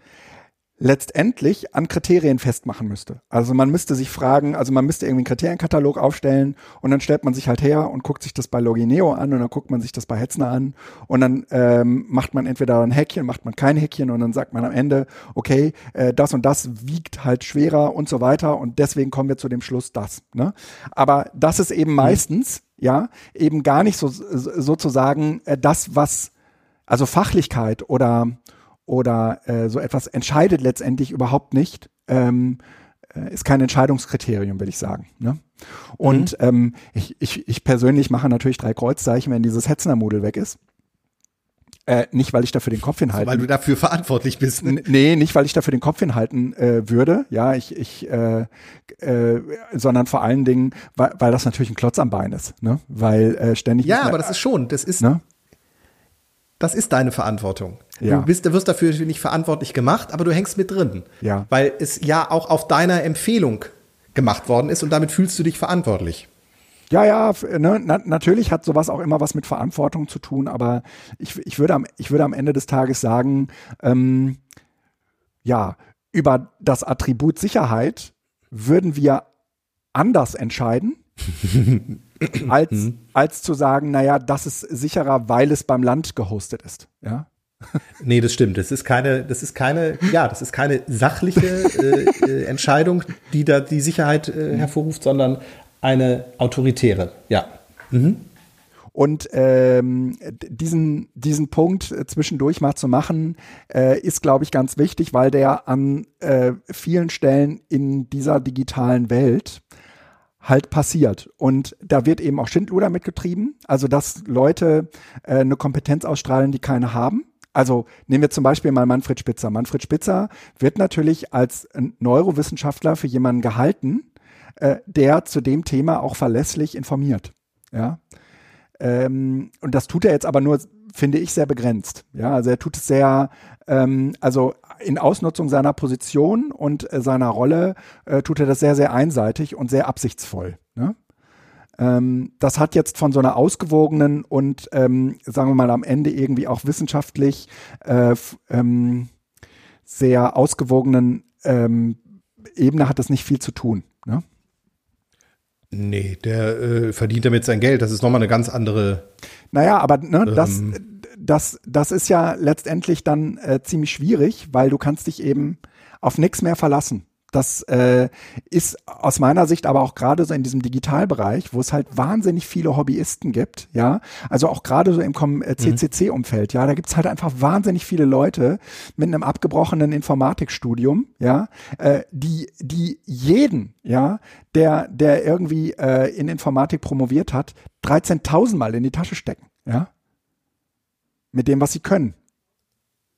letztendlich an Kriterien festmachen müsste. Also man müsste sich fragen, also man müsste irgendwie einen Kriterienkatalog aufstellen und dann stellt man sich halt her und guckt sich das bei Logineo an und dann guckt man sich das bei Hetzner an und dann ähm, macht man entweder ein Häkchen, macht man kein Häkchen und dann sagt man am Ende, okay, äh, das und das wiegt halt schwerer und so weiter und deswegen kommen wir zu dem Schluss das. Ne? Aber das ist eben mhm. meistens, ja, eben gar nicht so sozusagen äh, das, was Also Fachlichkeit oder, oder äh, so etwas entscheidet letztendlich überhaupt nicht. Ähm, äh, ist kein Entscheidungskriterium, will ich sagen. Ne? Und mhm. ähm, ich, ich, ich persönlich mache natürlich drei Kreuzzeichen, wenn dieses Hetzner-Model weg ist. Äh, nicht, weil ich dafür den Kopf hinhalten. weil du dafür verantwortlich bist. Ne? Nee, nicht, weil ich dafür den Kopf hinhalten äh, würde. Ja, ich, ich, äh, äh, sondern vor allen Dingen, weil, weil das natürlich ein Klotz am Bein ist. Ne? Weil äh, ständig. Ja, aber das ist schon, das ist, ne? Das ist deine Verantwortung. Ja. Du bist, du wirst dafür nicht verantwortlich gemacht, aber du hängst mit drin. Ja. Weil es ja auch auf deiner Empfehlung gemacht worden ist und damit fühlst du dich verantwortlich. Ja, ja, ne, na, natürlich hat sowas auch immer was mit Verantwortung zu tun, aber ich, ich, würde, am, ich würde am Ende des Tages sagen, ähm, ja, über das Attribut Sicherheit würden wir anders entscheiden, als, als zu sagen, naja, das ist sicherer, weil es beim Land gehostet ist. Ja. Nee, das stimmt. Das ist keine, das ist keine, ja, das ist keine sachliche äh, äh, Entscheidung, die da die Sicherheit äh, hervorruft, sondern eine autoritäre, ja. Mhm. Und ähm, diesen, diesen Punkt äh, zwischendurch mal zu machen, äh, ist, glaube ich, ganz wichtig, weil der an äh, vielen Stellen in dieser digitalen Welt halt passiert. Und da wird eben auch Schindluder mitgetrieben, also dass Leute äh, eine Kompetenz ausstrahlen, die keine haben. Also nehmen wir zum Beispiel mal Manfred Spitzer. Manfred Spitzer wird natürlich als Neurowissenschaftler für jemanden gehalten, äh, der zu dem Thema auch verlässlich informiert. Ja. Ähm, und das tut er jetzt aber nur, finde ich, sehr begrenzt. Ja, also er tut es sehr, ähm, also in Ausnutzung seiner Position und äh, seiner Rolle äh, tut er das sehr, sehr einseitig und sehr absichtsvoll. Ne? Ähm, das hat jetzt von so einer ausgewogenen und, ähm, sagen wir mal, am Ende irgendwie auch wissenschaftlich äh, ähm, sehr ausgewogenen ähm, Ebene hat das nicht viel zu tun. Ne? Nee, der äh, verdient damit sein Geld. Das ist nochmal eine ganz andere. Naja, aber ne, ähm, das, das, das ist ja letztendlich dann äh, ziemlich schwierig, weil du kannst dich eben auf nichts mehr verlassen. Das äh, ist aus meiner Sicht aber auch gerade so in diesem Digitalbereich, wo es halt wahnsinnig viele Hobbyisten gibt, ja, also auch gerade so im CCC-Umfeld, äh, ja, da gibt's halt einfach wahnsinnig viele Leute mit einem abgebrochenen Informatikstudium, ja, äh, die, die jeden, ja, der, der irgendwie äh, in Informatik promoviert hat, 13.000 Mal in die Tasche stecken, ja, mit dem, was sie können.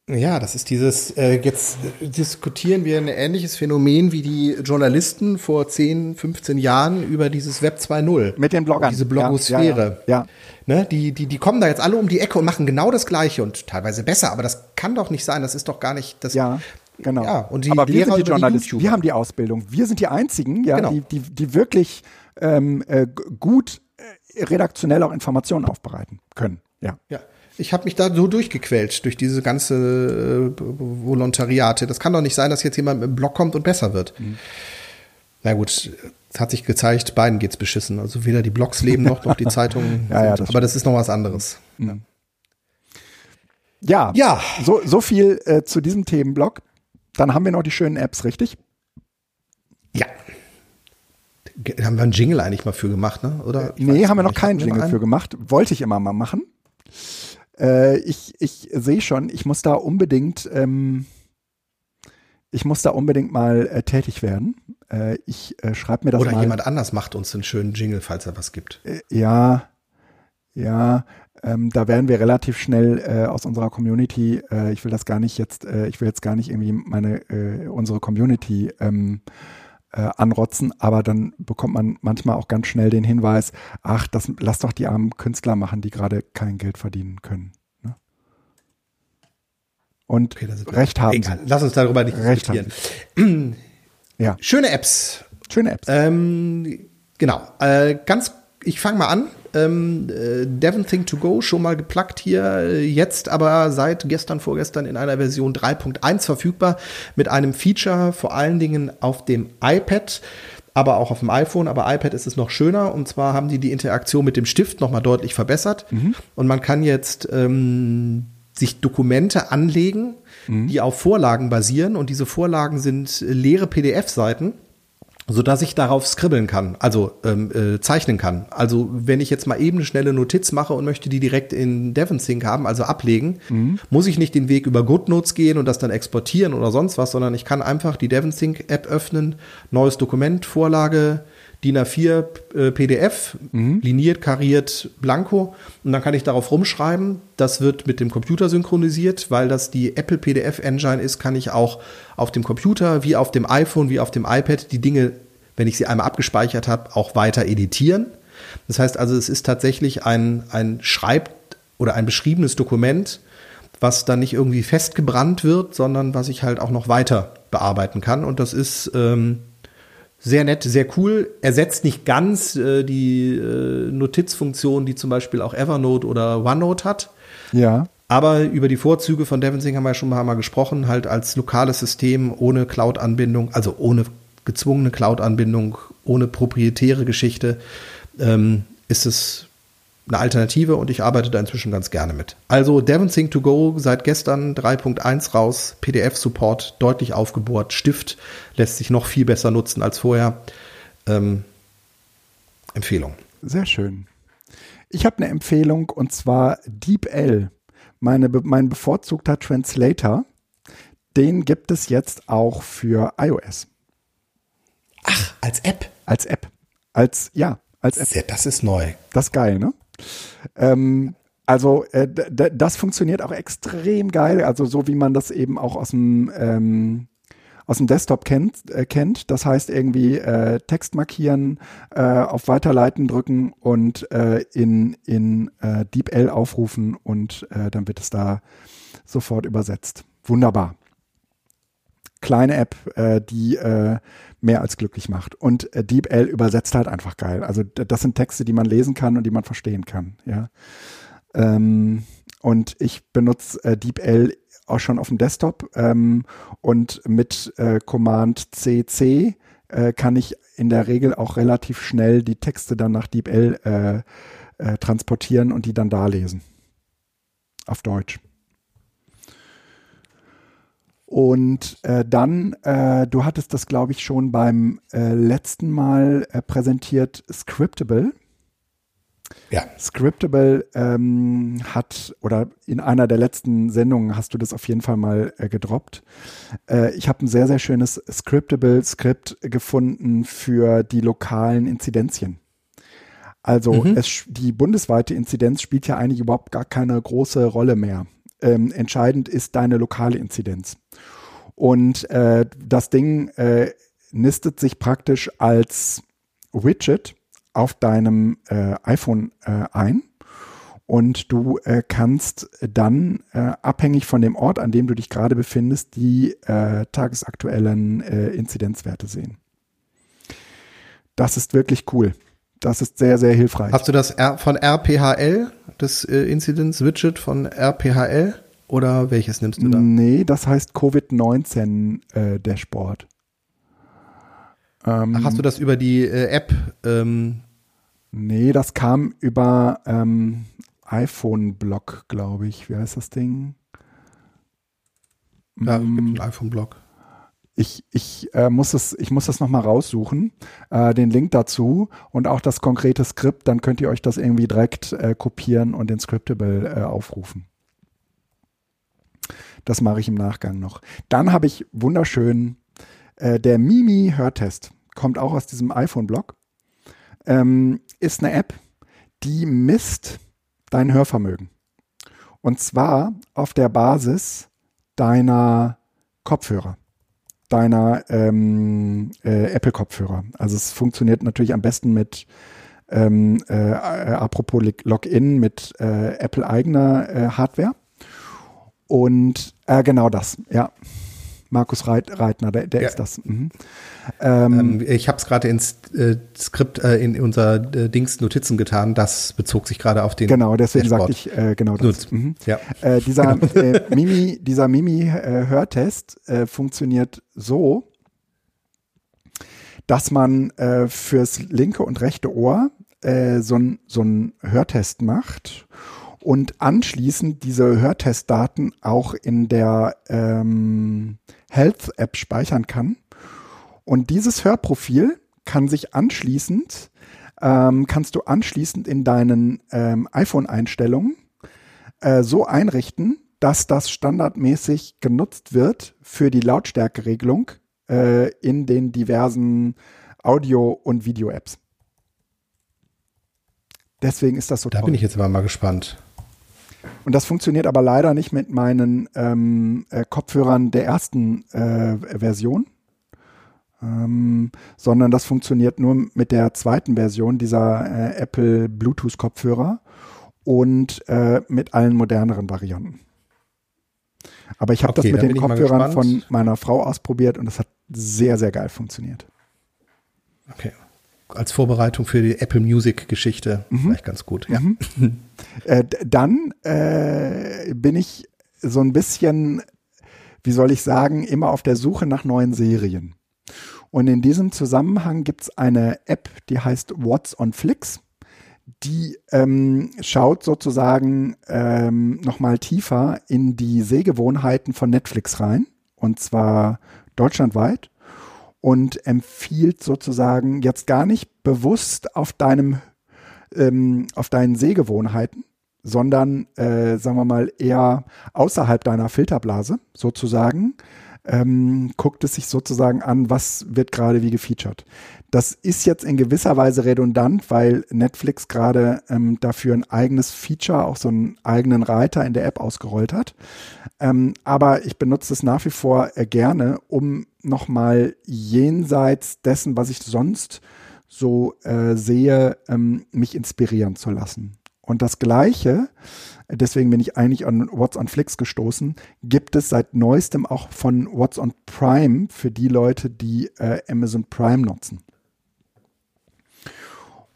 Ja, das ist dieses, äh, jetzt diskutieren wir ein ähnliches Phänomen wie die Journalisten vor 10, 15 Jahren über dieses Web 2.0. Mit den Bloggern. Diese Blogosphäre. Ja, ja, ja. Ne, die, die, die kommen da jetzt alle um die Ecke und machen genau das Gleiche und teilweise besser, aber das kann doch nicht sein, das ist doch gar nicht das. Ja. Genau. Ja, und die aber wir Lehrer sind die Journalisten, die wir haben die Ausbildung. Wir sind die einzigen, ja, genau. die, die, die wirklich ähm, äh, gut äh, redaktionell auch Informationen aufbereiten können. Ja. ja. Ich habe mich da so durchgequält durch diese ganze äh, Volontariate. Das kann doch nicht sein, dass jetzt jemand mit dem Blog kommt und besser wird. Mhm. Na gut, es hat sich gezeigt, beiden geht's beschissen. Also weder die Blogs leben noch, noch die Zeitungen. ja, ja, das aber das ist noch was anderes. Mhm. Ja, ja. So, so viel äh, zu diesem Themenblock. Dann haben wir noch die schönen Apps, richtig? Ja. Da haben wir einen Jingle eigentlich mal für gemacht, ne? Oder? Nee, haben wir noch keinen Jingle für gemacht. Wollte ich immer mal machen. Äh, ich ich sehe schon, ich muss da unbedingt, ähm, ich muss da unbedingt mal äh, tätig werden. Äh, ich äh, schreibe mir das Oder mal. Oder jemand anders macht uns einen schönen Jingle, falls er was gibt. Äh, ja, ja. Ähm, da werden wir relativ schnell äh, aus unserer Community, äh, ich will das gar nicht jetzt, äh, ich will jetzt gar nicht irgendwie meine, äh, unsere Community ähm, äh, anrotzen, aber dann bekommt man manchmal auch ganz schnell den Hinweis, ach, das lass doch die armen Künstler machen, die gerade kein Geld verdienen können. Ne? Und okay, recht haben. Egal, lass uns darüber nicht recht diskutieren. ja. Schöne Apps. Schöne Apps. Ähm, genau. Äh, ganz, ich fange mal an ähm, äh, Devon Thing to Go schon mal geplackt hier, äh, jetzt aber seit gestern, vorgestern in einer Version 3.1 verfügbar mit einem Feature vor allen Dingen auf dem iPad aber auch auf dem iPhone, aber iPad ist es noch schöner. Und zwar haben die die Interaktion mit dem Stift nochmal deutlich verbessert. Mhm. Und man kann jetzt ähm, sich Dokumente anlegen, mhm. die auf Vorlagen basieren. Und diese Vorlagen sind leere PDF-Seiten. So dass ich darauf skribbeln kann, also ähm, äh, zeichnen kann. Also wenn ich jetzt mal eben eine schnelle Notiz mache und möchte die direkt in DevonSync haben, also ablegen, mhm. muss ich nicht den Weg über GoodNotes gehen und das dann exportieren oder sonst was, sondern ich kann einfach die DevonSync-App öffnen, neues Dokument, Vorlage, DIN A4 äh, PDF, mhm. liniert, kariert, blanko. Und dann kann ich darauf rumschreiben. Das wird mit dem Computer synchronisiert, weil das die Apple PDF Engine ist, kann ich auch auf dem Computer, wie auf dem iPhone, wie auf dem iPad die Dinge, wenn ich sie einmal abgespeichert habe, auch weiter editieren. Das heißt also, es ist tatsächlich ein, ein Schreib- oder ein beschriebenes Dokument, was dann nicht irgendwie festgebrannt wird, sondern was ich halt auch noch weiter bearbeiten kann. Und das ist ähm, sehr nett, sehr cool. Ersetzt nicht ganz äh, die äh, Notizfunktion, die zum Beispiel auch Evernote oder OneNote hat. Ja. Aber über die Vorzüge von DevonSync haben wir ja schon mal gesprochen, halt als lokales System ohne Cloud-Anbindung, also ohne gezwungene Cloud-Anbindung, ohne proprietäre Geschichte, ähm, ist es eine Alternative und ich arbeite da inzwischen ganz gerne mit. Also DevonSync to go seit gestern 3.1 raus, PDF-Support deutlich aufgebohrt, Stift lässt sich noch viel besser nutzen als vorher. Ähm, Empfehlung. Sehr schön. Ich habe eine Empfehlung und zwar DeepL, meine, mein bevorzugter Translator. Den gibt es jetzt auch für iOS. Ach, als App? Als App. Als, ja, als App. Sehr, das ist neu. Das ist geil, ne? Ähm, also äh, das funktioniert auch extrem geil, also so wie man das eben auch aus dem ähm, aus dem Desktop kennt, äh, kennt. Das heißt irgendwie äh, Text markieren, äh, auf Weiterleiten drücken und äh, in, in äh, DeepL aufrufen und dann wird es da sofort übersetzt. Wunderbar. Kleine App, die mehr als glücklich macht. Und äh, DeepL übersetzt halt einfach geil. Also das sind Texte, die man lesen kann und die man verstehen kann. Ja. Ähm, und ich benutze äh, DeepL auch schon auf dem Desktop ähm, und mit äh, Command CC äh, kann ich in der Regel auch relativ schnell die Texte dann nach DeepL äh, äh, transportieren und die dann da lesen. Auf Deutsch. Und äh, dann, äh, du hattest das, glaube ich, schon beim äh, letzten Mal äh, präsentiert, Scriptable. Ja. Scriptable ähm, hat, oder in einer der letzten Sendungen hast du das auf jeden Fall mal äh, gedroppt. Äh, ich habe ein sehr, sehr schönes Scriptable-Skript gefunden für die lokalen Inzidenzien. Also mhm. es, die bundesweite Inzidenz spielt ja eigentlich überhaupt gar keine große Rolle mehr. Ähm, entscheidend ist deine lokale Inzidenz. Und äh, das Ding äh, nistet sich praktisch als Widget auf deinem äh, iPhone äh, ein. Und du äh, kannst dann, äh, abhängig von dem Ort, an dem du dich gerade befindest, die tagesaktuellen Inzidenzwerte sehen. Das ist wirklich cool. Das ist sehr, sehr hilfreich. Hast du das von RPHL, das äh, Incidence-Widget von RPHL? Oder welches nimmst du da? Nee, das heißt Covid-19 äh, Dashboard. Ähm, Ach, hast du das über die äh, App? Ähm nee, das kam über ähm, iPhone-Blog, glaube ich. Wie heißt das Ding? Ja, gibt einen iPhone-Blog. Ich, ich, äh, muss es, ich muss das nochmal raussuchen, äh, den Link dazu und auch das konkrete Skript, dann könnt ihr euch das irgendwie direkt äh, kopieren und in Scriptable äh, aufrufen. Das mache ich im Nachgang noch. Dann habe ich wunderschön äh, der Mimi-Hörtest. Kommt auch aus diesem iPhone-Blog. Ähm, ist eine App, die misst dein Hörvermögen. Und zwar auf der Basis deiner Kopfhörer deiner ähm, äh, Apple-Kopfhörer. Also es funktioniert natürlich am besten mit ähm, äh, äh apropos Login mit äh, Apple eigener äh, Hardware. Und äh, genau das, ja. Markus Reit, Reitner, der, der ja. ist das. Mhm. Ähm, ähm, ich habe es gerade ins äh, Skript, äh, in unser äh, Dings Notizen getan. Das bezog sich gerade auf den. Genau, deswegen sagte ich äh, genau das. Mhm. Ja. Äh, dieser genau. äh, Mimi, dieser Mimi-Hörtest funktioniert so, dass man äh, fürs linke und rechte Ohr äh, so einen so Hörtest macht und anschließend diese Hörtestdaten auch in der ähm, Health-App speichern kann. Und dieses Hörprofil kann sich anschließend, ähm, kannst du anschließend in deinen ähm, iPhone-Einstellungen äh, so einrichten, dass das standardmäßig genutzt wird für die Lautstärkeregelung äh, in den diversen Audio- und Video-Apps. Deswegen ist das so da toll. bin ich jetzt aber mal gespannt. Und das funktioniert aber leider nicht mit meinen ähm, äh, Kopfhörern der ersten äh, Version, ähm, sondern das funktioniert nur mit der zweiten Version dieser äh, Apple Bluetooth-Kopfhörer und äh, mit allen moderneren Varianten. Aber ich habe Okay, das mit den Kopfhörern von meiner Frau ausprobiert und das hat sehr, sehr geil funktioniert. Okay. Als Vorbereitung für die Apple Music Geschichte Mhm. vielleicht ganz gut. Ja. Äh, d- dann äh, bin ich so ein bisschen, wie soll ich sagen, immer auf der Suche nach neuen Serien. Und in diesem Zusammenhang gibt es eine App, die heißt What's on Flix. Die ähm, schaut sozusagen ähm, nochmal tiefer in die Sehgewohnheiten von Netflix rein. Und zwar deutschlandweit. Und empfiehlt sozusagen jetzt gar nicht bewusst auf deinem ähm, auf deinen Sehgewohnheiten, sondern, äh, sagen wir mal, eher außerhalb deiner Filterblase sozusagen, ähm, guckt es sich sozusagen an, was wird gerade wie gefeatured. Das ist jetzt in gewisser Weise redundant, weil Netflix gerade ähm, dafür ein eigenes Feature, auch so einen eigenen Reiter in der App ausgerollt hat. Ähm, aber ich benutze es nach wie vor äh, gerne, um nochmal jenseits dessen, was ich sonst so äh, sehe, ähm, mich inspirieren zu lassen. Und das Gleiche, deswegen bin ich eigentlich an What's on Flix gestoßen, gibt es seit neuestem auch von What's on Prime für die Leute, die äh, Amazon Prime nutzen.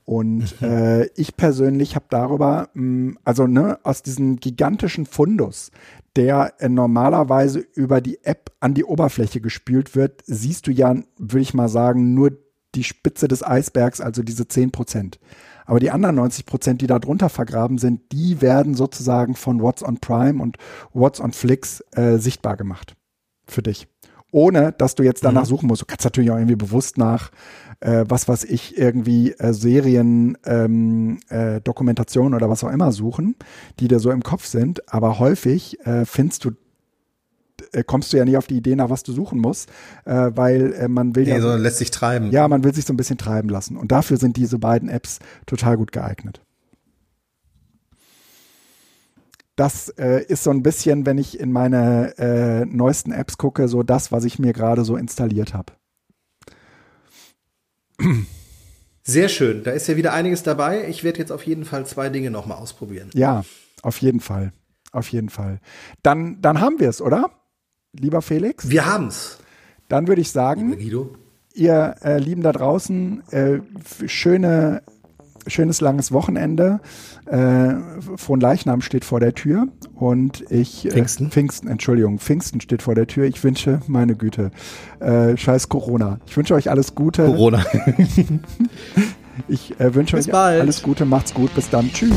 Und äh, ich persönlich habe darüber, mh, also ne, aus diesem gigantischen Fundus, der äh, normalerweise über die App an die Oberfläche gespült wird, siehst du ja, würde ich mal sagen, nur die Spitze des Eisbergs, also diese 10 Prozent. Aber die anderen 90 Prozent, die da drunter vergraben sind, die werden sozusagen von What's on Prime und What's on Flix äh, sichtbar gemacht für dich. Ohne, dass du jetzt danach suchen musst. Du kannst natürlich auch irgendwie bewusst nach, äh, was weiß ich, irgendwie äh, Serien, ähm, äh, Dokumentation oder was auch immer suchen, die dir so im Kopf sind. Aber häufig äh, findest du äh, kommst du ja nicht auf die Idee, nach was du suchen musst, äh, weil äh, man will Nee, ja, sondern lässt sich treiben. ja, man will sich so ein bisschen treiben lassen. Und dafür sind diese beiden Apps total gut geeignet. Das äh, ist so ein bisschen, wenn ich in meine neuesten Apps gucke, so das, was ich mir gerade so installiert habe. Sehr schön. Da ist ja wieder einiges dabei. Ich werde jetzt auf jeden Fall zwei Dinge nochmal ausprobieren. Ja, auf jeden Fall. Auf jeden Fall. Dann, dann haben wir es, oder? Lieber Felix? Wir haben's. Dann würde ich sagen, ihr äh, Lieben da draußen, äh, schöne, schönes langes Wochenende. Äh, Frohen Leichnam steht vor der Tür und ich äh, Pfingsten? Pfingsten, Entschuldigung, Pfingsten steht vor der Tür. Ich wünsche, meine Güte, äh, scheiß Corona. Ich wünsche euch alles Gute. Corona. Ich äh, wünsche Bis euch bald. alles Gute, macht's gut, bis dann. Tschüss.